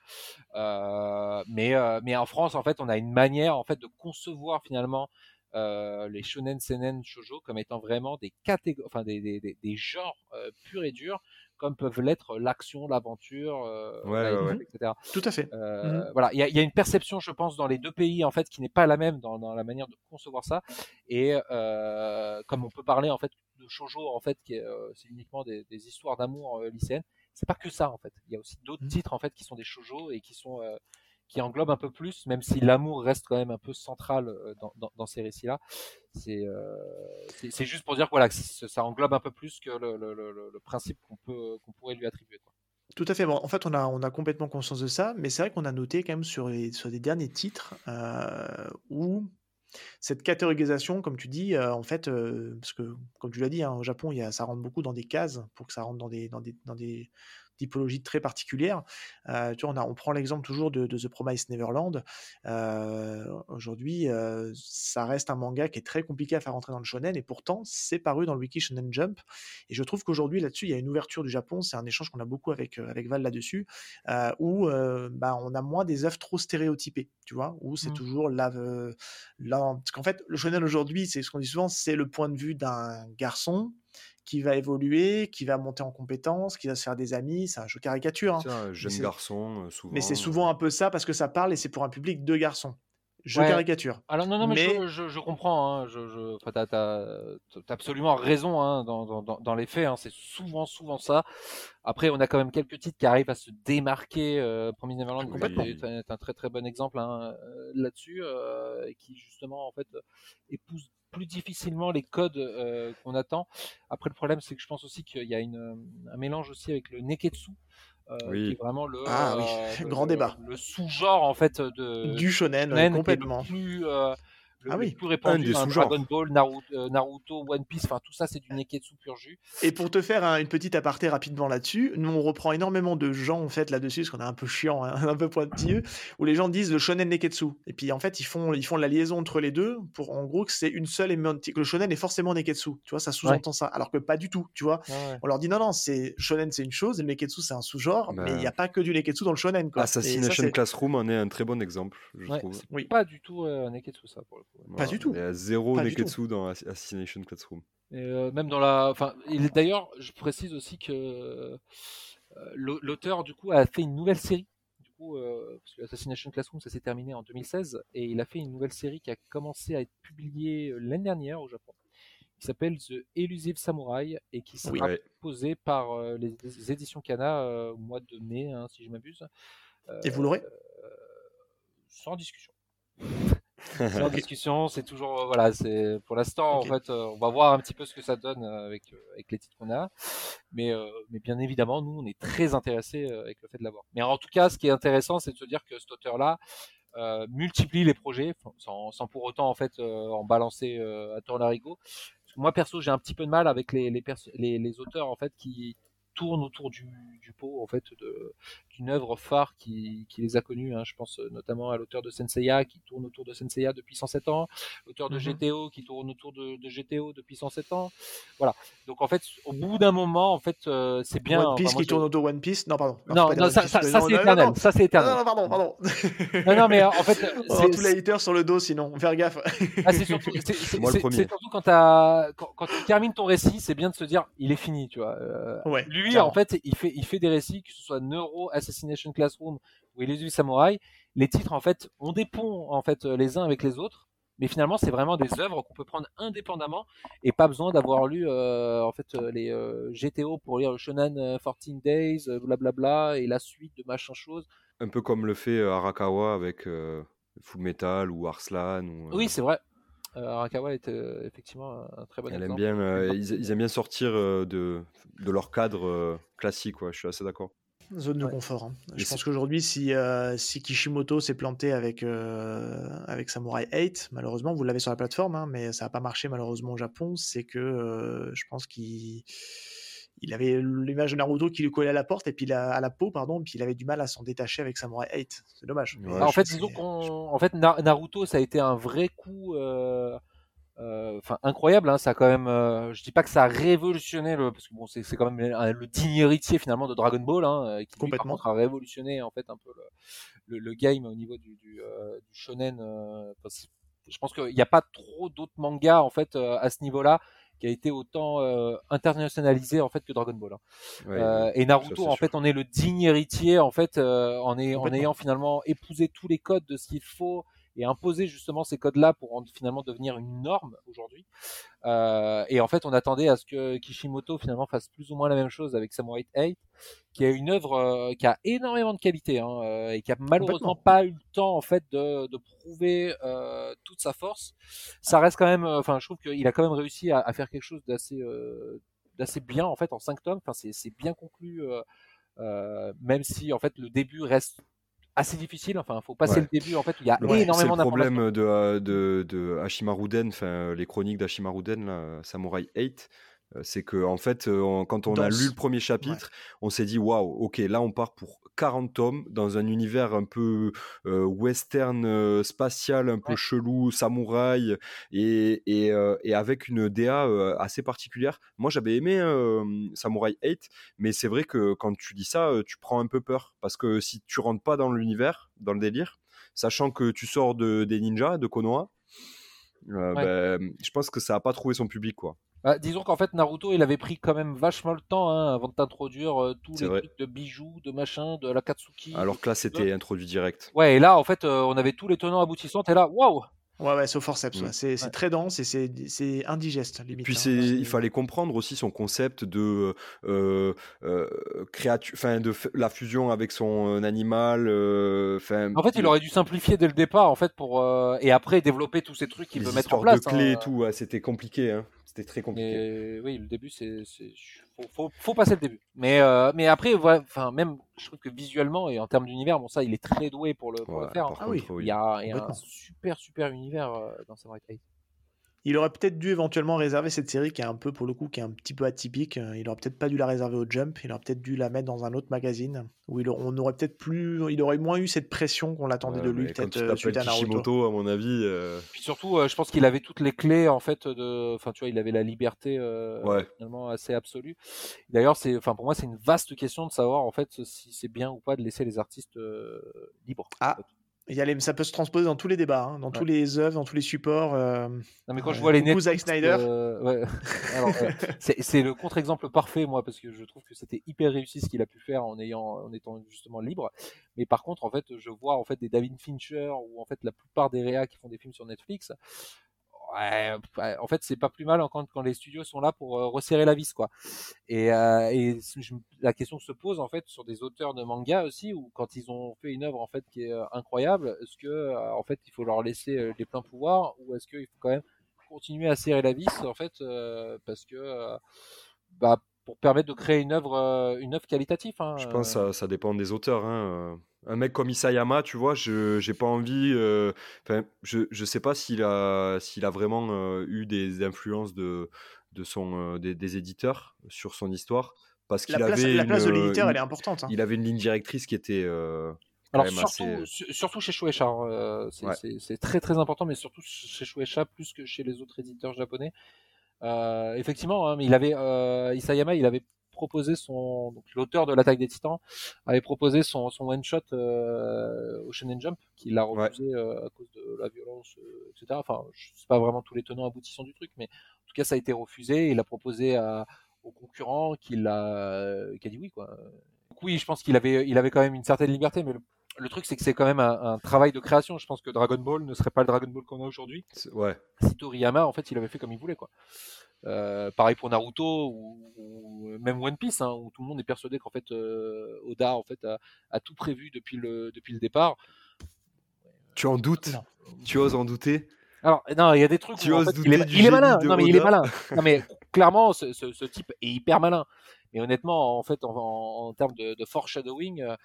Euh, mais mais en France, en fait, on a une manière, en fait, de concevoir finalement euh, les shonen, seinen, shojo comme étant vraiment des catégories, enfin des, des, des, des genres euh, purs et durs, comme peuvent l'être l'action, l'aventure, euh, Ouais, la ouais, SF, ouais. etc. Tout à fait. Euh, Voilà, il y a, il y a une perception, je pense, dans les deux pays en fait, qui n'est pas la même dans, dans la manière de concevoir ça. Et euh, comme on peut parler en fait de shojo, en fait, qui est, euh, c'est uniquement des, des histoires d'amour euh, lycéennes, c'est pas que ça en fait. Il y a aussi d'autres Mhm. titres en fait qui sont des shojo et qui sont euh, qui englobent un peu plus, même si l'amour reste quand même un peu central euh, dans, ces récits-là. C'est euh, juste pour dire voilà, que ça englobe un peu plus que le, principe qu'on pourrait lui attribuer. Tout à fait. Bon, en fait, on a, complètement conscience de ça, mais c'est vrai qu'on a noté quand même sur, les, derniers titres euh, où cette catégorisation, comme tu dis, en fait, parce que, comme tu l'as dit, hein, au Japon, y a, ça rentre beaucoup dans des cases pour que ça rentre dans des, dans des, dans des typologies très particulières. Euh, tu vois, on, a, on prend l'exemple toujours de, de The Promised Neverland. Euh, Aujourd'hui, euh, ça reste un manga qui est très compliqué à faire rentrer dans le shonen, et pourtant, c'est paru dans le Wiki Shonen Jump. Et je trouve qu'aujourd'hui, là-dessus, il y a une ouverture du Japon. C'est un échange qu'on a beaucoup avec, avec Val là-dessus, où bah, on a moins des œuvres trop stéréotypées, tu vois, où c'est Mm. toujours la- Parce qu'en fait, le shonen aujourd'hui, c'est ce qu'on dit souvent, c'est le point de vue d'un garçon qui va évoluer, qui va monter en compétences, qui va se faire des amis. C'est un jeu caricature, hein. C'est un jeune c'est- garçon, euh, souvent. mais c'est euh, souvent un peu ça parce que ça parle et c'est pour un public de garçons. Jeu Ouais. caricature. Alors non, non, mais, Mais- je, je, je comprends. Hein, je, je, enfin, t'as, t'as, t'as absolument raison hein, dans, dans, les faits. Hein, c'est souvent, souvent ça. Après, on a quand même quelques titres qui arrivent à se démarquer. Euh, Promise Neverland, Complètement. est un, est un très très bon exemple hein, euh, là-dessus, euh, et qui justement en fait épouse plus difficilement les codes euh, qu'on attend. Après, le problème, c'est que je pense aussi qu'il y a une, un mélange aussi avec le neketsu. euh, Oui. qui est vraiment le, Ah oui, euh, grand débat. le sous-genre en fait de Du shonen, complètement. plus, le, Ah le oui. plus répandu. Un des hein. Dragon Ball, Naruto, euh, Naruto, One Piece, enfin tout ça c'est du neketsu pur jus. Et pour te faire un- une petite aparté rapidement là-dessus, nous on reprend énormément de gens en fait là-dessus, parce qu'on est un peu chiant, hein, un peu pointilleux, où les gens disent le shonen neketsu. Et puis en fait ils font, ils font la liaison entre les deux pour en gros que c'est une seule et même- que le shonen est forcément neketsu. Tu vois, ça sous-entend ça, alors que pas du tout. Tu vois, on leur dit non non, c'est shonen c'est une chose et le neketsu c'est un sous-genre, mais il n'y a pas que du neketsu dans le shonen quoi. Et ça, Assassination Classroom en est un très bon exemple, je Ouais, trouve. Oui. pas du tout euh, neketsu ça pour le Pas du tout. Il y a zéro Pas Neketsu dans Ass- Assassination Classroom. Et, euh, même dans la, enfin, d'ailleurs, je précise aussi que euh, l'au- l'auteur du coup a fait une nouvelle série. Du coup, euh, parce que Assassination Classroom ça s'est terminé en 2016 et il a fait une nouvelle série qui a commencé à être publiée l'année dernière au Japon, qui s'appelle The Elusive Samurai et qui sera Oui. Posée par euh, les, les éditions Kana euh, au mois de mai, hein, si je m'abuse. Euh, Et vous l'aurez sans discussion. Sans discussion, c'est toujours euh, voilà, c'est pour l'instant en fait, euh, on va voir un petit peu ce que ça donne euh, avec avec les titres qu'on a, mais mais bien évidemment nous on est très intéressés avec le fait de l'avoir. Mais en tout cas, ce qui est intéressant, c'est de se dire que cet auteur-là euh, multiplie les projets sans, sans pour autant en fait euh, en balancer euh, à tour l'arigot. Parce que moi perso, j'ai un petit peu de mal avec les les les auteurs en fait qui tournent autour du, du pot en fait d'une œuvre phare qui, qui les a connus. Hein. Je pense euh, notamment à l'auteur de Senseiya qui tourne autour de Senseiya depuis 107 ans, l'auteur de Mhm. GTO qui tourne autour de, de GTO depuis 107 ans. Voilà. Donc en fait, au bout d'un moment, en fait, euh, c'est bien. One Piece enfin, moi, qui tourne autour de One Piece? Non pardon. Non, non, ça, c'est éternel. non. Ça c'est Non, éternel. non, pardon, pardon. Non, non, mais en fait, On aura c'est- tous les haters sur le dos sinon. Faire gaffe. Ah, c'est surtout, quand, quand, quand tu termines ton récit, c'est bien de se dire, il est fini, tu vois. Euh, Ouais, lui, clairement. en fait, il fait, il fait des récits, que ce soit Neuro, Assassination Classroom ou Elusive Samurai. Les titres, en fait, ont des ponts, en fait, euh, les uns avec les autres. Mais finalement, c'est vraiment des œuvres qu'on peut prendre indépendamment et pas besoin d'avoir lu, euh, en fait, euh, les euh, GTO pour lire le Shonen euh, 14 Days, blablabla, et la suite de machin chose. Un peu comme le fait Arakawa avec euh, Full Metal ou Arslan. Ou, Oui, c'est vrai. Euh, Arakawa est euh, effectivement un très bon elle aime exemple. bien, euh, ils, ils aiment bien sortir euh, de, de leur cadre euh, classique, ouais, je suis assez d'accord. Zone de Ouais. confort. hein. Je pense qu'aujourd'hui, si, euh, si Kishimoto s'est planté avec, euh, avec Samurai 8, malheureusement, vous l'avez sur la plateforme, hein, mais ça n'a pas marché malheureusement au Japon, c'est que euh, je pense qu'il il avait l'image de Naruto qui lui collait à la porte et puis la- à la peau, pardon, puis il avait du mal à s'en détacher avec Samurai 8. C'est dommage. Ouais, Bah, en fait, disons en Naruto, ça a été un vrai coup, euh, euh, incroyable. Hein, ça a quand même, euh, je dis pas que ça a révolutionné le, parce que bon, c'est quand même un- le digne héritier finalement de Dragon Ball, hein, qui lui, par Complètement. contre a révolutionné en fait un peu le, le, le game au niveau du, du, euh, du shonen. euh, parce je pense qu'il n'y a pas trop d'autres mangas en fait euh, à ce niveau-là qui a été autant euh, internationalisé en fait que Dragon Ball. hein. Ouais, Euh, et Naruto, en sûr. fait, on est le digne héritier, en fait, euh, en, est- en Complètement. ayant finalement épousé tous les codes de ce qu'il faut et imposé justement ces codes-là pour en- finalement devenir une norme aujourd'hui. Euh, et en fait, on attendait à ce que Kishimoto finalement fasse plus ou moins la même chose avec Samurai 8, qui a une œuvre euh, qui a énormément de qualité hein, euh, et qui a malheureusement pas eu le temps en fait de, de prouver euh, toute sa force. Ça reste quand même, euh, enfin, je trouve qu'il a quand même réussi à, à faire quelque chose d'assez euh, d'assez bien en fait en cinq tomes. Enfin, c'est c'est bien conclu, euh, même si en fait le début reste assez difficile. Enfin, faut passer Ouais. le début en fait. Il y a Le- c'est énormément le d'informations. problème de, euh, de, de Hashimaruden, enfin les chroniques d'Hashimaruden, là, Samurai 8, euh, c'est que en fait, on- quand on a lu le premier chapitre, on s'est dit waouh, ok, là on part pour 40 tomes dans un univers un peu euh, western euh, spatial, un peu Ouais. chelou, samouraï, et, et, euh, et avec une DA assez particulière. Moi j'avais aimé Samurai 8, mais c'est vrai que quand tu dis ça, tu prends un peu peur parce que si tu rentres pas dans l'univers, dans le délire, sachant que tu sors de, des ninjas, de Konoha, euh, Ouais. ben, je pense que ça a pas trouvé son public quoi. Bah, disons qu'en fait Naruto il avait pris quand même vachement le temps hein, avant de t'introduire euh, tous les vrai. trucs de bijoux, de machin, de la Katsuki. Alors que là c'était introduit direct. Ouais, et là en fait euh, on avait tous les tenants aboutissants. T'es là, waouh. Ouais, ouais, c'est au forceps. Mm. ouais. C'est Ouais. très dense et c'est indigeste, limite. Puis hein. il fallait comprendre aussi son concept de euh, euh, créature, enfin de la fusion avec son animal. euh, En fait, il aurait dû simplifier dès le départ en fait pour euh, et après développer tous ces trucs qu'il veut mettre en place. de clés hein. et tout, ouais, c'était compliqué. Hein. C'était très compliqué. Mais oui, le début, c'est, c'est, faut, faut, faut passer le début. Mais, euh, mais après, ouais, enfin, même, je trouve que visuellement et en termes d'univers, bon, ça, il est très doué pour le, pour Ouais, le faire. par Ah contre, oui. oui. Il y a, il y a un super, super univers euh, dans Samurai 8. Il aurait peut-être dû éventuellement réserver cette série qui est un peu, pour le coup, qui est un petit peu atypique. Euh, Il aurait peut-être pas dû la réserver au Jump. Il aurait peut-être dû la mettre dans un autre magazine où il, on aurait peut-être plus, il aurait moins eu cette pression qu'on l'attendait Ouais, de lui, peut-être euh, suite à. Kishimoto, à mon avis, euh, Puis surtout, euh, je pense qu'il avait toutes les clés, en fait, de, enfin, tu vois, il avait la liberté, euh, Ouais. finalement, assez absolue. D'ailleurs, c'est, enfin, pour moi, c'est une vaste question de savoir, en fait, si c'est bien ou pas de laisser les artistes euh, libres. Ah. en fait. Il y a les- ça peut se transposer dans tous les débats, hein, dans tous les œuvres, dans tous les supports. euh, Non, mais quand je vois les Netflix, Zack Snyder. euh, ouais. Euh, c'est c'est le contre-exemple parfait, moi, parce que je trouve que c'était hyper réussi ce qu'il a pu faire en ayant, en étant justement libre. Mais par contre, en fait, je vois en fait des David Fincher ou en fait la plupart des réas qui font des films sur Netflix. En fait, c'est pas plus mal quand, les studios sont là pour euh, resserrer la vis, quoi. Et, euh, la question se pose en fait sur des auteurs de manga aussi, où quand ils ont fait une œuvre en fait qui est euh, incroyable, est-ce que en fait il faut leur laisser les pleins pouvoirs ou est-ce qu'il faut quand même continuer à serrer la vis en fait parce que bah, pour permettre de créer une œuvre euh, une œuvre qualitative. Hein, je pense euh, que ça, ça dépend des auteurs. hein, euh. Un mec comme Isayama, tu vois, je j'ai pas envie. euh, je je sais pas s'il a s'il a vraiment euh, eu des influences de de son euh, des, des éditeurs sur son histoire parce La qu'il place, avait la place de l'éditeur, une- elle est importante. hein. il avait une ligne directrice qui était euh, Alors surtout, assez. surtout chez Shueisha, hein, euh, c'est Ouais. c'est- c'est très très important, mais surtout chez Shueisha plus que chez les autres éditeurs japonais. Euh, effectivement, hein, mais il avait euh, Isayama, il avait proposé son donc l'auteur de l'attaque des Titans avait proposé son, son one shot euh, au Shonen Jump qu'il a Ouais. refusé euh, à cause de la violence, euh, etc. Enfin, je sais pas vraiment tous les tenants aboutissants du truc, mais en tout cas ça a été refusé. Il a proposé à, au concurrent qu'il a, qui a dit oui quoi. Donc oui, je pense qu'il avait, il avait quand même une certaine liberté, mais le, le truc c'est que c'est quand même un, un travail de création. Je pense que Dragon Ball ne serait pas le Dragon Ball qu'on a aujourd'hui Ouais. si Toriyama en fait il avait fait comme il voulait quoi. Euh, pareil pour Naruto ou, ou même One Piece hein, où tout le monde est persuadé qu'en fait euh, Oda en fait a, a tout prévu depuis le depuis le départ. Tu en doutes Non. Tu oses en douter Alors non, il y a des trucs Tu où en il est, douter du il est génie malin. Non mais il est malin. Non mais clairement ce, ce, ce type est hyper malin. Mais honnêtement en fait en, en, en termes de, de foreshadowing euh,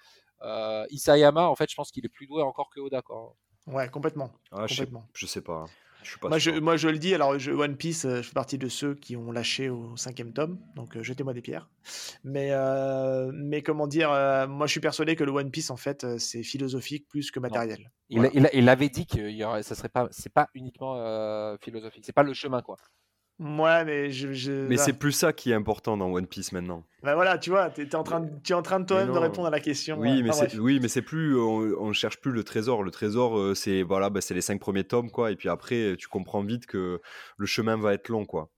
Isayama en fait je pense qu'il est plus doué encore que Oda quoi. Ouais, complètement. Ah, je sais, complètement. je sais pas. Je suis pas Moi je, sûr. moi, je le dis, alors je, One Piece, euh, je fais partie de ceux qui ont lâché au cinquième tome, donc euh, jetez-moi des pierres. Mais, euh, mais comment dire, euh, moi je suis persuadé que le One Piece, en fait, euh, c'est philosophique plus que matériel. Il, Voilà. il, il avait dit que y aurait, ça serait pas, c'est pas uniquement euh, philosophique, c'est pas le chemin quoi. Ouais, mais je. je- Mais ah. c'est plus ça qui est important dans One Piece maintenant. Bah voilà, tu vois, en train de, tu es en train de toi-même de répondre à la question. Oui, ouais. mais Enfin, c'est oui, mais c'est plus on, on cherche plus le trésor. Le trésor, euh, c'est voilà, bah, c'est les cinq premiers tomes quoi. Et puis après, tu comprends vite que le chemin va être long quoi.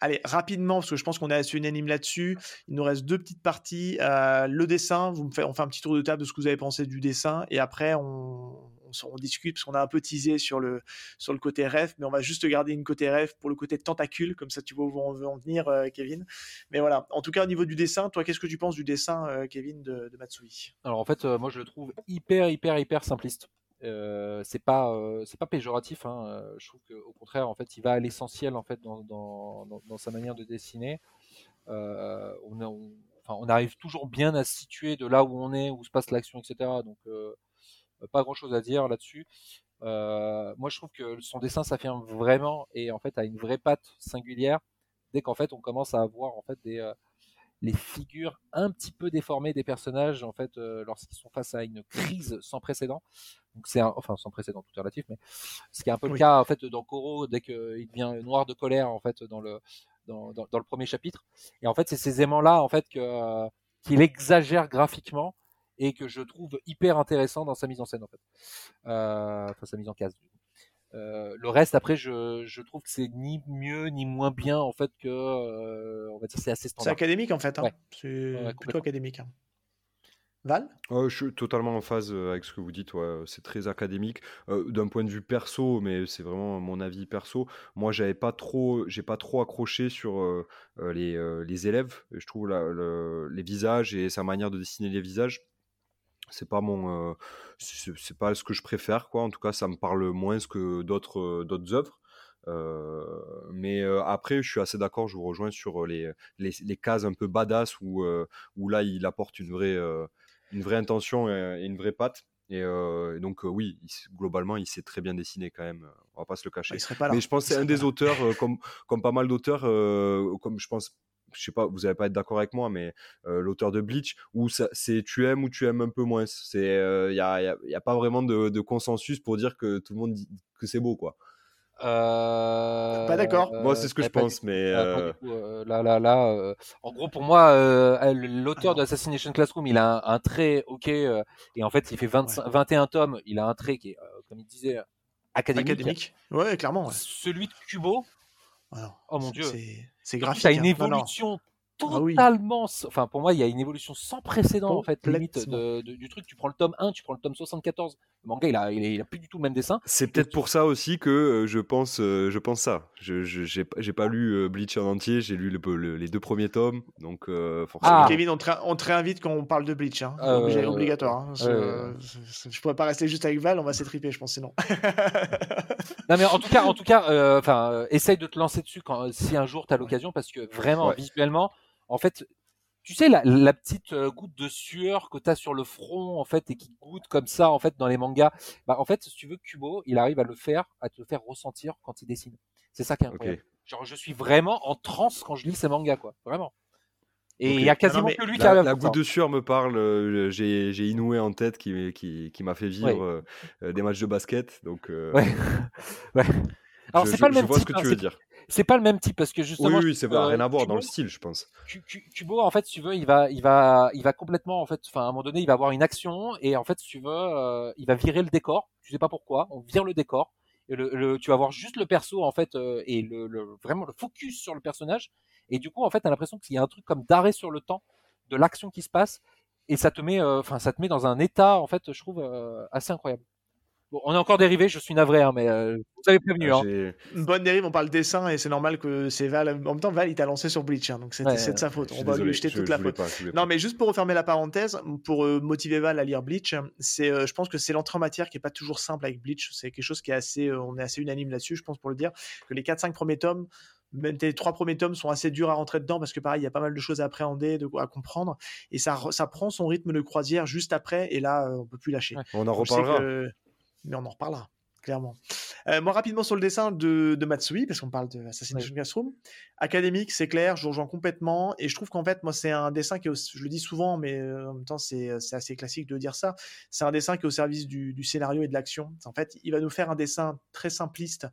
Allez, rapidement, parce que je pense qu'on est assez unanime là-dessus. Il nous reste deux petites parties. Euh, le dessin, vous me faites, on fait un petit tour de table de ce que vous avez pensé du dessin, et après on, on, discute parce qu'on a un peu teasé sur le sur le côté rêve, mais on va juste garder une côté rêve pour le côté tentacule, comme ça tu vois où on veut en venir, euh, Kevin. Mais voilà. En tout cas, au niveau du dessin, toi, qu'est-ce que tu penses du dessin, euh, Kevin, de, Matsui? Alors en fait, euh, moi je le trouve hyper, hyper, hyper simpliste. Euh, c'est pas, pas péjoratif. Hein. Je trouve qu'au contraire, en fait, il va à l'essentiel en fait dans, dans, sa manière de dessiner. On, on- arrive toujours bien à se situer de là où on est, où se passe l'action, etc. Donc pas grand chose à dire là-dessus. Euh, moi, je trouve que son dessin s'affirme vraiment et en fait a une vraie patte singulière dès qu'en fait on commence à avoir en fait des euh, les figures un petit peu déformées des personnages en fait euh, lorsqu'ils sont face à une crise sans précédent. Donc c'est enfin sans précédent tout est relatif, mais ce qui est un peu le cas en fait dans Koro dès qu'il devient noir de colère en fait dans le dans, dans, dans le premier chapitre. Et en fait c'est ces aimants là en fait que euh, qu'il exagère graphiquement et que je trouve hyper intéressant dans sa mise en scène en fait. Euh, enfin sa mise en case. Euh, le reste après je, je trouve que c'est ni mieux ni moins bien en fait que euh, on va dire c'est assez C'est standard. académique en fait. Hein. Ouais. C'est Ouais, plutôt académique. hein. Val? Euh, je suis totalement en phase avec ce que vous dites. ouais, C'est très académique Euh, d'un point de vue perso, mais c'est vraiment mon avis perso. Moi, j'avais pas trop, j'ai pas trop accroché sur euh, les, euh, les élèves. Je trouve la- le- les visages et sa manière de dessiner les visages. C'est pas mon, euh, c'est pas ce que je préfère quoi. En tout cas, ça me parle moins que d'autres euh, d'autres œuvres. Euh, mais euh, après, je suis assez d'accord. Je vous rejoins sur les, les, les cases un peu badass où, euh, où là, il apporte une vraie, une vraie intention et, et une vraie patte. Et, et donc, oui, il globalement, il s'est très bien dessiné quand même. On va pas se le cacher. Bah, Il serait pas là. Mais je pense c'est un des auteurs, comme, comme pas mal d'auteurs, comme je pense, je sais pas, vous n'allez pas être d'accord avec moi, mais euh, l'auteur de Bleach, où c'est tu aimes ou tu aimes un peu moins. Il n'y a, y a- y a pas vraiment de, de consensus pour dire que tout le monde dit que c'est beau, quoi. Euh, Pas d'accord. Moi, c'est ce que ouais, je du pense, mais. Euh, euh, là, là, là. euh, en gros, pour moi, euh, l'auteur de Assassination Classroom, il a un, un trait, ok, euh, et en fait, il fait 25 21 tomes. Il a un trait qui est, euh, comme il disait, académique. Académique. Ouais, clairement. ouais. Celui de Kubo, Alors, Oh mon Dieu. C'est graphique. as une hein. Évolution Ah oui. totalement. Enfin, pour moi, il y a une évolution sans précédent, en fait, limite, Complètement. de- de- du truc. Tu prends le tome 1, tu prends le tome 74. Le manga, il a, il a, il a plus du tout le même dessin. C'est peut-être pour ça aussi que euh, je pense, euh, je pense ça. Je j'ai pas- j'ai pas lu euh, Bleach en entier, j'ai lu le- le- les deux premiers tomes, donc euh, forcément. Ah. Kevin, on te, on te réinvite quand on parle de Bleach. Hein. Euh, obligatoire. hein. Je, euh, je- je pourrais pas rester juste avec Val, on va s'étriper, je pense, sinon. Non mais en tout cas, en tout cas, enfin, euh, essaye de te lancer dessus quand si un jour tu as l'occasion parce que vraiment Ouais. visuellement, en fait, tu sais la, la petite euh, goutte de sueur que tu as sur le front en fait et qui goûte comme ça en fait dans les mangas, bah en fait, si tu veux Kubo, il arrive à le faire, à te le faire ressentir quand il dessine. C'est ça qui est incroyable. Genre je suis vraiment en transe quand je lis ces mangas quoi, vraiment. Et il Ok. y a quasiment que lui qui arrive à la faire ça. goutte de sueur me parle. euh, J'ai j'ai Inoue en tête qui, qui, qui m'a fait vivre Ouais. euh, des matchs de basket, donc. euh, Ouais. ouais. Alors je, c'est je- pas le je même vois ce que hein, tu veux dire. C'est pas le même type parce que Oui, justement oui, c'est pas euh, rien à voir dans le style, je pense. Ku- Ku- Kubo, en fait, si tu veux, il va, il va, il va complètement, en fait, enfin, à un moment donné, il va avoir une action et en fait, si tu veux, euh, il va virer le décor. Tu sais pas pourquoi, on vire le décor. Et le, le- tu vas voir juste le perso en fait euh, et le, le- vraiment le focus sur le personnage. Et du coup, en fait, t'as l'impression qu'il y a un truc comme d'arrêt sur le temps de l'action qui se passe et ça te met, euh, enfin, ça te met dans un état, en fait, je trouve assez incroyable. Bon, on est encore dérivé, je suis navré, hein, mais euh, vous avez prévenu. Euh, Hein. Une bonne dérive, on parle dessin et c'est normal que c'est Val. En même temps, Val, il t'a lancé sur Bleach, hein, donc Ouais, c'est de sa faute. On va lui jeter je- toute je la faute. pas, Non, mais juste pour refermer la parenthèse, pour euh, motiver Val à lire Bleach, c'est, euh, je pense que c'est l'entrée en matière qui est pas toujours simple avec Bleach. C'est quelque chose qui est assez, euh, on est assez unanime là-dessus, je pense pour le dire, que les 4-5 premiers tomes, même les trois premiers tomes sont assez durs à rentrer dedans parce que pareil, il y a pas mal de choses à appréhender, de, à comprendre, et ça, re- ça prend son rythme de croisière juste après, et là, on peut plus lâcher. Ouais. On en reparlera. que- Mais on en reparlera, clairement. Euh, moi, rapidement sur le dessin de, de Matsui, parce qu'on parle de Assassination Classroom. Académique, c'est clair, je rejoins complètement. Et je trouve qu'en fait, moi, c'est un dessin qui est, je le dis souvent, mais euh, en même temps, c'est c'est assez classique de dire ça. C'est un dessin qui est au service du, du scénario et de l'action. En fait, il va nous faire un dessin très simpliste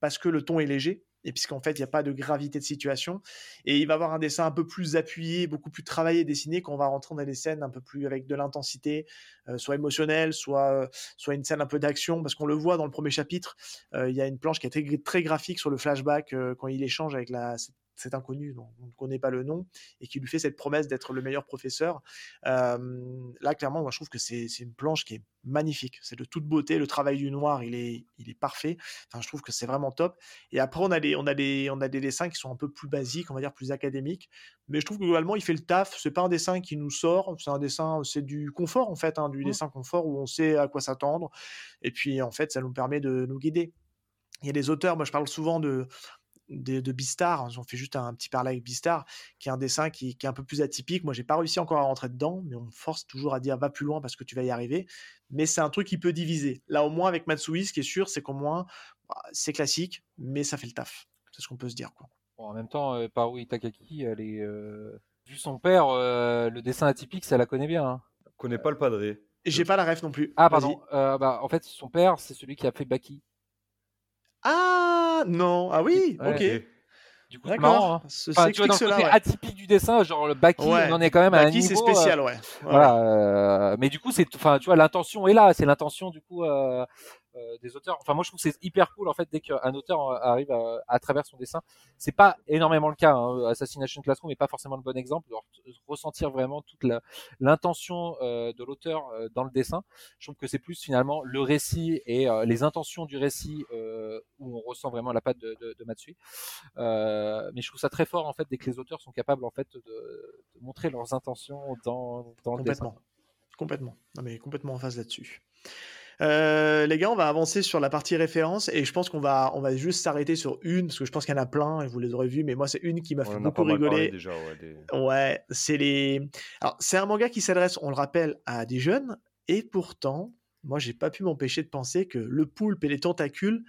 parce que le ton est léger. Et puisqu'en fait, il n'y a pas de gravité de situation. Et il va avoir un dessin un peu plus appuyé, beaucoup plus travaillé, dessiné, quand on va rentrer dans des scènes un peu plus avec de l'intensité, euh, soit émotionnelle, soit, soit une scène un peu d'action, parce qu'on le voit dans le premier chapitre, euh, il y a une planche qui est très, graphique sur le flashback euh, quand il échange avec la, cet inconnu dont on ne connaît pas le nom et qui lui fait cette promesse d'être le meilleur professeur. Euh, là, clairement, moi, je trouve que c'est c'est une planche qui est magnifique. C'est de toute beauté. Le travail du noir, il est, il est parfait. Enfin, je trouve que c'est vraiment top. Et après, on a, des, on, a des, on a des dessins qui sont un peu plus basiques, on va dire plus académiques. Mais je trouve que globalement, il fait le taf. C'est pas un dessin qui nous sort. C'est un dessin, c'est du confort, en fait, hein, du Mmh. dessin confort où on sait à quoi s'attendre. Et puis, en fait, ça nous permet de nous guider. Il y a des auteurs, moi je parle souvent de, de, de Beastar, on fait juste un petit parallèle avec Beastar, qui est un dessin qui, qui est un peu plus atypique. Moi, j'ai pas réussi encore à rentrer dedans, mais on me force toujours à dire va plus loin parce que tu vas y arriver. Mais c'est un truc qui peut diviser. Là, au moins, avec Matsui, ce qui est sûr, c'est qu'au moins, bah, c'est classique, mais ça fait le taf. C'est ce qu'on peut se dire. Quoi. Bon, en même temps, euh, Paru Itakaki, elle est, euh, vu son père, euh, le dessin atypique, ça la connaît bien. hein. Connais pas le padré. Et j'ai pas la ref non plus. Ah, pardon. Euh, bah, en fait, son père, c'est celui qui a fait Baki. Ah non, ah oui, Ouais. ok. Du coup, c'est marrant. D'accord. Hein. Ceci Enfin, tu vois, dans explique le cela. côté ouais. atypique du dessin, genre le Baki, Ouais. on en est quand même à un Baki, c'est niveau. euh, spécial, ouais. Voilà, euh, mais du coup, c'est, enfin, tu vois, l'intention est là. C'est l'intention du coup euh, des auteurs. Enfin, moi, je trouve que c'est hyper cool en fait dès qu'un auteur euh, arrive à, travers son dessin. C'est pas énormément le cas. Hein. Assassination Classroom n'est pas forcément le bon exemple. T- ressentir vraiment toute l'intention euh, de l'auteur euh, dans le dessin. Je trouve que c'est plus finalement le récit et euh, les intentions du récit euh, où on ressent vraiment la patte de, de, de Matsui. Euh, mais je trouve ça très fort en fait dès que les auteurs sont capables en fait de, de montrer leurs intentions dans, dans le dessin. Complètement. Complètement. Non, mais complètement en phase là-dessus. Euh, les gars, on va avancer sur la partie référence et je pense qu'on va, on va juste s'arrêter sur une parce que je pense qu'il y en a plein et vous les aurez vus, mais moi c'est une qui m'a fait beaucoup rigoler. déjà. Ouais, des- Ouais, c'est les. Alors, c'est un manga qui s'adresse, on le rappelle, à des jeunes, et pourtant, moi, j'ai pas pu m'empêcher de penser que le poulpe et les tentacules,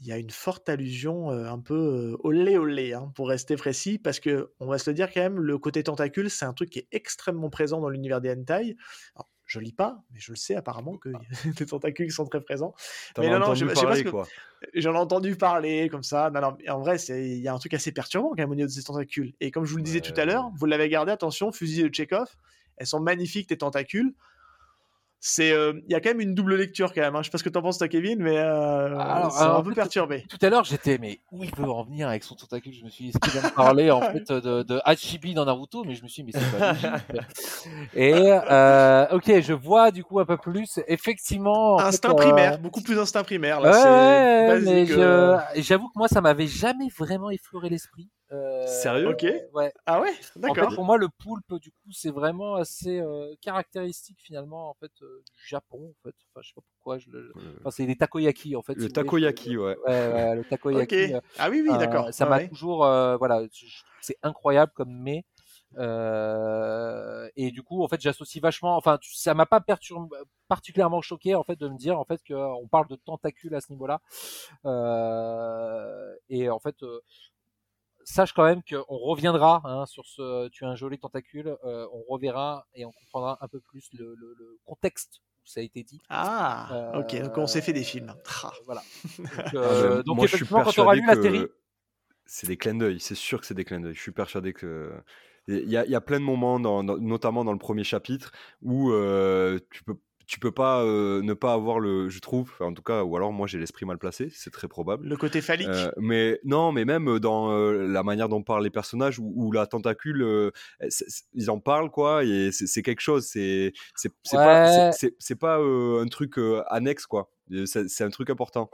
il y a une forte allusion euh, un peu euh, olé olé, hein, pour rester précis, parce que on va se le dire quand même, le côté tentacule, c'est un truc qui est extrêmement présent dans l'univers des hentai. Alors, je lis pas, mais je le sais apparemment que les tentacules sont très présents. T'en Mais non, non, je- je sais pas parler, ce que- quoi. J'en ai entendu parler comme ça. Non, non, en vrai, c'est- il y a un truc assez perturbant quand même au niveau de ces tentacules. Et comme je vous le disais tout à l'heure, vous l'avez gardé, attention, fusil de Chekhov, elles sont magnifiques tes tentacules. C'est, euh, il y a quand même une double lecture quand même. hein. Je sais pas ce que t'en penses toi, Kevin, mais euh, Alors, un peu perturbé. Tout à l'heure, j'étais, mais où il veut en venir avec son tentacule? Je me suis dit, est-ce qu'il parler en fait de, de Hachibi dans Naruto? Mais je me suis dit, mais c'est pas logique. Et euh, ok, je vois du coup un peu plus. Effectivement, fait, Instinct euh, primaire, beaucoup plus instinct primaire. Là, Ouais, ouais, mais basique, euh, je- j'avoue que moi, ça m'avait jamais vraiment effleuré l'esprit. Euh, Sérieux Ok. Ouais. Ah ouais, En d'accord. fait, pour moi, le poulpe, du coup, c'est vraiment assez euh, caractéristique finalement en fait euh, du Japon. En fait, enfin, je sais pas pourquoi. Je le... Enfin, c'est les takoyaki en fait. si Le voulez, takoyaki, je- ouais. Ouais, ouais, le takoyaki. euh, Ah oui, oui, euh, d'accord. ça Ah m'a ouais. toujours, euh, voilà, c'est incroyable comme mais. Euh, et du coup, en fait, j'associe vachement. Enfin, tu- ça m'a pas perturbé, particulièrement choqué en fait de me dire en fait qu'on parle de tentacules à ce niveau-là. Euh, et en fait, euh, sache quand même qu'on reviendra hein, sur ce. Tu as un joli tentacule. euh, on reverra et on comprendra un peu plus le, le- le contexte où ça a été dit. Ah, ok. Donc on s'est fait des films. Ah. Voilà. Donc, Ah, euh, donc moi, je suis quand tu auras persuadé lu la série, que c'est des clins d'œil. C'est sûr que c'est des clins d'œil. Je suis persuadé que il y a, il y a plein de moments, dans- dans- notamment dans le premier chapitre, où euh, tu peux tu peux pas euh, ne pas avoir le, je trouve, en tout cas, ou alors moi j'ai l'esprit mal placé, c'est très probable. Le côté phallique. Euh, mais non, mais même dans euh, la manière dont parlent les personnages ou, ou la tentacule, euh, ils en parlent quoi, et c'est quelque chose. C'est c'est pas euh, un truc euh, annexe quoi. C'est un truc important.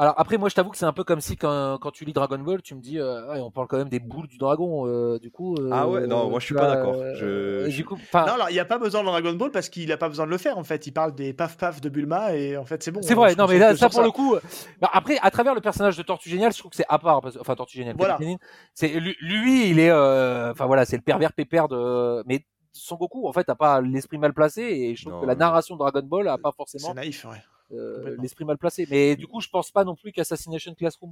Alors après, moi, je t'avoue que c'est un peu comme si quand, quand tu lis Dragon Ball, tu me dis, euh, ouais, on parle quand même des boules du dragon. euh, du coup. euh, Ah ouais, non, moi, je suis pas d'accord. euh, Je- Du coup, Non, alors il n'y a pas besoin de Dragon Ball parce qu'il n'a pas besoin de le faire en fait. Il parle des paf paf de Bulma et en fait c'est bon. c'est hein, vrai. Non, mais là, ça pour le coup. bah, après, à travers le personnage de Tortue Géniale, je trouve que c'est à part. parce- Enfin, Tortue Géniale. Voilà. C'est lui, il est. euh, Enfin voilà, c'est le pervers pépère de. Mais Son Goku, en fait, a pas l'esprit mal placé et je trouve Non, que la narration de Dragon Ball a pas C'est forcément naïf, ouais. Euh, l'esprit mal placé. Mais du coup, je pense pas non plus qu'Assassination Classroom.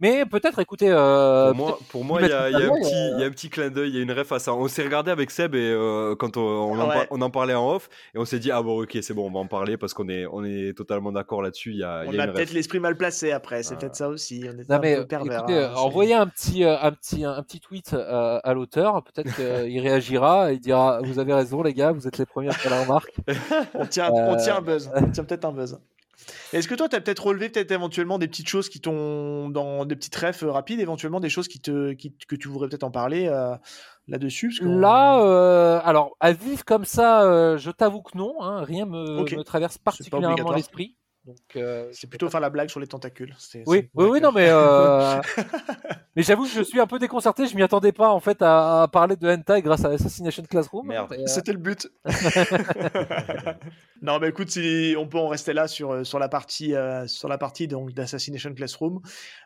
Mais peut-être, écoutez, euh, Pour moi, pour moi, il y, a- il y a un petit- euh, il y a un petit clin d'œil, il y a une ref à ça. On s'est regardé avec Seb et euh, quand on, on en, Ouais. par- on en parlait en off et on s'est dit ah bon ok c'est bon on va en parler parce qu'on est on est totalement d'accord là-dessus. Il y a, On y a peut-être l'esprit mal placé après, c'est Ah. peut-être ça aussi. On Non un mais peu pervers. écoutez, hein, envoyez un petit, un petit, un, petit tweet à l'auteur. Peut-être qu'il réagira et il dira vous avez raison les gars, vous êtes les premiers à faire la remarque. On tient, Euh, on tient un buzz. On tient peut-être un buzz. Est-ce que toi, tu as peut-être relevé peut-être éventuellement des petites choses qui t'ont dans des petites refs euh, rapides, éventuellement des choses qui te, qui, que tu voudrais peut-être en parler euh, là-dessus? Là, euh, alors à vivre comme ça, euh, je t'avoue que non, hein, rien me, Ok. me traverse particulièrement l'esprit. Donc euh, c'est plutôt faire la blague sur les tentacules. c'est- Oui, c'est- oui, oui, non, mais euh, mais j'avoue que je suis un peu déconcerté. Je m'y attendais pas en fait à, à parler de hentai grâce à Assassination Classroom. Merde. Et, euh, C'était le but. non, mais écoute, si on peut en rester là sur, sur la partie, euh, sur la partie donc d'Assassination Classroom.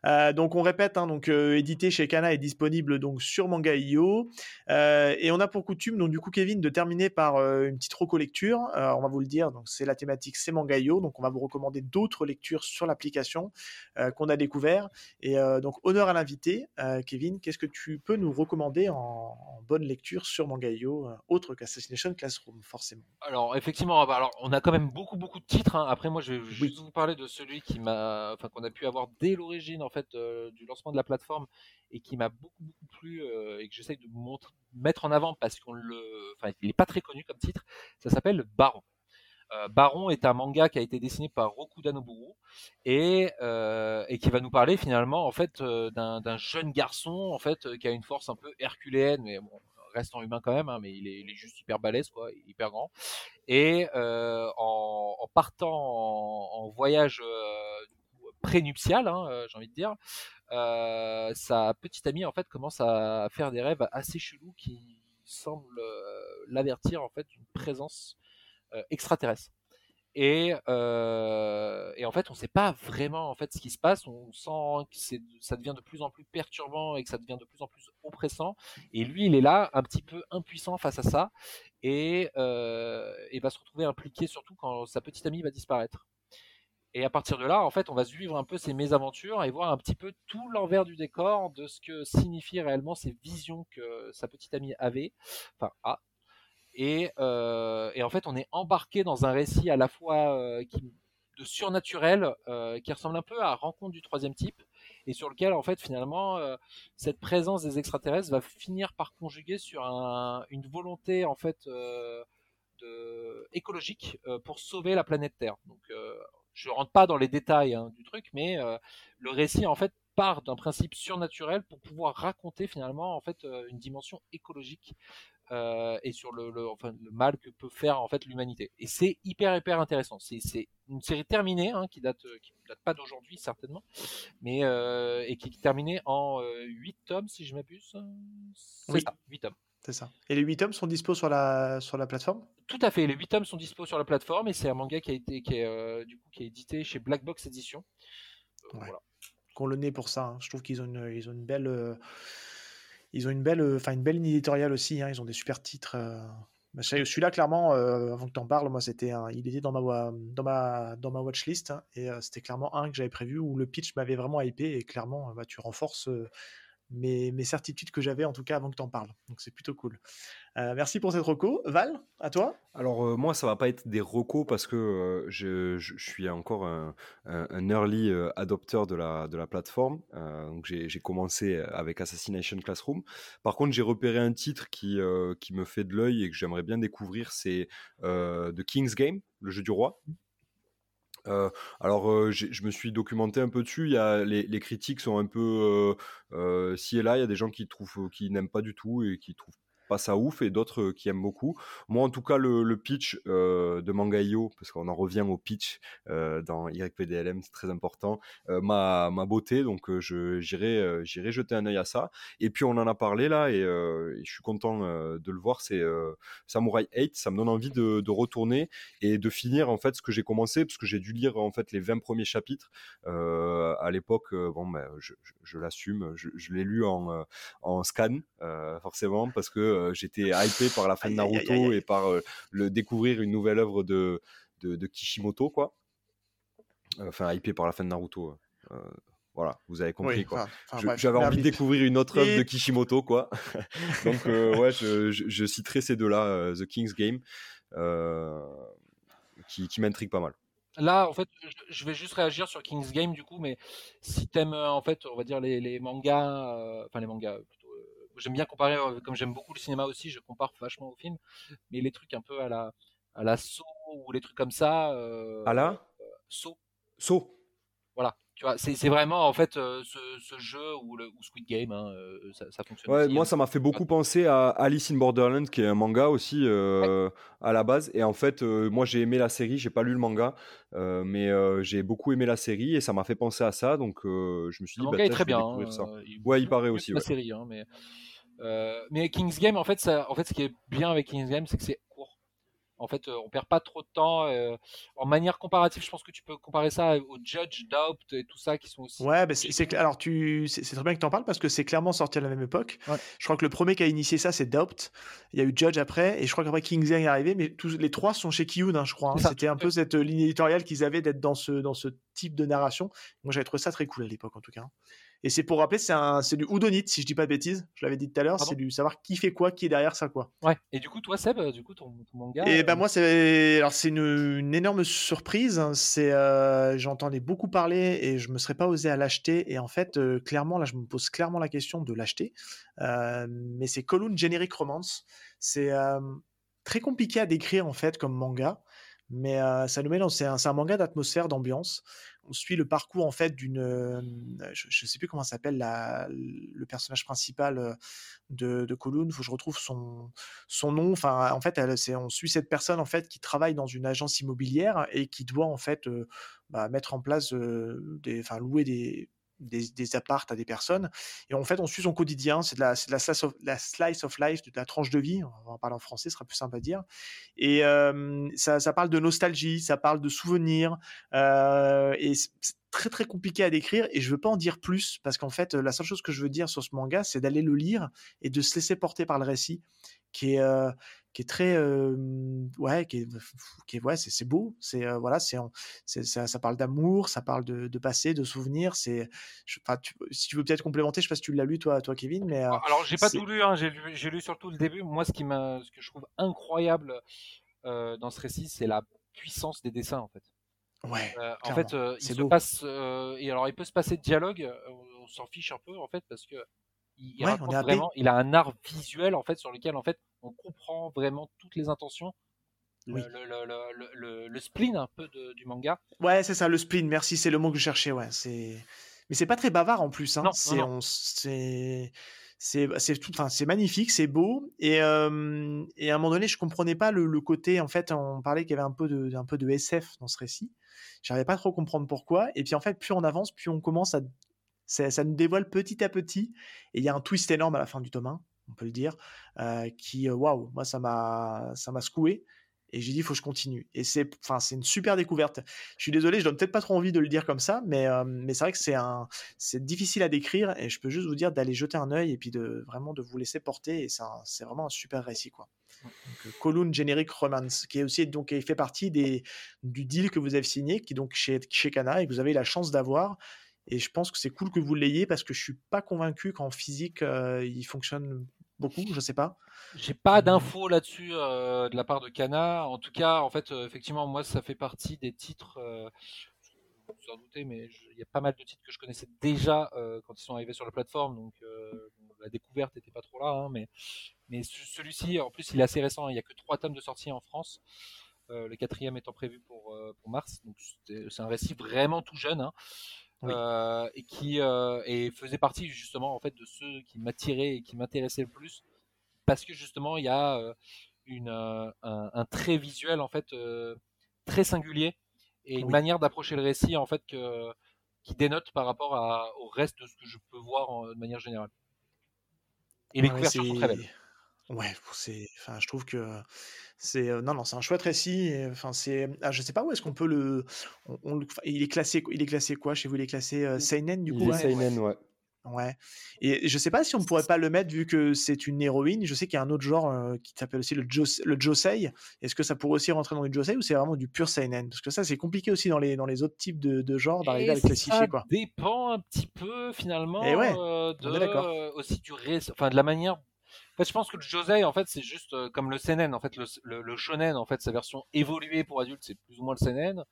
Euh, donc on répète, hein, donc euh, édité chez Kana est disponible donc sur Manga.io Euh, et on a pour coutume donc du coup Kevin de terminer par euh, une petite reco-lecture. Euh, on va vous le dire, donc c'est la thématique, c'est Manga.io, donc on va vous recommander d'autres lectures sur l'application euh, qu'on a découvert. Et euh, donc honneur à l'invité, Euh, Kevin, qu'est-ce que tu peux nous recommander en, en bonne lecture sur Manga.io autre qu'Assassination Classroom, forcément? Alors effectivement, bah, alors on a quand même beaucoup beaucoup de titres. hein. Après moi, je vais Oui. juste vous parler de celui qui m'a, enfin qu'on a pu avoir dès l'origine en fait euh, du lancement de la plateforme et qui m'a beaucoup beaucoup plu euh, et que j'essaye de mettre en avant parce qu'on le, enfin il est pas très connu comme titre. Ça s'appelle Baron. Euh, Baron est un manga qui a été dessiné par Rokuda Noburu et, euh, et qui va nous parler finalement en fait euh, d'un jeune garçon en fait qui a une force un peu herculéenne mais bon restant humain quand même hein, mais il est, juste hyper balèze quoi hyper grand. Et en, partant en, voyage prénuptial hein, j'ai envie de dire sa petite amie en fait commence à faire des rêves assez chelous qui semblent l'avertir en fait d'une présence extraterrestre. Et, euh, et en fait, on ne sait pas vraiment en fait ce qui se passe. On sent que ça devient de plus en plus perturbant et que ça devient de plus en plus oppressant. Et lui, il est là, un petit peu impuissant face à ça, et, euh, va se retrouver impliqué surtout quand sa petite amie va disparaître. Et à partir de là, en fait, on va suivre un peu ses mésaventures et voir un petit peu tout l'envers du décor de ce que signifient réellement ces visions que sa petite amie avait, enfin a. Et, euh, et en fait, on est embarqué dans un récit à la fois euh, de surnaturel, euh, qui ressemble un peu à Rencontre du troisième type, et sur lequel, en fait, finalement, cette présence des extraterrestres va finir par conjuguer sur un, une volonté, en fait, écologique pour sauver la planète Terre. Donc, je rentre pas dans les détails hein, du truc, mais le récit, en fait, part d'un principe surnaturel pour pouvoir raconter finalement en fait une dimension écologique euh, et sur le, le, enfin, le mal que peut faire en fait l'humanité. Et c'est hyper hyper intéressant. C'est, une série terminée hein, qui date qui date pas d'aujourd'hui certainement, mais euh, et qui est terminée en euh, 8 tomes si je m'abuse. C'est Oui. ça, 8 tomes. C'est ça. Et les 8 tomes sont dispo sur la, sur la plateforme? Tout à fait. Les 8 tomes sont dispo sur la plateforme et c'est un manga qui a été qui est euh, du coup qui est édité chez Black Box Edition. Euh, Ouais. Voilà. qu'on le nez pour ça. hein. Je trouve qu'ils ont une, ils ont une belle, euh, ils ont une belle, euh, enfin une belle ligne éditoriale aussi. hein. Ils ont des super titres. Bah, celui- Celui-là, clairement, euh, avant que tu en parles, moi, c'était, un- il était dans ma, dans ma, dans ma watchlist hein, et c'était clairement un que j'avais prévu où le pitch m'avait vraiment hypé et clairement, bah, tu renforces mes, mes certitudes que j'avais en tout cas avant que tu en parles. Donc c'est plutôt cool. Euh, merci pour cette reco, Val. À toi. Alors euh, moi, ça va pas être des recos parce que euh, je, suis encore un, un- early adopteur de la, de la plateforme. Donc j'ai commencé avec Assassination Classroom. Par contre, j'ai repéré un titre qui, qui me fait de l'œil et que j'aimerais bien découvrir, c'est The King's Game, le jeu du roi. Euh, alors, euh, je me suis documenté un peu dessus. Les critiques sont un peu euh, euh, ci et là. Il y a des gens qui trouvent, qui n'aiment pas du tout et qui trouvent pas ça ouf, et d'autres qui aiment beaucoup. Moi, en tout cas, le, pitch de Mangaio, parce qu'on en revient au pitch dans YPDLM, c'est très important, m'a m'a beauté. Donc, je j'irai j'irai jeter un œil à ça. Et puis, on en a parlé là, et, je suis content de le voir. C'est Samurai 8. Ça me donne envie de, retourner et de finir en fait ce que j'ai commencé parce que j'ai dû lire en fait les 20 premiers chapitres à l'époque bon ben je, je, l'assume je, l'ai lu en, en scan forcément parce que j'étais hypé par la fin de Aïe, aïe, aïe, Naruto aïe. et par euh, le découvrir une nouvelle œuvre de, de, de Kishimoto quoi Enfin, hypé par la fin de Naruto. euh, voilà, vous avez compris Oui, quoi. enfin, enfin, J'avais envie de découvrir une autre œuvre Et- de Kishimoto, quoi. Donc, euh, ouais, je, je- je citerai ces deux-là, euh, The King's Game, euh, qui, qui m'intrigue pas mal. Là, en fait, je- vais juste réagir sur King's Game du coup, mais si t'aimes euh, en fait, on va dire les, les mangas, euh, enfin les mangas plutôt. euh, j'aime bien comparer, euh, comme j'aime beaucoup le cinéma aussi, je compare vachement au film, mais les trucs un peu à la à la Saw ou les trucs comme ça. Euh, À la Saw, So. voilà. Tu vois, c'est c'est vraiment en fait euh, ce, ce jeu ou, le, ou Squid Game, hein, euh, ça, ça fonctionne. Ouais, aussi, moi, hein. ça m'a fait beaucoup penser à Alice in Borderland, qui est un manga aussi euh, à la base. Et en fait, euh, moi, j'ai aimé la série, j'ai pas lu le manga, euh, mais euh, j'ai beaucoup aimé la série et ça m'a fait penser à ça. Donc, euh, je me suis Le dit, bah, manga est tiens, très bien. découvrir hein, ça. euh, il- Ouais, il paraît aussi, La ouais. série, hein, mais, euh, mais King's Game, en fait, ça, en fait, ce qui est bien avec King's Game, c'est que c'est court. En fait, euh, on perd pas trop de temps. euh, en manière comparative, je pense que tu peux comparer ça au Judge, Doubt et tout ça qui sont aussi. Ouais, bah, c'est alors tu c'est très bien que tu en parles parce que c'est clairement sorti à la même époque. Ouais. Je crois que le premier qui a initié ça c'est Doubt. Il y a eu Judge après et je crois qu'après King's Game est arrivé, mais tous les trois sont chez Kiyun, hein, je crois. hein. C'était un peu cette ligne éditoriale qu'ils avaient d'être dans ce dans ce type de narration. Moi j'avais trouvé ça très cool à l'époque en tout cas. Et c'est pour rappeler, c'est un c'est du Udonite si je dis pas de bêtises. Je l'avais dit tout à l'heure, Pardon c'est du savoir qui fait quoi, qui est derrière ça quoi. Ouais. Et du coup, toi, Seb, euh, du coup, ton, ton manga. Et euh, ben moi c'est alors c'est une, une énorme surprise. hein. C'est euh, j'entendais beaucoup parler et je me serais pas osé à l'acheter. Et en fait euh, clairement là je me pose clairement la question de l'acheter. Euh, mais c'est Column Generic Romance. C'est euh, très compliqué à décrire en fait comme manga. Mais ça nous met dans c'est un, manga d'atmosphère d'ambiance. On suit le parcours en fait d'une je, je sais plus comment s'appelle le personnage principal de, de Column. Faut que je retrouve son son nom. Enfin, en fait, on suit cette personne en fait qui travaille dans une agence immobilière et qui doit en fait bah, mettre en place des, enfin louer des des, des apparts à des personnes. Et en fait on suit son quotidien. C'est de la slice of, life de la tranche de vie on va en parler en français ce sera plus simple à dire. Et ça, ça parle de nostalgie ça parle de souvenirs et c'est très très compliqué à décrire. Et je veux pas en dire plus parce qu'en fait la seule chose que je veux dire sur ce manga c'est d'aller le lire et de se laisser porter par le récit qui est euh, qui est très euh, ouais qui est, qui est ouais c'est c'est beau c'est euh, voilà c'est ça, ça parle d'amour ça parle de, de passé de souvenirs c'est enfin, si tu veux peut-être complémenter je sais pas si tu l'as lu toi toi Kevin mais euh, Alors, j'ai pas tout lu, hein, j'ai lu, lu surtout le début. Moi, ce qui m'a, ce que je trouve incroyable dans ce récit, c'est la puissance des dessins, en fait. ouais Euh, en fait, euh, il se beau. passe euh, et alors il peut se passer de dialogue, on s'en fiche un peu en fait parce que il, Ouais, on est vraiment, il a un art visuel en fait sur lequel en fait on comprend vraiment toutes les intentions, le, Oui. le, le, le, le- le- le spleen un peu de- du manga. Ouais, c'est ça, le spleen. Merci, c'est le mot que je cherchais. Ouais, c'est. Mais c'est pas très bavard en plus. Hein. Non, c'est, non. on- c'est, c'est, c'est tout. Enfin, c'est magnifique, c'est beau. Et, euh, et à un moment donné, je comprenais pas le, le côté. En fait, on parlait qu'il y avait un peu de, un peu de SF dans ce récit. J'arrivais pas trop à comprendre pourquoi. Et puis en fait, plus on avance, plus on commence à. Ça, ça nous dévoile petit à petit. Et il y a un twist énorme à la fin du tome 1, on peut le dire, euh, qui, euh, waouh, moi ça m'a, ça m'a secoué. Et j'ai dit, il faut que je continue. Et c'est, enfin, c'est une super découverte. Je suis désolé, je donne peut-être pas trop envie de le dire comme ça, mais, euh, mais c'est vrai que c'est un, c'est difficile à décrire. Et je peux juste vous dire d'aller jeter un œil et puis de vraiment de vous laisser porter. Et c'est, vraiment un super récit, quoi. Donc, Kowloon Generic Romance, qui est aussi donc qui fait partie des, du deal que vous avez signé, qui est donc chez, chez Kana et que vous avez la chance d'avoir. Et je pense que c'est cool que vous l'ayez parce que je suis pas convaincu qu'en physique euh, il fonctionne beaucoup. Je sais pas. J'ai pas d'infos là-dessus euh, de la part de Kana. En tout cas, en fait, euh, effectivement, moi, ça fait partie des titres. Vous vous en doutez, mais il y a pas mal de titres que je connaissais déjà quand ils sont arrivés sur la plateforme, donc la découverte n'était pas trop là. hein, mais mais ce- celui-ci, en plus, il est assez récent. hein, il y a que trois tomes de sortie en France. le quatrième étant prévu pour, pour mars. Donc c'est un récit vraiment tout jeune. hein, Oui. euh, et qui euh, et faisait partie justement en fait de ceux qui m'attiraient et qui m'intéressaient le plus parce que justement il y a euh, une, un, un trait visuel en fait euh, très singulier et une Oui. manière d'approcher le récit en fait que, qui dénote par rapport à, au reste de ce que je peux voir en- de manière générale. Et les Ouais, couvertures sont très c'est- belles. Ouais, c'est, enfin, je trouve que c'est, euh, non, non, c'est un chouette récit. et, Enfin, c'est, ah, je sais pas où est-ce qu'on peut le, on, on le- enfin, il est classé, il est classé quoi chez vous? Il est classé euh, seinen du coup? Il est ouais. seinen, ouais. Ouais. Et je sais pas si on pourrait pas le mettre vu que c'est une héroïne. Je sais qu'il y a un autre genre euh, qui s'appelle aussi le, jos le Josei. Est-ce que ça pourrait aussi rentrer dans le Josei ou c'est vraiment du pur seinen? Parce que ça, c'est compliqué aussi dans les, dans les autres types de, de genres d'arriver à Et classifier. ça Quoi. dépend un petit peu finalement Et ouais, euh, on de est d'accord. euh, aussi du ré- enfin de la manière. Fait, je pense que le josei en fait c'est juste euh, comme le seinen en fait le, le, le shonen en fait sa version évoluée pour adultes c'est plus ou moins le seinen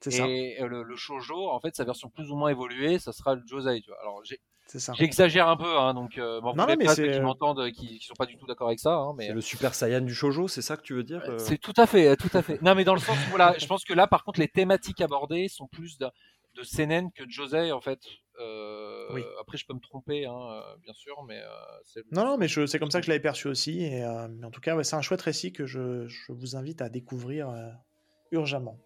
C'est ça. et euh, le, le shoujo en fait sa version plus ou moins évoluée ça sera le josei tu vois. Alors j'ai- C'est ça. j'exagère un peu hein, donc euh, Non, non, mais pas ceux c'est- qui m'entendent euh, qui, qui sont pas du tout d'accord avec ça hein, mais C'est le Super Saiyan du shoujo, c'est ça que tu veux dire euh c'est tout à fait, tout à fait. Non, mais dans le sens où voilà, je pense que là, par contre, les thématiques abordées sont plus de, de seinen que de josei en fait. Euh, Oui. Après, je peux me tromper, hein, euh, bien sûr, mais euh. Non, non, mais c'est comme ça que je l'avais perçu aussi. Et, euh, mais en tout cas, ouais, c'est un chouette récit que je, je vous invite à découvrir urgemment.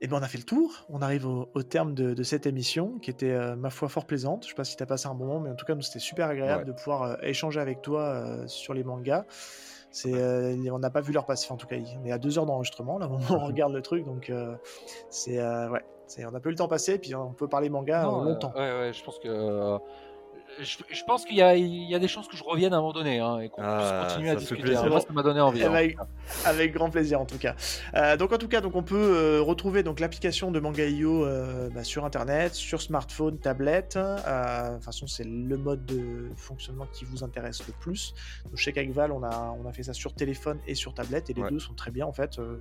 Et ben on a fait le tour. On arrive au, au terme de, de cette émission qui était, ma foi, fort plaisante. Je sais pas si tu as passé un bon moment, mais en tout cas, nous, c'était super agréable Ouais. de pouvoir échanger avec toi sur les mangas. C'est, euh, on n'a pas vu leur passer. Enfin, en tout cas, on est à deux heures d'enregistrement, là, on regarde le truc. Donc, euh, c'est, euh, ouais, c'est, on a pas eu le temps passer. Puis, on peut parler manga Non, longtemps. ouais, ouais, je pense que. Je, je pense qu'il y a, il y a des chances que je revienne à un moment donné hein, et qu'on Ah, puisse continuer à discuter. plaisir. hein. Moi, ça m'a donné envie. Hein. Avec grand plaisir en tout cas. Euh, donc en tout cas, donc on peut euh, retrouver donc l'application de Manga.io euh, bah, sur internet, sur smartphone, tablette. Euh, de toute façon, c'est le mode de fonctionnement qui vous intéresse le plus. Donc, chez Kagval, on a on a fait ça sur téléphone et sur tablette et les Ouais. deux sont très bien en fait. Euh,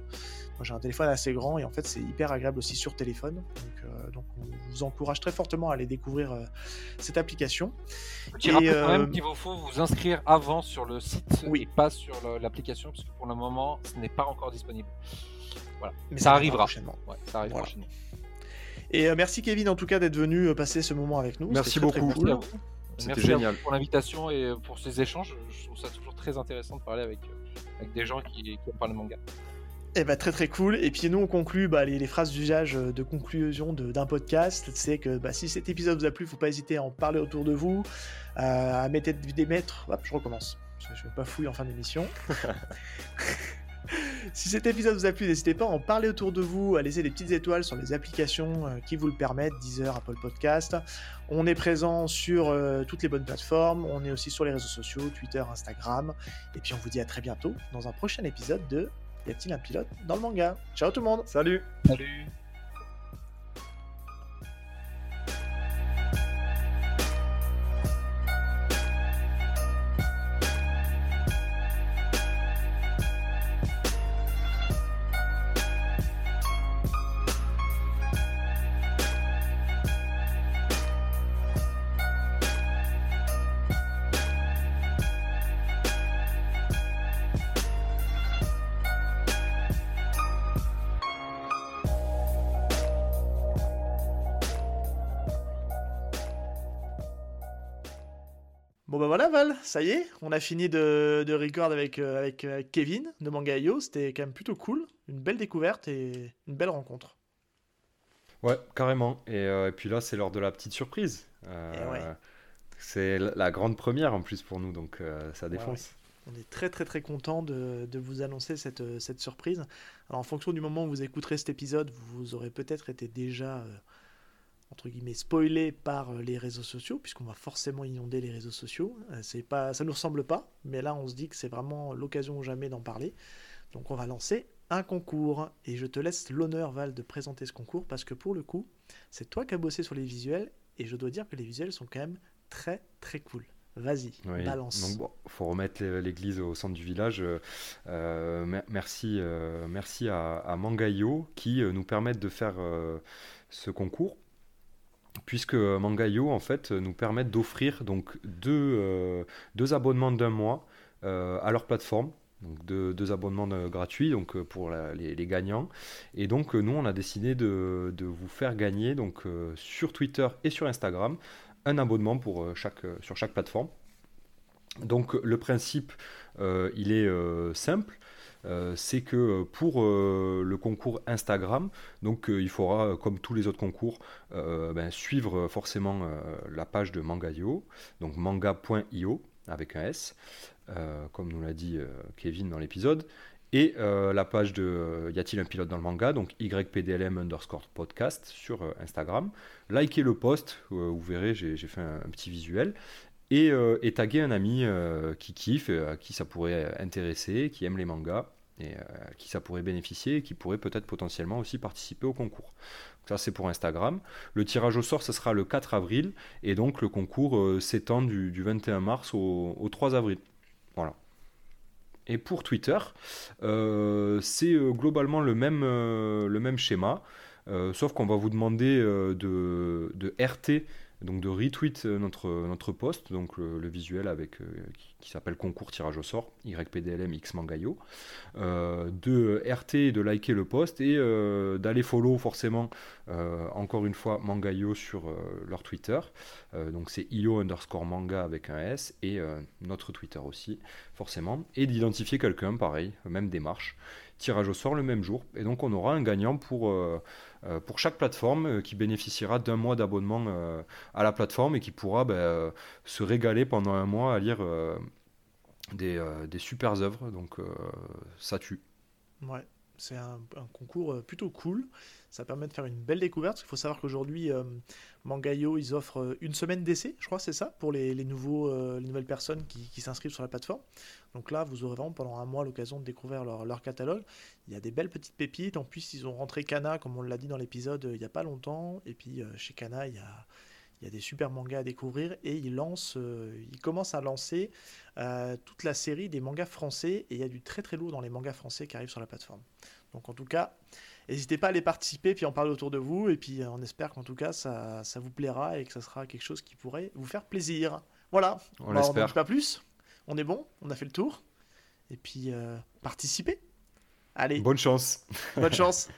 moi j'ai un téléphone assez grand et en fait c'est hyper agréable aussi sur téléphone. Donc, euh, donc on vous encourage très fortement à aller découvrir euh, cette application. Petit Et, rappel quand euh, même qu'il vous faut vous inscrire avant sur le site Oui. et pas sur l'application, parce que pour le moment, ce n'est pas encore disponible. Voilà. Mais ça arrivera. prochainement. Ouais, ça arrive Voilà. prochainement. Et euh, merci Kevin en tout cas d'être venu euh, passer ce moment avec nous. Merci très beaucoup. cool. C'était Merci à vous génial. pour l'invitation et pour ces échanges. Je trouve ça toujours très intéressant de parler avec, euh, avec des gens qui, qui aiment manga. Eh ben, très très cool. Et puis nous on conclut bah, les, les phrases d'usage euh, de conclusion de- d'un podcast. C'est que bah, si cet épisode vous a plu, faut pas hésiter à en parler autour de vous, euh, à mettre des maîtres. Hop, je recommence. Je, je vais pas fouiller en fin d'émission. si cet épisode vous a plu, n'hésitez pas à en parler autour de vous, à laisser des petites étoiles sur les applications euh, qui vous le permettent, Deezer, Apple Podcast. On est présent sur euh, toutes les bonnes plateformes. On est aussi sur les réseaux sociaux, Twitter, Instagram. Et puis on vous dit à très bientôt dans un prochain épisode de Y a-t-il un pilote dans le manga? Ciao tout le monde. Salut. Salut ça y est, on a fini de, de record avec, euh, avec euh, Kevin de Manga.io, c'était quand même plutôt cool, une belle découverte et une belle rencontre. Ouais, carrément. Et, euh, et puis là, c'est l'heure de la petite surprise. Euh, ouais. C'est la grande première en plus pour nous, donc euh, ça défonce. On est très très très content de, de vous annoncer cette, euh, cette surprise. Alors en fonction du moment où vous écouterez cet épisode, vous aurez peut-être été déjà euh, entre guillemets spoilé par euh, les réseaux sociaux, puisqu'on va forcément inonder les réseaux sociaux. Euh, C'est pas, ça nous ressemble pas, mais là on se dit que c'est vraiment l'occasion ou jamais d'en parler. Donc on va lancer un concours et je te laisse l'honneur Val de présenter ce concours parce que pour le coup, c'est toi qui as bossé sur les visuels et je dois dire que les visuels sont quand même très très cool. Vas-y, Oui, balance. Donc bon, faut remettre l'é- l'église au centre du village. Euh, mer- merci, euh, merci à, à Mangayo qui nous permettent de faire euh, ce concours. Puisque Mangayo en fait nous permettent d'offrir donc deux, euh, deux abonnements d'un mois euh, à leur plateforme. Donc deux, abonnements gratuits donc euh, pour les, gagnants. Et donc euh, nous on a décidé de, vous faire gagner donc euh, sur Twitter et sur Instagram un abonnement pour euh, chaque, euh, sur chaque plateforme. Donc euh, le principe, euh, il est euh, simple. Euh, c'est que euh, pour euh, le concours Instagram, donc il faudra, comme tous les autres concours, ben, suivre forcément la page de Manga.io, donc manga.io avec un S, comme nous l'a dit Kevin dans l'épisode. Et la page de Y a-t-il un pilote dans le manga Donc YPDLM underscore podcast sur Instagram. Likez le post, vous verrez, j'ai fait un, petit visuel. Et, et un ami qui kiffe, à qui ça pourrait intéresser, qui aime les mangas, et euh, qui ça pourrait bénéficier, et qui pourrait peut-être potentiellement aussi participer au concours. Ça, c'est pour Instagram. Le tirage au sort, ce sera le 4 avril, et donc le concours euh, s'étend du, du 21 mars au, au 3 avril. Voilà. Et pour Twitter, euh, c'est euh, globalement le même, le même schéma, sauf qu'on va vous demander de, de RT, donc de retweet euh, notre, notre post, donc le, le visuel avec, euh, qui, s'appelle concours tirage au sort, YPDLM X Mangayo, euh, de RT de liker le post et euh, d'aller follow forcément, euh, encore une fois, Mangayo sur euh, leur Twitter. Euh, donc c'est io underscore manga avec un S et euh, notre Twitter aussi, forcément. Et d'identifier quelqu'un, pareil, même démarche. Tirage au sort le même jour. Et donc on aura un gagnant pour, euh, euh, pour chaque plateforme euh, qui bénéficiera d'un mois d'abonnement à la plateforme et qui pourra ben, se régaler pendant un mois à lire des, des super œuvres. Donc ça tue. Ouais, c'est un, concours plutôt cool. Ça permet de faire une belle découverte. qu'il faut savoir qu'aujourd'hui, euh, Mangayo, ils offrent euh, une semaine d'essai, je crois, c'est ça, pour les, les nouveaux, euh, les nouvelles personnes qui, s'inscrivent sur la plateforme. Donc là, vous aurez vraiment pendant un mois l'occasion de découvrir leur, catalogue. Il y a des belles petites pépites. En plus, ils ont rentré Kana, comme on l'a dit dans l'épisode, euh, il n'y a pas longtemps. Et puis, chez Kana, il y a, il y a des super mangas à découvrir. Et ils lancent, euh, commencent à lancer toute la série des mangas français. Et il y a du très très lourd dans les mangas français qui arrivent sur la plateforme. Donc en tout cas, n'hésitez pas à aller participer, puis en parler autour de vous, et puis euh, on espère qu'en tout cas ça, ça vous plaira et que ça sera quelque chose qui pourrait vous faire plaisir. Voilà, On Bah, n'en pas plus, on est bon, on a fait le tour, et puis euh, participez. Allez, Bonne chance. bonne chance